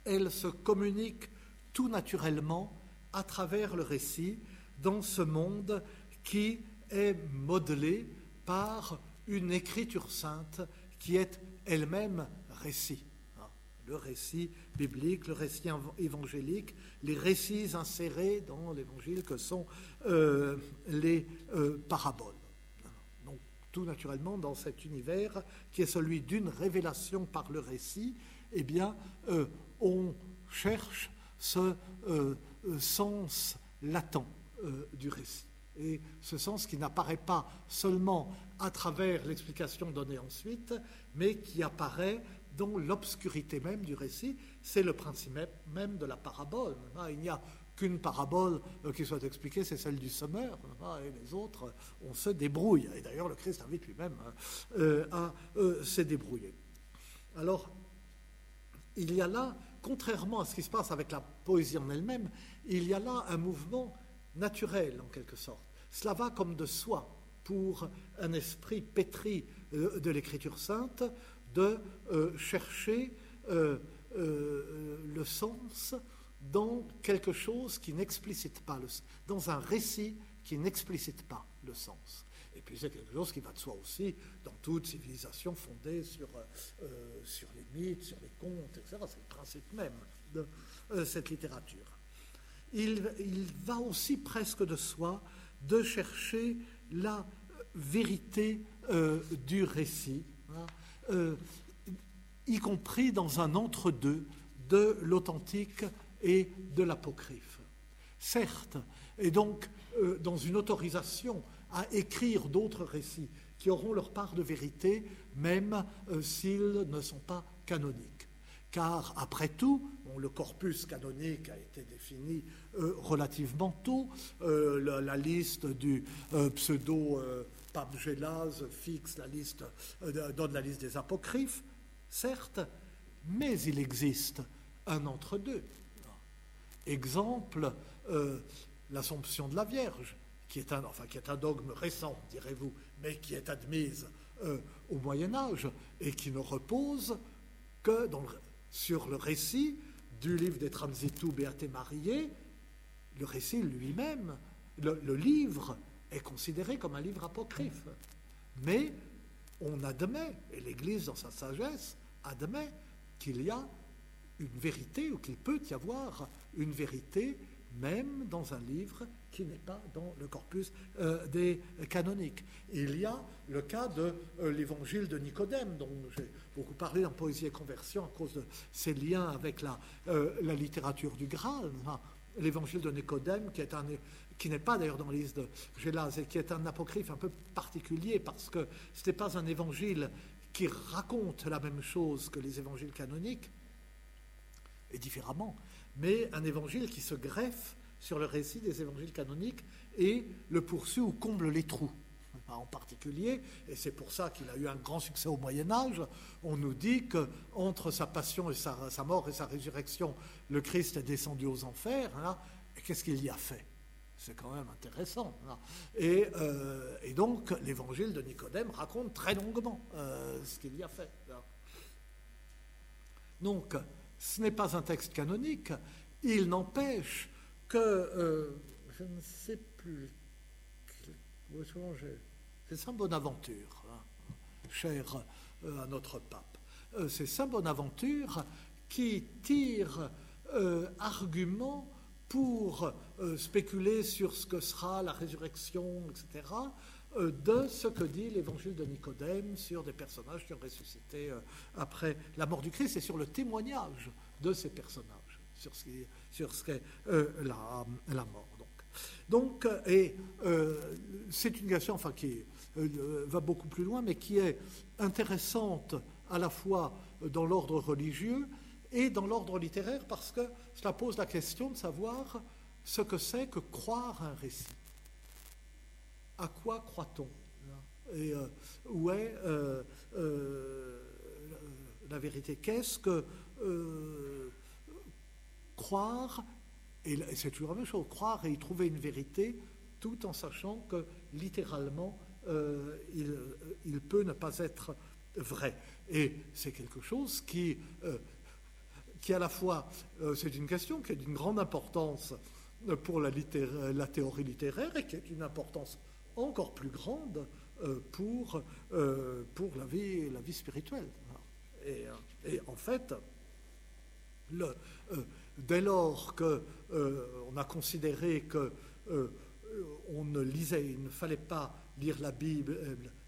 S1: elle se communique tout naturellement à travers le récit dans ce monde qui est modelé par une écriture sainte qui est elle-même récit le récit biblique, le récit évangélique, les récits insérés dans l'évangile que sont euh, les euh, paraboles. Donc tout naturellement dans cet univers qui est celui d'une révélation par le récit, eh bien euh, on cherche ce sens latent du récit. Et ce sens qui n'apparaît pas seulement à travers l'explication donnée ensuite, mais qui apparaît dont l'obscurité même du récit, c'est le principe même de la parabole. Il n'y a qu'une parabole euh, qui soit expliquée, c'est celle du semeur, et les autres, on se débrouille. Et d'ailleurs, le Christ invite lui-même hein, euh, à euh, se débrouiller. Alors, il y a là, contrairement à ce qui se passe avec la poésie en elle-même, il y a là un mouvement naturel, en quelque sorte. Cela va comme de soi pour un esprit pétri de l'écriture sainte, de euh, chercher euh, euh, le sens dans quelque chose qui n'explicite pas le dans un récit qui n'explicite pas le sens. Et puis c'est quelque chose qui va de soi aussi dans toute civilisation fondée sur, sur les mythes, sur les contes, etc. C'est le principe même de cette littérature. Il, va aussi presque de soi de chercher la vérité du récit. Hein, euh, y compris dans un entre-deux de l'authentique et de l'apocryphe. Certes, et donc euh, dans une autorisation à écrire d'autres récits qui auront leur part de vérité, même s'ils ne sont pas canoniques. Car, après tout, le corpus canonique a été défini relativement tôt. La, liste du pseudo pape Gélase fixe la liste, donne la liste des apocryphes, certes, mais il existe un entre-deux. Exemple, euh, l'Assomption de la Vierge, qui est, un, qui est un dogme récent, direz-vous, mais qui est admise euh, au Moyen Âge et qui ne repose que sur le récit du livre des Transitu Beate Mariae. Le récit lui-même, le livre, est considéré comme un livre apocryphe. Mais on admet, et l'Église dans sa sagesse admet, qu'il y a une vérité ou qu'il peut y avoir une vérité même dans un livre qui n'est pas dans le corpus euh, des canoniques. Il y a le cas de euh, l'évangile de Nicodème, dont j'ai beaucoup parlé dans Poésie et Conversion à cause de ses liens avec la, euh, littérature du Graal. L'évangile de Nicodème, qui n'est pas d'ailleurs dans la liste de Gélas et qui est un apocryphe un peu particulier parce que ce n'est pas un évangile qui raconte la même chose que les évangiles canoniques, et différemment, mais un évangile qui se greffe sur le récit des évangiles canoniques et le poursuit ou comble les trous. En particulier, et c'est pour ça qu'il a eu un grand succès au Moyen Âge, on nous dit que entre sa passion et sa, mort et sa résurrection, le Christ est descendu aux enfers. Hein, qu'est-ce qu'il y a fait? C'est quand même intéressant. Hein. Euh, et, donc, l'évangile de Nicodème raconte très longuement euh, ce qu'il y a fait. Hein. Donc, ce n'est pas un texte canonique, il n'empêche que, euh, je ne sais plus, c'est Saint Bonaventure, hein, cher à notre pape. c'est Saint Bonaventure qui tire argument pour euh, spéculer sur ce que sera la résurrection, etc., euh, de ce que dit l'évangile de Nicodème sur des personnages qui ont ressuscité euh, après la mort du Christ et sur le témoignage de ces personnages, sur ce, qu'est la, la, mort. Donc, c'est une question enfin, qui va beaucoup plus loin, mais qui est intéressante à la fois dans l'ordre religieux et dans l'ordre littéraire parce que cela pose la question de savoir ce que c'est que croire un récit. À quoi croit-on? Et euh, où est euh, euh, la vérité Qu'est-ce que croire Et c'est toujours la même chose, croire et y trouver une vérité tout en sachant que littéralement, il, il, peut ne pas être vrai. Et c'est quelque chose qui qui à la fois, c'est une question qui est d'une grande importance pour la, la, théorie littéraire et qui est d'une importance encore plus grande euh, pour, euh, pour la, vie, la vie spirituelle. Et, et en fait, dès lors qu'on a considéré que on ne lisait, il ne fallait pas lire la Bible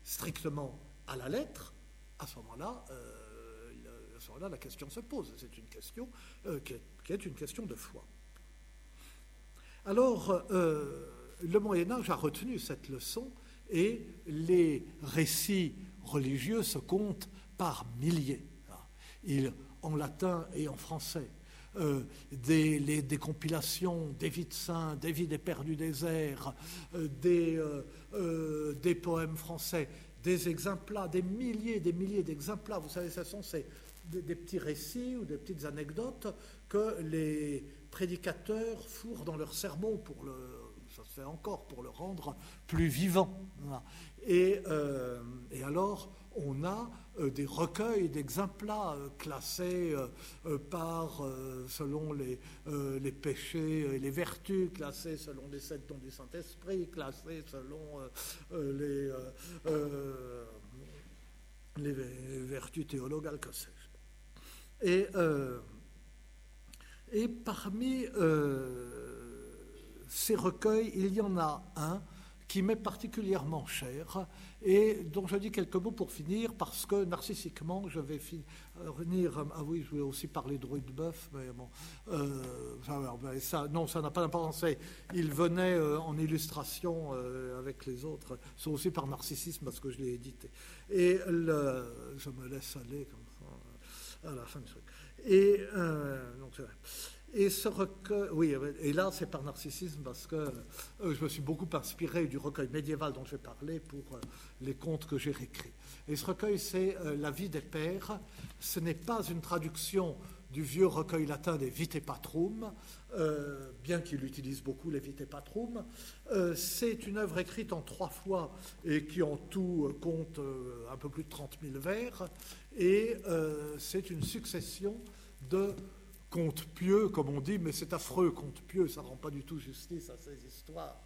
S1: strictement à la lettre, à ce moment-là, là la question se pose. C'est une question euh, qui, est, une question de foi. Alors, euh, le Moyen Âge a retenu cette leçon et les récits religieux se comptent par milliers. Il, en latin et en français. Euh, des, des, compilations des vies de saints, des vies des pères du désert, des, des, poèmes français, des exemples, des milliers des milliers d'exemples. Vous savez, ce sont ces, des, petits récits ou des petites anecdotes que les prédicateurs fourrent dans leurs sermons pour le, encore, pour le rendre plus vivant. Et, euh, et alors, on a euh, des recueils d'exemples euh, classés par, selon les, les, péchés et les vertus, classés selon les sept dons du Saint-Esprit, classés selon les, les vertus théologales, que sais et, et parmi ces recueils, il y en a un qui m'est particulièrement cher et dont je dis quelques mots pour finir parce que narcissiquement je vais finir. Ah oui, je vais aussi parler de Rudebeuf, mais bon, euh, non, ça n'a pas d'importance. Il venait euh, en illustration euh, avec les autres, c'est aussi par narcissisme parce que je l'ai édité. Et je me laisse aller comme ça à la fin du truc. Et donc c'est vrai. Et ce recueil, oui, et là c'est par narcissisme parce que euh, je me suis beaucoup inspiré du recueil médiéval dont j'ai parlé pour euh, les contes que j'ai réécrits. Et ce recueil, c'est euh, La vie des pères. Ce n'est pas une traduction du vieux recueil latin des Vitae Patrum, bien qu'il utilise beaucoup les Vitae Patrum. c'est une œuvre écrite en trois fois et qui en tout compte un peu plus de 30 000 vers. Et c'est une succession de conte pieux, comme on dit, mais c'est affreux, conte pieux, ça ne rend pas du tout justice à ces histoires,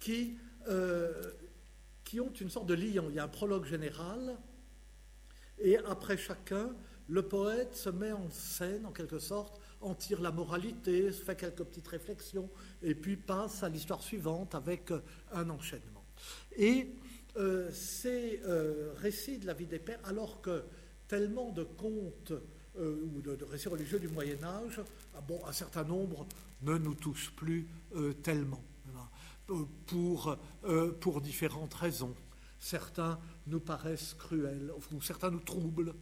S1: qui, euh, qui ont une sorte de lien. Il y a un prologue général, et après chacun, le poète se met en scène, en quelque sorte, en tire la moralité, fait quelques petites réflexions, et puis passe à l'histoire suivante avec euh, un enchaînement. Et euh, ces récits de la vie des pères, alors que tellement de contes euh, ou de, récits religieux du Moyen Âge, ah bon, un certain nombre ne nous touchent plus euh, tellement, euh, pour, pour différentes raisons. Certains nous paraissent cruels, certains nous troublent,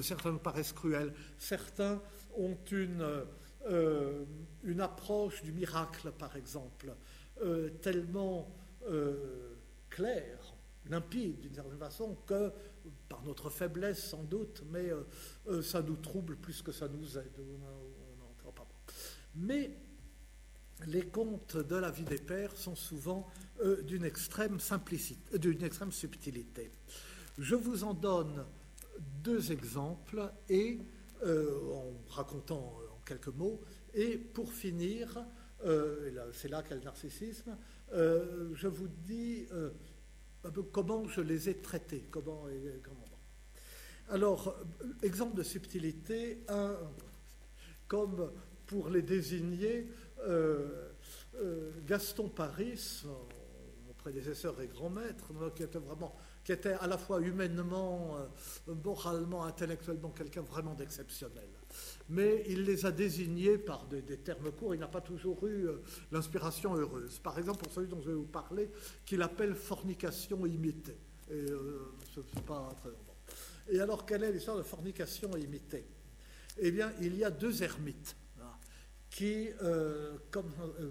S1: certains nous paraissent cruels, certains ont une, une approche du miracle, par exemple, tellement claire, limpide d'une certaine façon, que par notre faiblesse sans doute, mais euh, euh, ça nous trouble plus que ça nous aide. Mais les contes de la vie des pères sont souvent euh, d'une extrême simplicité, d'une extrême subtilité. Je vous en donne deux exemples et en racontant en quelques mots. Et pour finir, c'est là qu'est le narcissisme, je vous dis comment je les ai traités, comment, comment alors, exemple de subtilité, un, comme pour les désigner, euh, euh, Gaston Paris, mon prédécesseur et grand maître, qui était vraiment, qui était à la fois humainement, euh, moralement, intellectuellement quelqu'un vraiment d'exceptionnel. Mais il les a désignés par des, termes courts, il n'a pas toujours eu l'inspiration heureuse. Par exemple, pour celui dont je vais vous parler, qu'il appelle fornication imitée. Et et alors, quelle est l'histoire de fornication imitée? Eh bien, il y a deux ermites hein, qui, euh, comme euh,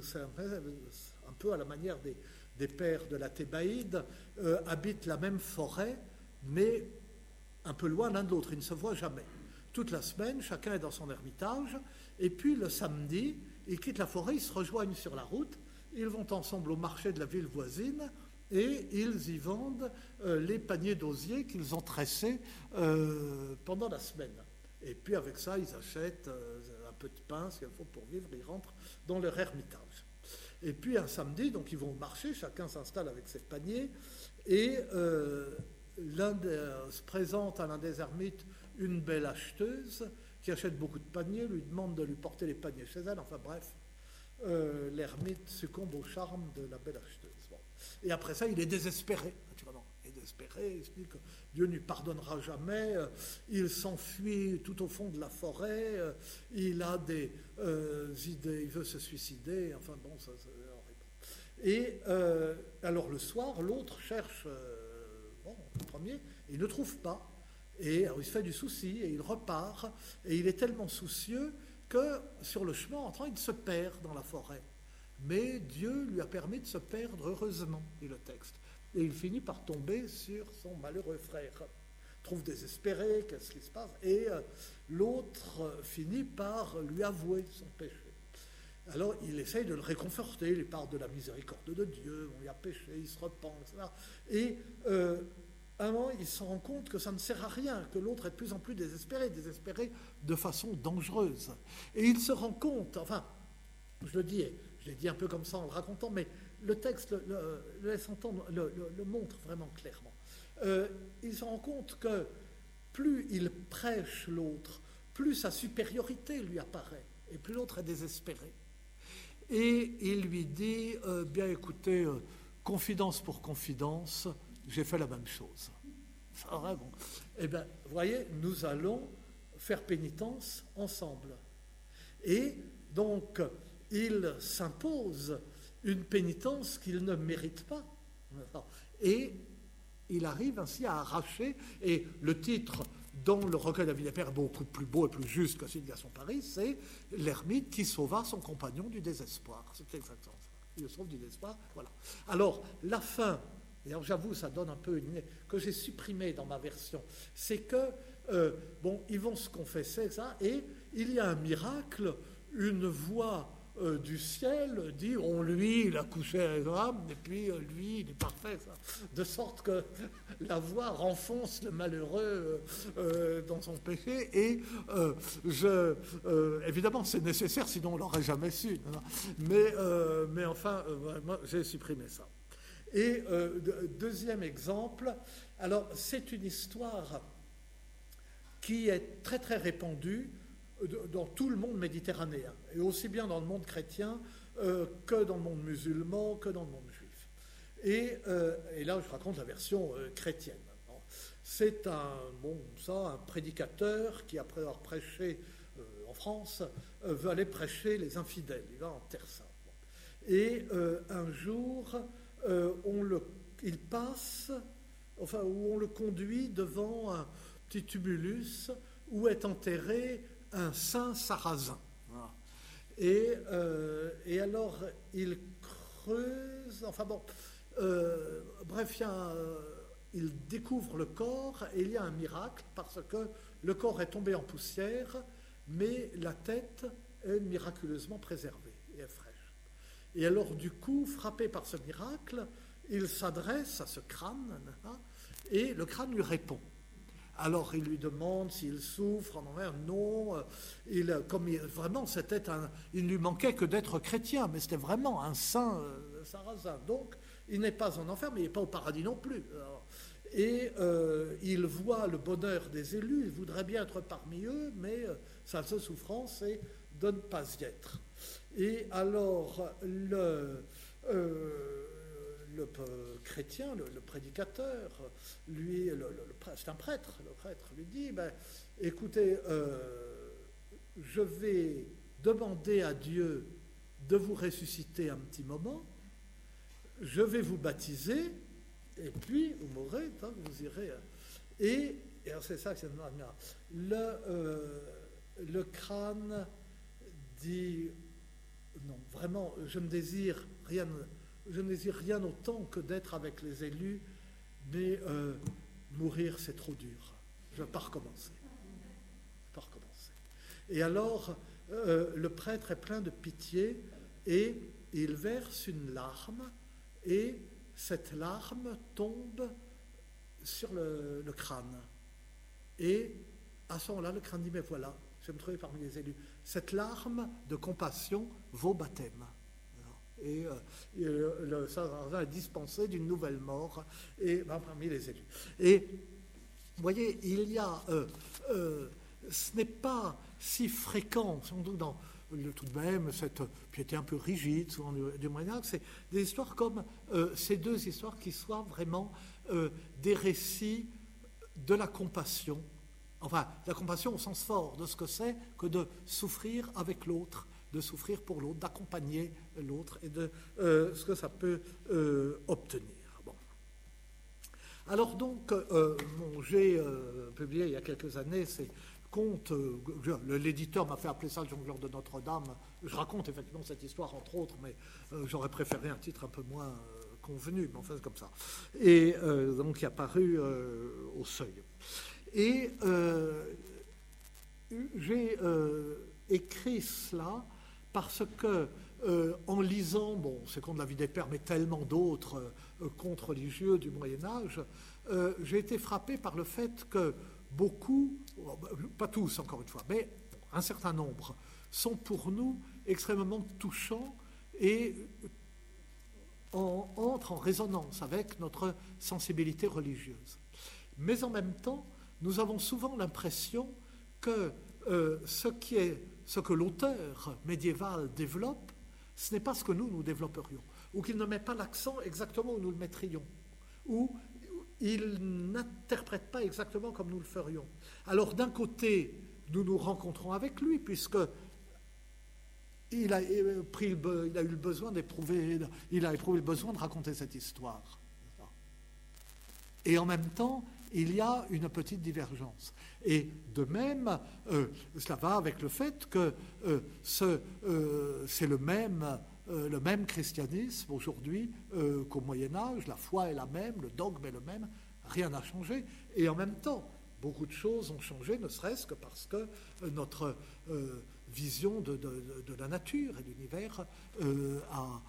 S1: un peu à la manière des, pères de la Thébaïde, euh, habitent la même forêt, mais un peu loin l'un de l'autre. Ils ne se voient jamais. Toute la semaine, chacun est dans son ermitage, et puis le samedi, ils quittent la forêt, ils se rejoignent sur la route, ils vont ensemble au marché de la ville voisine, et ils y vendent euh, les paniers d'osier qu'ils ont tressés euh, pendant la semaine. Et puis avec ça, ils achètent euh, un peu de pain, ce qu'il faut pour vivre, ils rentrent dans leur ermitage. Et puis un samedi, donc ils vont au marché, chacun s'installe avec ses paniers, et l'un se présente à l'un des ermites une belle acheteuse qui achète beaucoup de paniers, lui demande de lui porter les paniers chez elle, enfin bref, l'ermite succombe au charme de la belle acheteuse. Et après ça, il est désespéré, naturellement. Il désespéré, que Dieu ne lui pardonnera jamais. Euh, il s'enfuit tout au fond de la forêt. Euh, il a des euh, idées, il veut se suicider. Enfin bon, ça. Et alors le soir, l'autre cherche, bon, le premier, il ne trouve pas. Et il se fait du souci et il repart. Et il est tellement soucieux que sur le chemin, en train, il se perd dans la forêt. Mais Dieu lui a permis de se perdre heureusement, dit le texte. Et il finit par tomber sur son malheureux frère. Trouve désespéré, qu'est-ce qui se passe? Et euh, l'autre finit par lui avouer son péché. Alors il essaye de le réconforter, il parle de la miséricorde de Dieu, on a péché, il se repent, etc. Et un moment, il se rend compte que ça ne sert à rien, que l'autre est de plus en plus désespéré, désespéré de façon dangereuse. Et il se rend compte, enfin, je le dis, je l'ai dit un peu comme ça en le racontant, mais le texte le, laisse entendre, le, montre vraiment clairement. Euh, il se rend compte que plus il prêche l'autre, plus sa supériorité lui apparaît, et plus l'autre est désespéré. et il lui dit, euh, bien écoutez, euh, confidence pour confidence, j'ai fait la même chose. Ça. Eh bien, vous voyez, nous allons faire pénitence ensemble. Et donc, il s'impose une pénitence qu'il ne mérite pas. Et il arrive ainsi à arracher, et le titre dans le recueil de pères, beaucoup plus beau et plus juste que celui de Gaston Paris, c'est l'ermite qui sauva son compagnon du désespoir. C'est exactement ça. Il le sauve du désespoir. Voilà. Alors, la fin, j'avoue, ça donne un peu une. que j'ai supprimé dans ma version, c'est que, euh, bon, ils vont se confesser, ça, et il y a un miracle, une voix euh, du ciel dit on lui il a couché avec l'âme et puis euh, lui il est parfait de sorte que la voix renfonce le malheureux dans son péché et je évidemment c'est nécessaire sinon on l'aurait jamais su mais mais enfin j'ai supprimé ça et deuxième exemple alors c'est une histoire qui est très très répandue dans tout le monde méditerranéen, et aussi bien dans le monde chrétien euh, que dans le monde musulman, que dans le monde juif. Et, euh, là, je raconte la version euh, chrétienne. C'est un, bon, ça, un prédicateur qui, après avoir prêché en France, veut aller prêcher les infidèles. Il va en Terre Sainte. Et un jour, on le, il passe, enfin, où on le conduit devant un petit tumulus où est enterré un saint sarrasin. Et, euh, et, alors, il creuse, enfin bon, euh, bref, il, euh, il, découvre le corps et il y a un miracle parce que le corps est tombé en poussière, mais la tête est miraculeusement préservée. Et alors, du coup, frappé par ce miracle, il s'adresse à ce crâne et le crâne lui répond. Alors il lui demande s'il souffre, non. Euh, il, comme vraiment, c'était un, il lui manquait que d'être chrétien, mais c'était vraiment un saint euh, sarrasin. Donc il n'est pas en enfer, mais il n'est pas au paradis non plus. et euh, il voit le bonheur des élus, il voudrait bien être parmi eux, mais sa seule souffrance est de ne pas y être. Et alors le le chrétien, le, prédicateur, lui, c'est un prêtre, le prêtre lui dit, ben, écoutez, euh, je vais demander à Dieu de vous ressusciter un petit moment, je vais vous baptiser, et puis vous mourrez, hein, vous irez. Hein. Et, c'est ça que c'est euh, le crâne dit, non, vraiment, je ne désire rien je ne désire rien autant que d'être avec les élus, mais euh, mourir, c'est trop dur. Je ne vais pas recommencer. Pas recommencer. Et alors, euh, le prêtre est plein de pitié et il verse une larme et cette larme tombe sur le, le crâne. Et à ce moment-là, le crâne dit, mais voilà, je vais me trouver parmi les élus. Cette larme de compassion vaut baptême et, euh, le Saint-Jean est dispensé d'une nouvelle mort et, ben, parmi les élus. Et vous voyez, il y a. Euh, euh, ce n'est pas si fréquent, dans le, tout de même cette piété un peu rigide, souvent du, du Moyen-Âge, c'est des histoires comme ces deux histoires qui soient vraiment des récits de la compassion, enfin, la compassion au sens fort de ce que c'est que de souffrir avec l'autre de souffrir pour l'autre, d'accompagner l'autre et de euh, ce que ça peut euh, obtenir. Alors donc, euh, j'ai publié il y a quelques années ces contes, l'éditeur m'a fait appeler ça le jongleur de Notre-Dame. Je raconte effectivement cette histoire, entre autres, mais j'aurais préféré un titre un peu moins convenu, mais enfin c'est comme ça. Et donc il a paru au seuil. Et j'ai écrit cela parce que euh, en lisant, bon, c'est contre la vie des pères, mais tellement d'autres euh, contes religieux du Moyen Âge, euh, j'ai été frappé par le fait que beaucoup, pas tous encore une fois, mais un certain nombre, sont pour nous extrêmement touchants et entrent en résonance avec notre sensibilité religieuse. Mais en même temps, nous avons souvent l'impression que est ce que l'auteur médiéval développe ce n'est pas ce que nous, nous développerions, ou qu'il ne met pas l'accent exactement où nous le mettrions, ou il n'interprète pas exactement comme nous le ferions. Alors d'un côté, nous nous rencontrons avec lui, puisque il a, pris, il a eu le besoin d'éprouver, il a éprouvé le besoin de raconter cette histoire. Et en même temps, il y a une petite divergence. Et de même, euh, cela va avec le fait que euh, euh, c'est le même, le même christianisme aujourd'hui qu'au Moyen Âge, la foi est la même, le dogme est le même, rien n'a changé. Et en même temps, beaucoup de choses ont changé, ne serait-ce que parce que notre vision de, la nature et de l'univers a,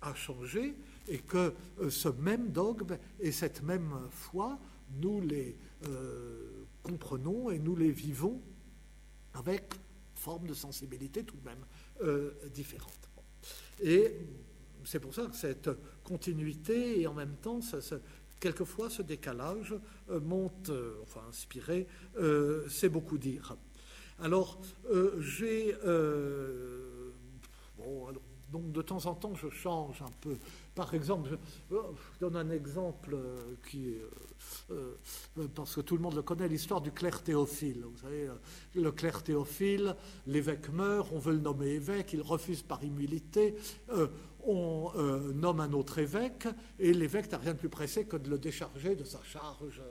S1: a changé et que euh, ce même dogme et cette même foi, nous les euh, comprenons et nous les vivons avec forme de sensibilité tout de même euh, différente. Et c'est pour ça que cette continuité et en même temps, quelquefois ce décalage monte, enfin inspiré, c'est beaucoup dire. Alors, j'ai... bon, donc de temps en temps, je change un peu par exemple, oh, je, donne un exemple euh, qui euh, euh, parce que tout le monde le connaît, l'histoire du clerc Théophile. Vous savez, le clerc Théophile, l'évêque meurt, on veut le nommer évêque, il refuse par humilité, on nomme un autre évêque, et l'évêque n'a rien de plus pressé que de le décharger de sa charge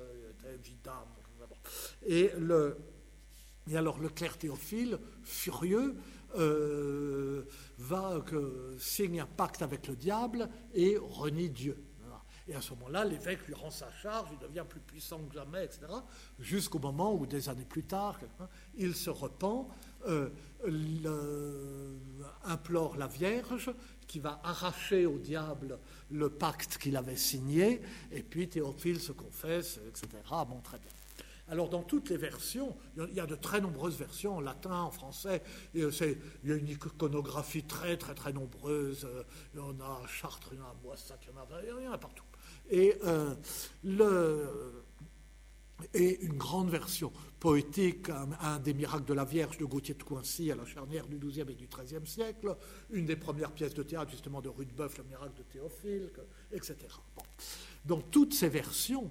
S1: Et, le, et alors le clerc Théophile, furieux, euh, va que, signe un pacte avec le diable et renie Dieu. Et à ce moment-là, l'évêque lui rend sa charge, il devient plus puissant que jamais, etc. Jusqu'au moment où, des années plus tard, il se repent, euh, implore la Vierge, qui va arracher au diable le pacte qu'il avait signé, et puis Théophile se confesse, etc. Bon, très bien. Alors dans toutes les versions, il y a de très nombreuses versions en latin, en français, euh, il y a une iconographie très très très nombreuse, euh, il y en a à Chartres, il y en a à Boissac, il y en a, partout. Et, euh, le, et une grande version poétique, un, des miracles de la Vierge de Gauthier de Coincy à la charnière du XIIe et du XIIIe siècle, une des premières pièces de théâtre justement de Rudebeuf, le miracle de Théophile, etc. Dans toutes ces versions,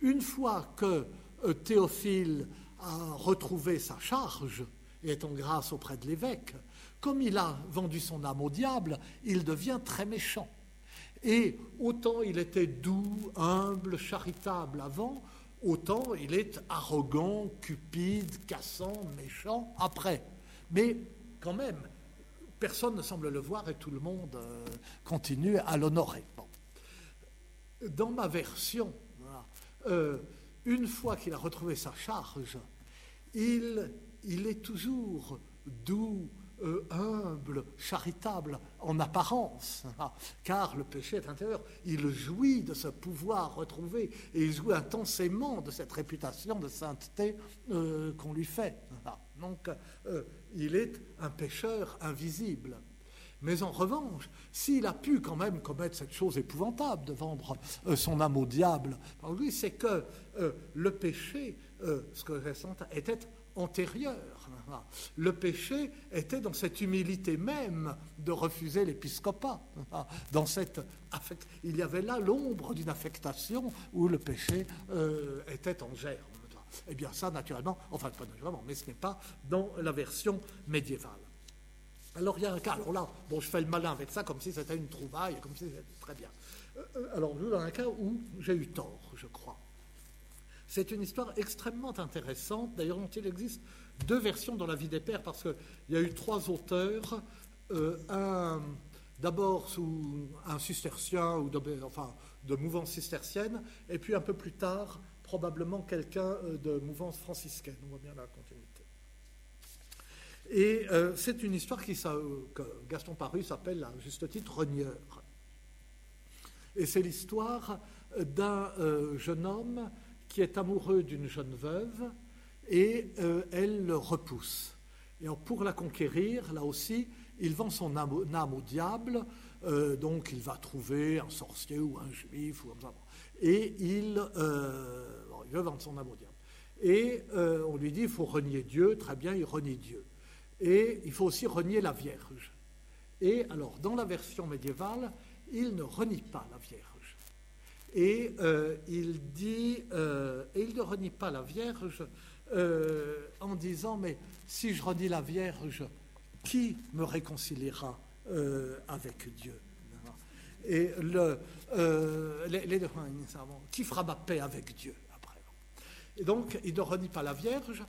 S1: une fois que euh, Théophile a retrouvé sa charge et est en grâce auprès de l'évêque, comme il a vendu son âme au diable, il devient très méchant. Et autant il était doux, humble, charitable avant, autant il est arrogant, cupide, cassant, méchant après. Mais quand même, personne ne semble le voir et tout le monde euh, continue à l'honorer. Dans ma version, euh, une fois qu'il a retrouvé sa charge, il, est toujours doux, euh, humble, charitable en apparence, hein, car le péché est intérieur. Il jouit de ce pouvoir retrouvé et il jouit intensément de cette réputation de sainteté euh, qu'on lui fait. Hein. Donc, euh, il est un pécheur invisible. Mais en revanche, s'il a pu quand même commettre cette chose épouvantable de vendre son âme au diable, c'est que euh, le péché, euh, ce que je était antérieur. Le péché était dans cette humilité même de refuser l'épiscopat. Dans cette il y avait là l'ombre d'une affectation où le péché était en germe. Eh bien, ça, naturellement, enfin, pas naturellement, mais ce n'est pas dans la version médiévale. Alors il y a un cas, alors là, bon, je fais le malin avec ça comme si c'était une trouvaille, comme si c'était très bien. Euh, euh, alors nous, dans un cas où j'ai eu tort, je crois. C'est une histoire extrêmement intéressante, d'ailleurs dont il existe deux versions dans la vie des pères, parce qu'il y a eu trois auteurs, euh, un d'abord sous un cistercien, ou de, enfin de mouvance cistercienne, et puis un peu plus tard, probablement quelqu'un de mouvance franciscaine. On voit bien la continuité. Et euh, c'est une histoire qui, que Gaston Parus appelle à juste titre Renieur. Et c'est l'histoire d'un euh, jeune homme qui est amoureux d'une jeune veuve et euh, elle le repousse. Et pour la conquérir, là aussi, il vend son âme, au diable, donc il va trouver un sorcier ou un juif, ou, et il, il veut vendre son âme au diable. Et on lui dit, il faut renier Dieu, très bien, il renie Dieu. Et il faut aussi renier la Vierge. Et alors, dans la version médiévale, il ne renie pas la Vierge. Et euh, il dit, euh, et il ne renie pas la Vierge euh, en disant, mais si je renie la Vierge, qui me réconciliera avec Dieu? Et le, les, les, qui fera ma paix avec Dieu après Et donc, il ne renie pas la Vierge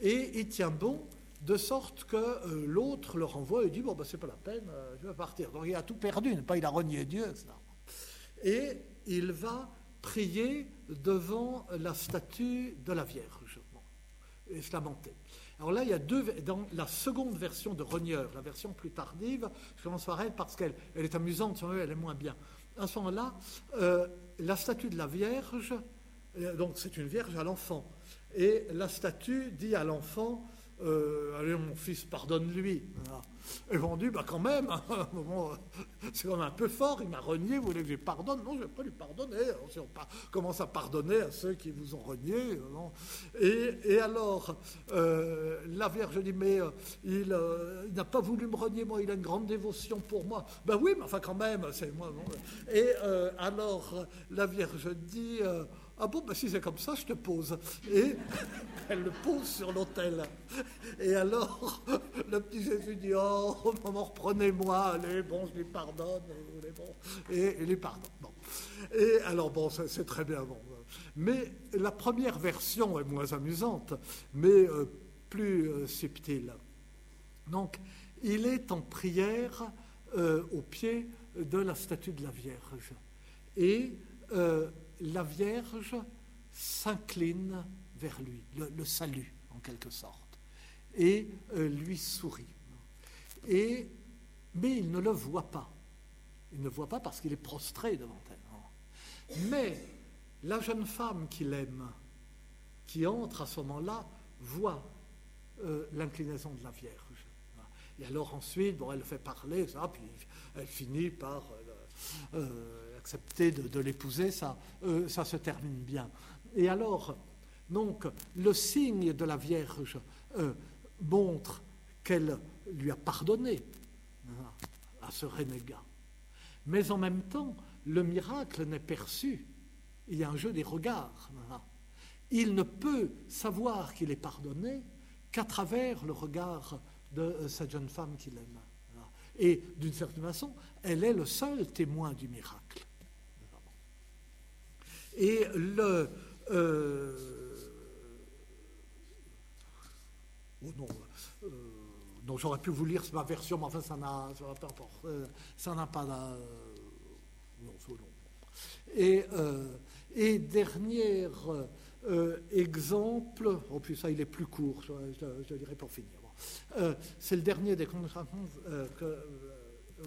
S1: et il tient bon de sorte que l'autre le renvoie et dit Bon, ben, c'est pas la peine, je vais partir. Donc il a tout perdu, pas il a renié Dieu, etc. Et il va prier devant la statue de la Vierge et se lamenter. Alors là, il y a deux. Dans la seconde version de Renieur, la version plus tardive, je commence par elle parce qu'elle elle est amusante, elle est moins bien. À ce moment-là, euh, la statue de la Vierge, donc c'est une Vierge à l'enfant, et la statue dit à l'enfant euh, allez, mon fils, pardonne-lui. Et vendu, bah quand même, c'est quand même un peu fort, il m'a renié, vous voulez que je pardonne? Non, je ne vais pas lui pardonner. On commence à pardonner à ceux qui vous ont renié. Et, alors, euh, la Vierge dit, mais euh, il, n'a pas voulu me renier, moi, il a une grande dévotion pour moi. Ben oui, mais enfin quand même, c'est moi. Et alors, la Vierge dit... Ah bon, ben si c'est comme ça, je te pose. Et elle le pose sur l'autel. Et alors, le petit Jésus dit Oh, maman, reprenez-moi, allez, bon, je lui pardonne. Et il lui pardonne. Bon. Et alors, bon, c'est très bien. Bon. Mais la première version est moins amusante, mais euh, plus euh, subtile. Donc, il est en prière euh, au pied de la statue de la Vierge. Et la Vierge s'incline vers lui, le, salue en quelque sorte, et lui sourit. Et, mais il ne le voit pas. Il ne voit pas parce qu'il est prostré devant elle. Mais la jeune femme qu'il aime, qui entre à ce moment-là, voit euh, l'inclinaison de la Vierge. Et alors ensuite, bon, elle fait parler, ça, puis elle finit par euh, accepter de, l'épouser, ça, euh, ça se termine bien. Et alors, donc, le signe de la Vierge euh, montre qu'elle lui a pardonné hein, à ce renégat. Mais en même temps, le miracle n'est perçu. Il y a un jeu des regards. Hein. Il ne peut savoir qu'il est pardonné qu'à travers le regard de euh, cette jeune femme qu'il aime. Hein. Et d'une certaine façon, elle est le seul témoin du miracle. Et le. Euh, oh non, euh, non j'aurais pu vous lire ma version, mais enfin, ça n'a pas euh, ça n'a pas. non, non. Et, et dernier exemple, oh puis ça il est plus court, je, je, dirais pour finir. c'est le dernier des contes que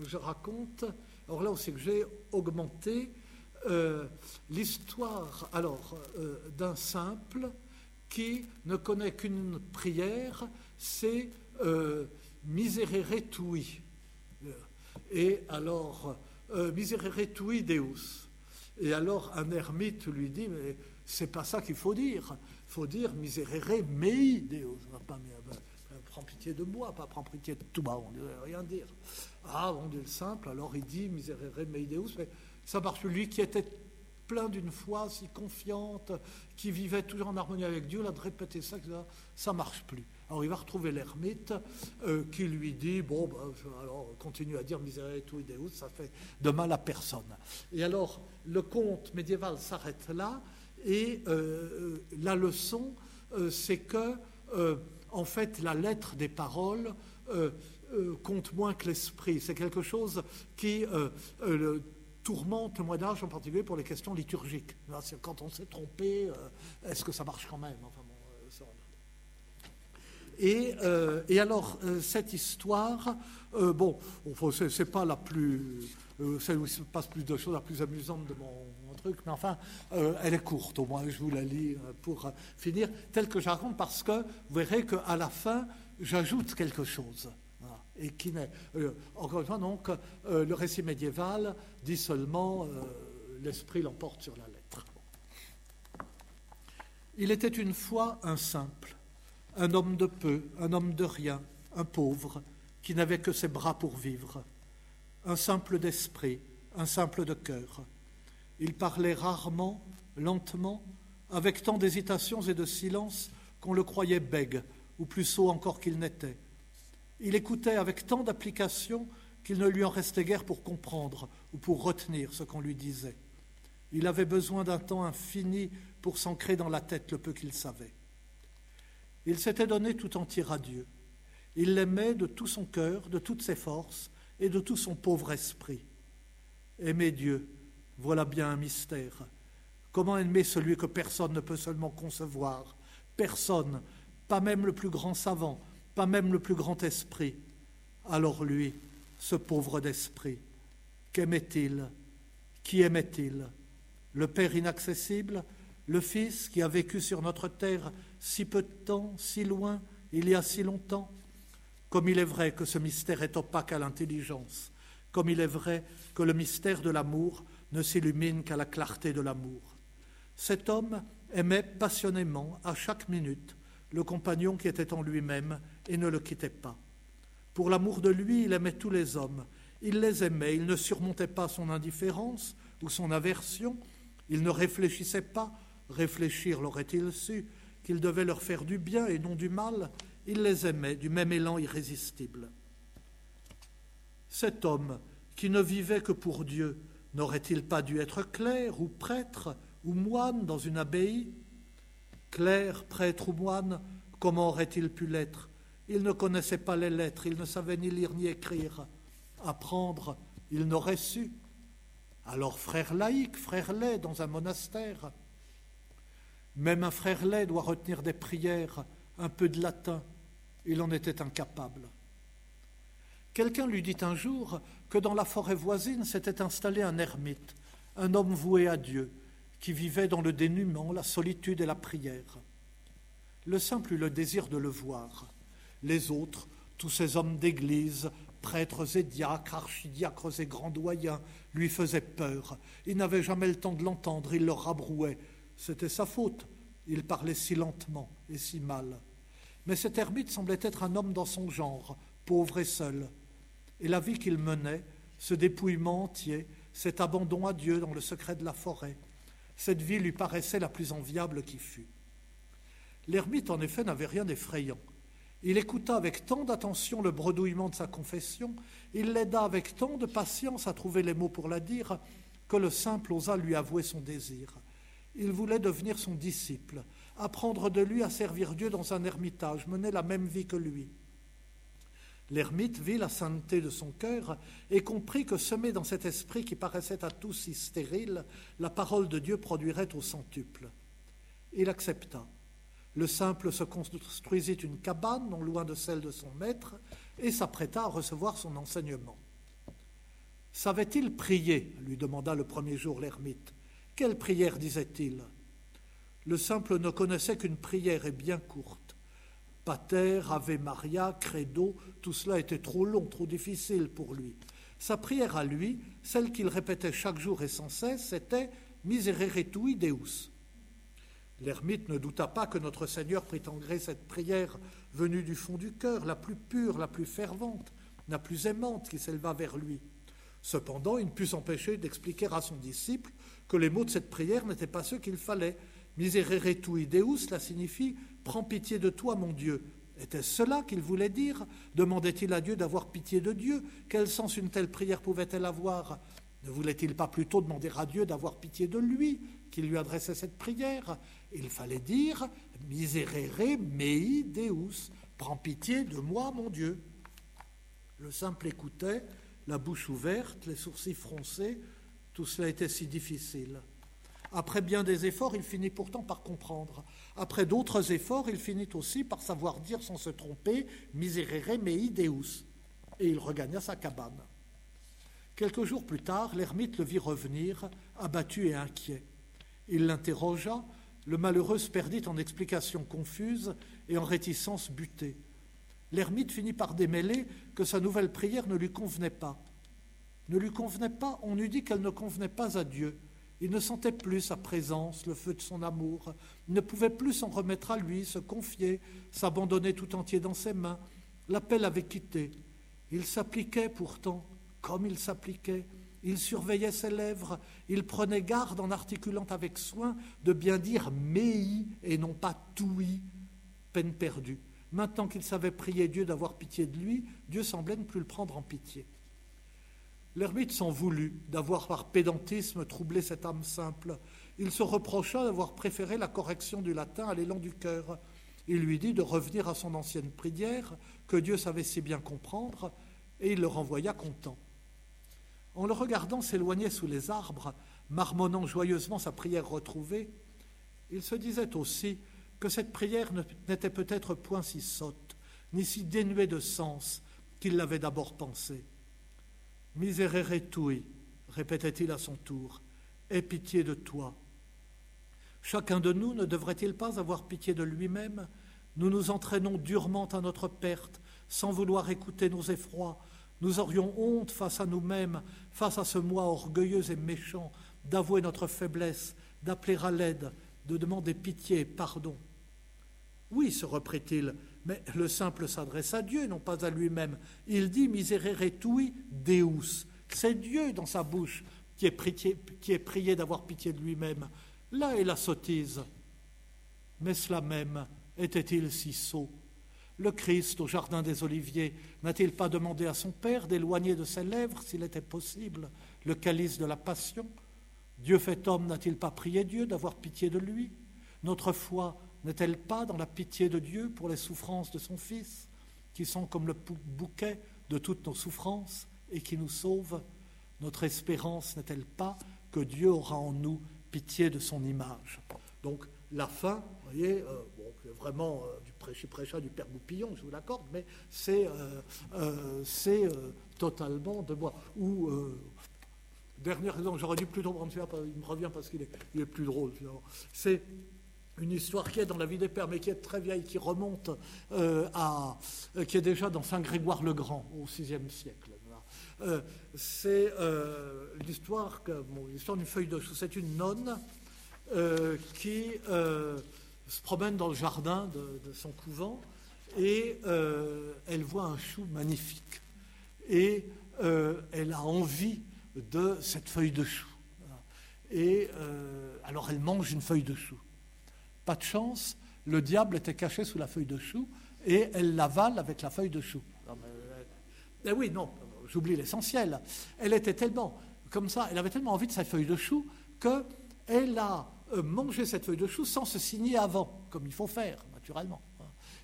S1: je raconte. Alors là aussi que j'ai augmenté euh, l'histoire alors euh, d'un simple qui ne connaît qu'une prière, c'est euh, Miserere tui. Et alors, euh, Miserere tui Deus. Et alors un ermite lui dit, mais c'est pas ça qu'il faut dire. Il faut dire Miserere mei Deus. Pas, prends pitié de moi, pas prends pitié de tout. on ne rien dire. Ah, on dit le simple, alors il dit Miserere mei Deus. Mais ça marche. Lui qui était plein d'une foi si confiante, qui vivait toujours en harmonie avec Dieu, là, de répéter ça, ça marche plus. Alors il va retrouver l'ermite euh, qui lui dit Bon, ben, alors continue à dire miséricorde tout Deus, ça fait de mal à personne. Et alors le conte médiéval s'arrête là, et euh, la leçon, euh, c'est que, en fait, la lettre des paroles compte moins que l'esprit. C'est quelque chose qui tourmente le d'âge en particulier pour les questions liturgiques. Quand on s'est trompé, est-ce que ça marche quand même et, euh, et, alors, cette histoire, bon, c'est pas la plus. celle où il se passe plus de choses, la plus amusante de mon, truc, mais enfin, elle est courte, au moins, je vous la lis pour finir, telle que je raconte, parce que vous verrez qu'à la fin, j'ajoute quelque chose et qui n'est. Euh, encore une fois, donc, euh, le récit médiéval dit seulement euh, l'esprit l'emporte sur la lettre. Il était une fois un simple, un homme de peu, un homme de rien, un pauvre, qui n'avait que ses bras pour vivre, un simple d'esprit, un simple de cœur. Il parlait rarement, lentement, avec tant d'hésitations et de silence qu'on le croyait bègue, ou plus sot encore qu'il n'était. Il écoutait avec tant d'application qu'il ne lui en restait guère pour comprendre ou pour retenir ce qu'on lui disait. Il avait besoin d'un temps infini pour s'ancrer dans la tête le peu qu'il savait. Il s'était donné tout entier à Dieu. Il l'aimait de tout son cœur, de toutes ses forces et de tout son pauvre esprit. Aimer Dieu, voilà bien un mystère. Comment aimer celui que personne ne peut seulement concevoir? Personne, pas même le plus grand savant, pas même le plus grand esprit. Alors lui, ce pauvre d'esprit, qu'aimait-il? Qui aimait-il? Le Père inaccessible Le Fils qui a vécu sur notre terre si peu de temps, si loin, il y a si longtemps Comme il est vrai que ce mystère est opaque à l'intelligence, comme il est vrai que le mystère de l'amour ne s'illumine qu'à la clarté de l'amour. Cet homme aimait passionnément, à chaque minute, le compagnon qui était en lui-même et ne le quittait pas. Pour l'amour de lui, il aimait tous les hommes. Il les aimait, il ne surmontait pas son indifférence ou son aversion, il ne réfléchissait pas, réfléchir l'aurait-il su, qu'il devait leur faire du bien et non du mal, il les aimait du même élan irrésistible. Cet homme qui ne vivait que pour Dieu, n'aurait-il pas dû être clerc ou prêtre ou moine dans une abbaye? Clerc, prêtre ou moine, comment aurait-il pu l'être? Il ne connaissait pas les lettres, il ne savait ni lire ni écrire. Apprendre, il n'aurait su. Alors frère laïque, frère laid dans un monastère. Même un frère laid doit retenir des prières, un peu de latin. Il en était incapable. Quelqu'un lui dit un jour que dans la forêt voisine s'était installé un ermite, un homme voué à Dieu, qui vivait dans le dénuement, la solitude et la prière. Le simple eut le désir de le voir. Les autres, tous ces hommes d'église, prêtres et diacres, archidiacres et grands doyens, lui faisaient peur. Il n'avait jamais le temps de l'entendre, il leur rabrouait. C'était sa faute. Il parlait si lentement et si mal. Mais cet ermite semblait être un homme dans son genre, pauvre et seul. Et la vie qu'il menait, ce dépouillement entier, cet abandon à Dieu dans le secret de la forêt, cette vie lui paraissait la plus enviable qui fût. L'ermite, en effet, n'avait rien d'effrayant. Il écouta avec tant d'attention le bredouillement de sa confession, il l'aida avec tant de patience à trouver les mots pour la dire, que le simple osa lui avouer son désir. Il voulait devenir son disciple, apprendre de lui à servir Dieu dans un ermitage, mener la même vie que lui. L'ermite vit la sainteté de son cœur et comprit que semé dans cet esprit qui paraissait à tous si stérile, la parole de Dieu produirait au centuple. Il accepta. Le simple se construisit une cabane non loin de celle de son maître et s'apprêta à recevoir son enseignement. Savait-il prier? lui demanda le premier jour l'ermite. Quelle prière disait-il? Le simple ne connaissait qu'une prière et bien courte. Pater, Ave Maria, Credo, tout cela était trop long, trop difficile pour lui. Sa prière à lui, celle qu'il répétait chaque jour et sans cesse, c'était Miserere tui Deus. L'ermite ne douta pas que notre Seigneur prit en gré cette prière venue du fond du cœur, la plus pure, la plus fervente, la plus aimante qui s'éleva vers lui. Cependant, il ne put s'empêcher d'expliquer à son disciple que les mots de cette prière n'étaient pas ceux qu'il fallait. Miserere tui Deus, cela signifie Prends pitié de toi, mon Dieu. Était-ce cela qu'il voulait dire? Demandait-il à Dieu d'avoir pitié de Dieu? Quel sens une telle prière pouvait-elle avoir? Ne voulait-il pas plutôt demander à Dieu d'avoir pitié de lui, qu'il lui adressait cette prière? Il fallait dire Miserere mei Deus. Prends pitié de moi, mon Dieu. Le simple écoutait, la bouche ouverte, les sourcils froncés. Tout cela était si difficile. Après bien des efforts, il finit pourtant par comprendre. Après d'autres efforts, il finit aussi par savoir dire sans se tromper Miserere mei Deus. Et il regagna sa cabane. Quelques jours plus tard, l'ermite le vit revenir, abattu et inquiet. Il l'interrogea, le malheureux se perdit en explications confuses et en réticences butées. L'ermite finit par démêler que sa nouvelle prière ne lui convenait pas. Ne lui convenait pas, on eût dit qu'elle ne convenait pas à Dieu. Il ne sentait plus sa présence, le feu de son amour. Il ne pouvait plus s'en remettre à lui, se confier, s'abandonner tout entier dans ses mains. L'appel avait quitté. Il s'appliquait pourtant, comme il s'appliquait. Il surveillait ses lèvres. Il prenait garde en articulant avec soin de bien dire mei et non pas toui, peine perdue. Maintenant qu'il savait prier Dieu d'avoir pitié de lui, Dieu semblait ne plus le prendre en pitié. L'ermite s'en voulut d'avoir par pédantisme troublé cette âme simple. Il se reprocha d'avoir préféré la correction du latin à l'élan du cœur. Il lui dit de revenir à son ancienne prière, que Dieu savait si bien comprendre, et il le renvoya content. En le regardant s'éloigner sous les arbres, marmonnant joyeusement sa prière retrouvée, il se disait aussi que cette prière n'était peut-être point si sotte, ni si dénuée de sens qu'il l'avait d'abord pensée. Miserere tui, répétait-il à son tour, aie pitié de toi. Chacun de nous ne devrait-il pas avoir pitié de lui-même? Nous nous entraînons durement à notre perte, sans vouloir écouter nos effrois. Nous aurions honte face à nous-mêmes, face à ce moi orgueilleux et méchant, d'avouer notre faiblesse, d'appeler à l'aide, de demander pitié et pardon. Oui, se reprit-il, mais le simple s'adresse à Dieu, non pas à lui-même. Il dit miserere tui Deus. C'est Dieu dans sa bouche qui est prié, qui est prié d'avoir pitié de lui-même. Là est la sottise. Mais cela même était-il si sot? Le Christ, au jardin des Oliviers, n'a-t-il pas demandé à son Père d'éloigner de ses lèvres, s'il était possible, le calice de la passion? Dieu fait homme n'a-t-il pas prié Dieu d'avoir pitié de lui? Notre foi n'est-elle pas dans la pitié de Dieu pour les souffrances de son Fils, qui sont comme le bouquet de toutes nos souffrances et qui nous sauvent? Notre espérance n'est-elle pas que Dieu aura en nous pitié de son image? Donc la fin, vous voyez, euh, vraiment euh, du prêchi prêcha du Père Goupillon, je vous l'accorde, mais c'est euh, totalement de moi. Ou dernière raison, j'aurais dû plutôt prendre celui-là, il me revient parce qu'il est, est, plus drôle. C'est une histoire qui est dans la vie des pères, mais qui est très vieille, qui remonte euh, à, euh, qui est déjà dans Saint Grégoire le Grand au VIe siècle. Euh, c'est l'histoire, l'histoire d'une feuille de chou. C'est une nonne qui se promène dans le jardin de, son couvent et elle voit un chou magnifique et elle a envie de cette feuille de chou. Et alors elle mange une feuille de chou. Pas de chance, le diable était caché sous la feuille de chou et elle l'avale avec la feuille de chou. mais, eh oui, non, j'oublie l'essentiel. Elle était tellement comme ça, elle avait tellement envie de sa feuille de chou qu'elle a euh, mangé cette feuille de chou sans se signer avant, comme il faut faire, naturellement.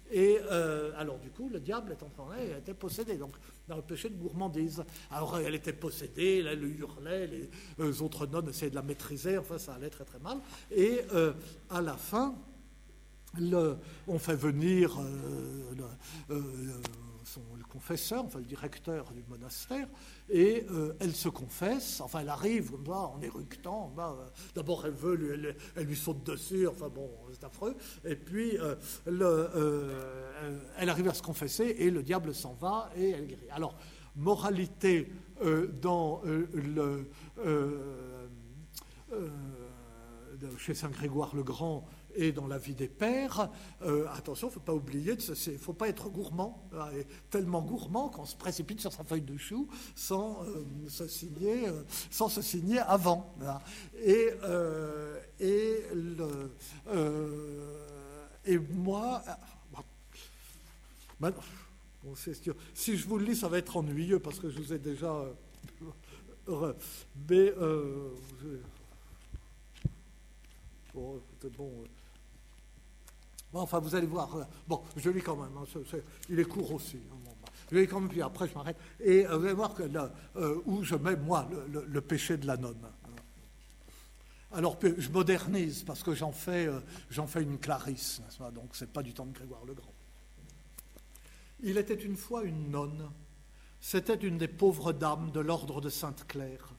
S1: Et euh, alors, du coup, le diable est en train, elle était possédée, donc dans le péché de gourmandise. Alors, elle était possédée, elle hurlait, les euh, autres nonnes essayaient de la maîtriser, enfin, ça allait très très mal. Et euh, à la fin, le, on fait venir le, son, le confesseur, enfin le directeur du monastère, et euh, elle se confesse, enfin elle arrive en éructant, euh, d'abord elle veut, elle, lui saute dessus, enfin bon, c'est affreux, et puis euh, le, elle arrive à se confesser et le diable s'en va et elle guérit. Alors, moralité dans chez Saint Grégoire le Grand, et dans la vie des pères, euh, attention, il ne faut pas oublier, il ne faut pas être gourmand, hein, tellement gourmand qu'on se précipite sur sa feuille de chou sans, euh, se, signer, euh, sans se signer avant. Hein. Et, et, et moi, bah, si je vous le lis, ça va être ennuyeux parce que je vous ai déjà. Mais bon, bon enfin, vous allez voir. Euh, bon, je lis quand même. Hein, il est court aussi. Hein, bah, je lis quand même, puis après je m'arrête. Et euh, vous allez voir que là, euh, où je mets, moi, le, péché de la nonne. Alors, je modernise parce que j'en fais, j'en fais une Clarisse, donc c'est pas du temps de Grégoire le Grand. Il était une fois une nonne. C'était une des pauvres dames de l'ordre de Sainte-Claire.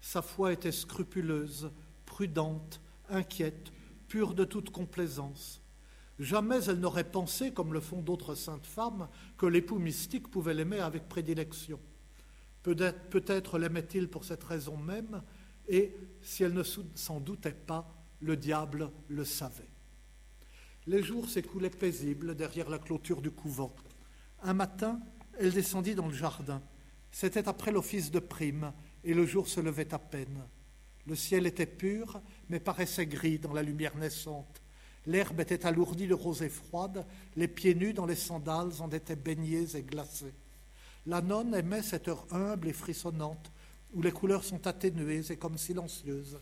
S1: Sa foi était scrupuleuse, prudente, inquiète, pure de toute complaisance. Jamais elle n'aurait pensé, comme le font d'autres saintes femmes, que l'époux mystique pouvait l'aimer avec prédilection. Peut-être l'aimait-il pour cette raison même, et si elle ne s'en doutait pas, le diable le savait. Les jours s'écoulaient paisibles derrière la clôture du couvent. Un matin, elle descendit dans le jardin. C'était après l'office de prime, et le jour se levait à peine. Le ciel était pur, mais paraissait gris dans la lumière naissante. L'herbe était alourdie de rosée froide, les pieds nus dans les sandales en étaient baignés et glacés. La nonne aimait cette heure humble et frissonnante, où les couleurs sont atténuées et comme silencieuses.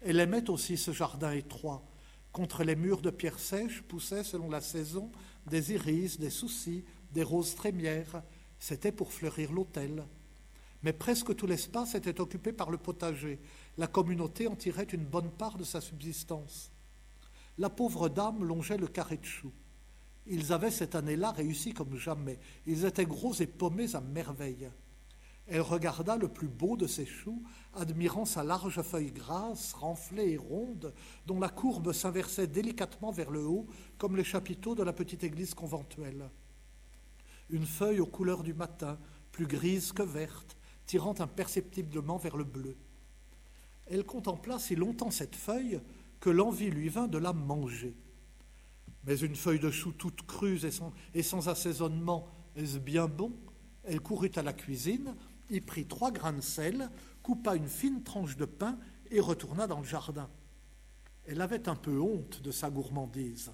S1: Elle aimait aussi ce jardin étroit. Contre les murs de pierre sèche poussaient, selon la saison, des iris, des soucis, des roses trémières. C'était pour fleurir l'autel. Mais presque tout l'espace était occupé par le potager. La communauté en tirait une bonne part de sa subsistance. La pauvre dame longeait le carré de choux. Ils avaient cette année-là réussi comme jamais. Ils étaient gros et pommés à merveille. Elle regarda le plus beau de ses choux, admirant sa large feuille grasse, renflée et ronde, dont la courbe s'inversait délicatement vers le haut, comme les chapiteaux de la petite église conventuelle. Une feuille aux couleurs du matin, plus grise que verte, tirant imperceptiblement vers le bleu. Elle contempla si longtemps cette feuille que l'envie lui vint de la manger. Mais une feuille de chou toute crue et sans, assaisonnement, est-ce bien bon? Elle courut à la cuisine, y prit trois grains de sel, coupa une fine tranche de pain et retourna dans le jardin. Elle avait un peu honte de sa gourmandise.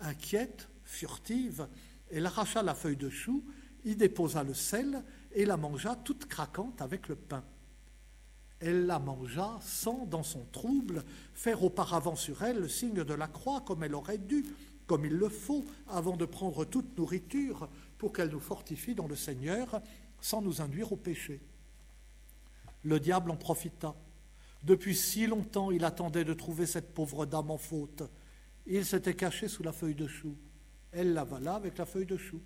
S1: Inquiète, furtive, elle arracha la feuille de chou, y déposa le sel et la mangea toute craquante avec le pain. Elle la mangea sans, dans son trouble, faire auparavant sur elle le signe de la croix comme elle aurait dû, comme il le faut, avant de prendre toute nourriture, pour qu'elle nous fortifie dans le Seigneur, sans nous induire au péché. Le diable en profita. Depuis si longtemps, il attendait de trouver cette pauvre dame en faute. Il s'était caché sous la feuille de chou. Elle l'avala avec la feuille de chou.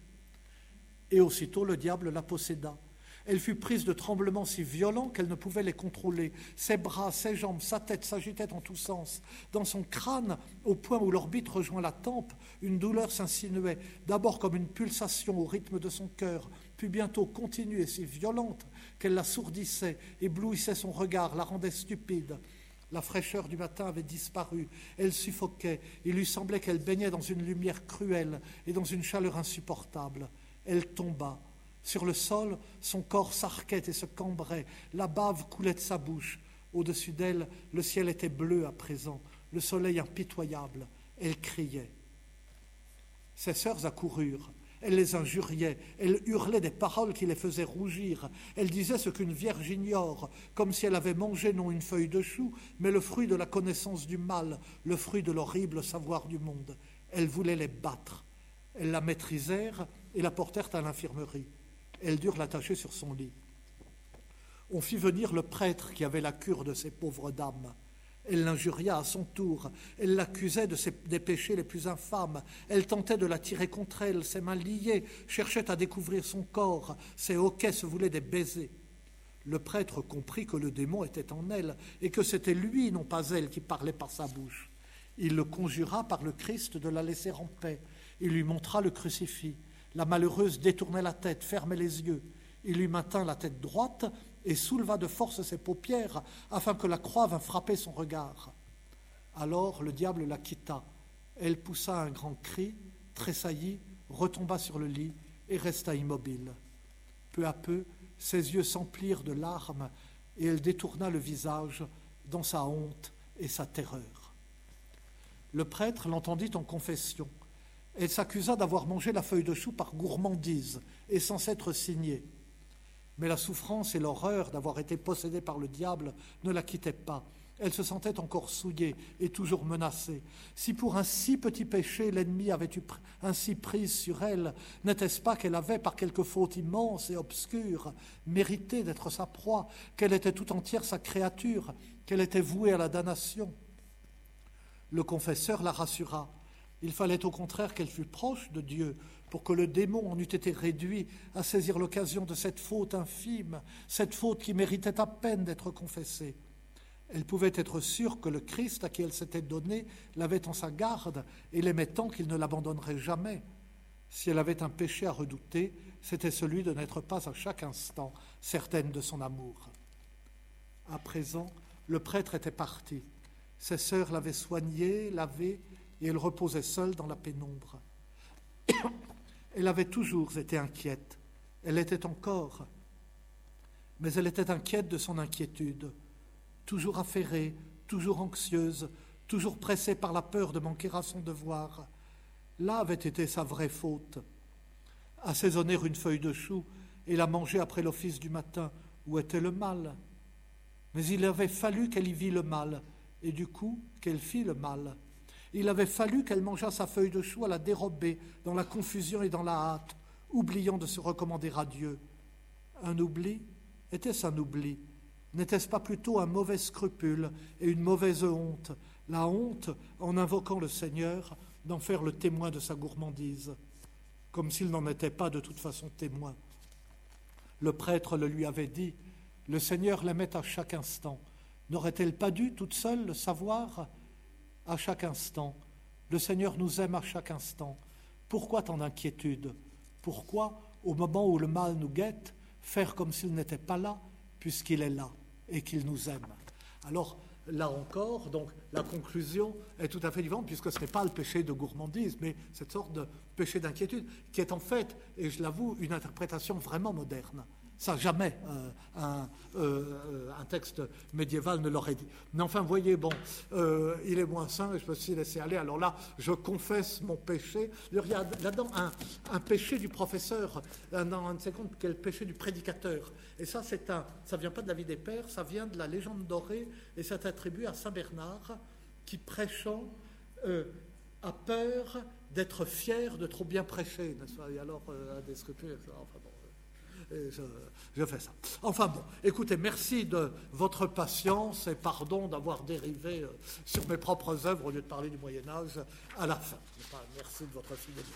S1: Et aussitôt le diable la posséda. Elle fut prise de tremblements si violents qu'elle ne pouvait les contrôler. Ses bras, ses jambes, sa tête s'agitaient en tous sens. Dans son crâne, au point où l'orbite rejoint la tempe, une douleur s'insinuait, d'abord comme une pulsation au rythme de son cœur, puis bientôt continue et si violente qu'elle l'assourdissait, éblouissait son regard, la rendait stupide. La fraîcheur du matin avait disparu, elle suffoquait, il lui semblait qu'elle baignait dans une lumière cruelle et dans une chaleur insupportable. Elle tomba. Sur le sol, son corps s'arquait et se cambrait, la bave coulait de sa bouche. Au-dessus d'elle, le ciel était bleu à présent, le soleil impitoyable. Elle criait. Ses sœurs accoururent. Elle les injuriait, elle hurlait des paroles qui les faisaient rougir, elle disait ce qu'une vierge ignore, comme si elle avait mangé non une feuille de chou, mais le fruit de la connaissance du mal, le fruit de l'horrible savoir du monde. Elle voulait les battre. Elles la maîtrisèrent et la portèrent à l'infirmerie. Elles durent l'attacher sur son lit. On fit venir le prêtre qui avait la cure de ces pauvres dames. Elle l'injuria à son tour, elle l'accusait de ses, des péchés les plus infâmes, elle tentait de la tirer contre elle, ses mains liées cherchaient à découvrir son corps, ses hoquets se voulaient des baisers. Le prêtre comprit que le démon était en elle et que c'était lui, non pas elle, qui parlait par sa bouche. Il le conjura par le Christ de la laisser en paix. Il lui montra le crucifix. La malheureuse détournait la tête, fermait les yeux. Il lui maintint la tête droite et souleva de force ses paupières afin que la croix vînt frapper son regard. Alors le diable la quitta. Elle poussa un grand cri, tressaillit, retomba sur le lit et resta immobile. Peu à peu, ses yeux s'emplirent de larmes et elle détourna le visage dans sa honte et sa terreur. Le prêtre l'entendit en confession. Elle s'accusa d'avoir mangé la feuille de chou par gourmandise et sans s'être signée. Mais la souffrance et l'horreur d'avoir été possédée par le diable ne la quittaient pas. Elle se sentait encore souillée et toujours menacée. Si pour un si petit péché l'ennemi avait eu ainsi prise sur elle, n'était-ce pas qu'elle avait, par quelque faute immense et obscure, mérité d'être sa proie, qu'elle était tout entière sa créature, qu'elle était vouée à la damnation? Le confesseur la rassura. Il fallait au contraire qu'elle fût proche de Dieu pour que le démon en eût été réduit à saisir l'occasion de cette faute infime, cette faute qui méritait à peine d'être confessée. Elle pouvait être sûre que le Christ à qui elle s'était donnée l'avait en sa garde et l'aimait tant qu'il ne l'abandonnerait jamais. Si elle avait un péché à redouter, c'était celui de n'être pas à chaque instant certaine de son amour. À présent, le prêtre était parti. Ses sœurs l'avaient soignée, lavée, et elle reposait seule dans la pénombre. Elle avait toujours été inquiète. Elle était encore. Mais elle était inquiète de son inquiétude, toujours affairée, toujours anxieuse, toujours pressée par la peur de manquer à son devoir. Là avait été sa vraie faute. Assaisonner une feuille de chou et la manger après l'office du matin, où était le mal? Mais il avait fallu qu'elle y vît le mal, et du coup qu'elle fit le mal. Il avait fallu qu'elle mangeât sa feuille de chou à la dérobée, dans la confusion et dans la hâte, oubliant de se recommander à Dieu. Un oubli Était-ce un oubli? N'était-ce pas plutôt un mauvais scrupule et une mauvaise honte La honte, en invoquant le Seigneur, d'en faire le témoin de sa gourmandise, comme s'il n'en était pas de toute façon témoin? Le prêtre le lui avait dit, le Seigneur l'aimait à chaque instant. N'aurait-elle pas dû toute seule le savoir à chaque instant Le Seigneur nous aime à chaque instant. Pourquoi tant d'inquiétude? Pourquoi, au moment où le mal nous guette, faire comme s'il n'était pas là, puisqu'il est là et qu'il nous aime? Alors, là encore, donc la conclusion est tout à fait différente, puisque ce n'est pas le péché de gourmandise, mais cette sorte de péché d'inquiétude, qui est en fait, et je l'avoue, une interprétation vraiment moderne. Ça, jamais euh, un, euh, un, texte médiéval ne l'aurait dit. Mais enfin, voyez, bon, euh, il est moins sain et je me suis laissé aller. Alors là, je confesse mon péché. Il y a là-dedans un, péché du professeur, dans un est le péché du prédicateur. Et ça, c'est un, ça vient pas de la vie des pères, ça vient de la légende dorée et c'est attribué à Saint Bernard, qui prêchant a peur d'être fier de trop bien prêcher, Et alors, a des scrupules, enfin bon je, fais ça. Enfin bon, écoutez, merci de votre patience et pardon d'avoir dérivé euh, sur mes propres œuvres au lieu de parler du Moyen Âge à la fin. Merci de votre fidélité.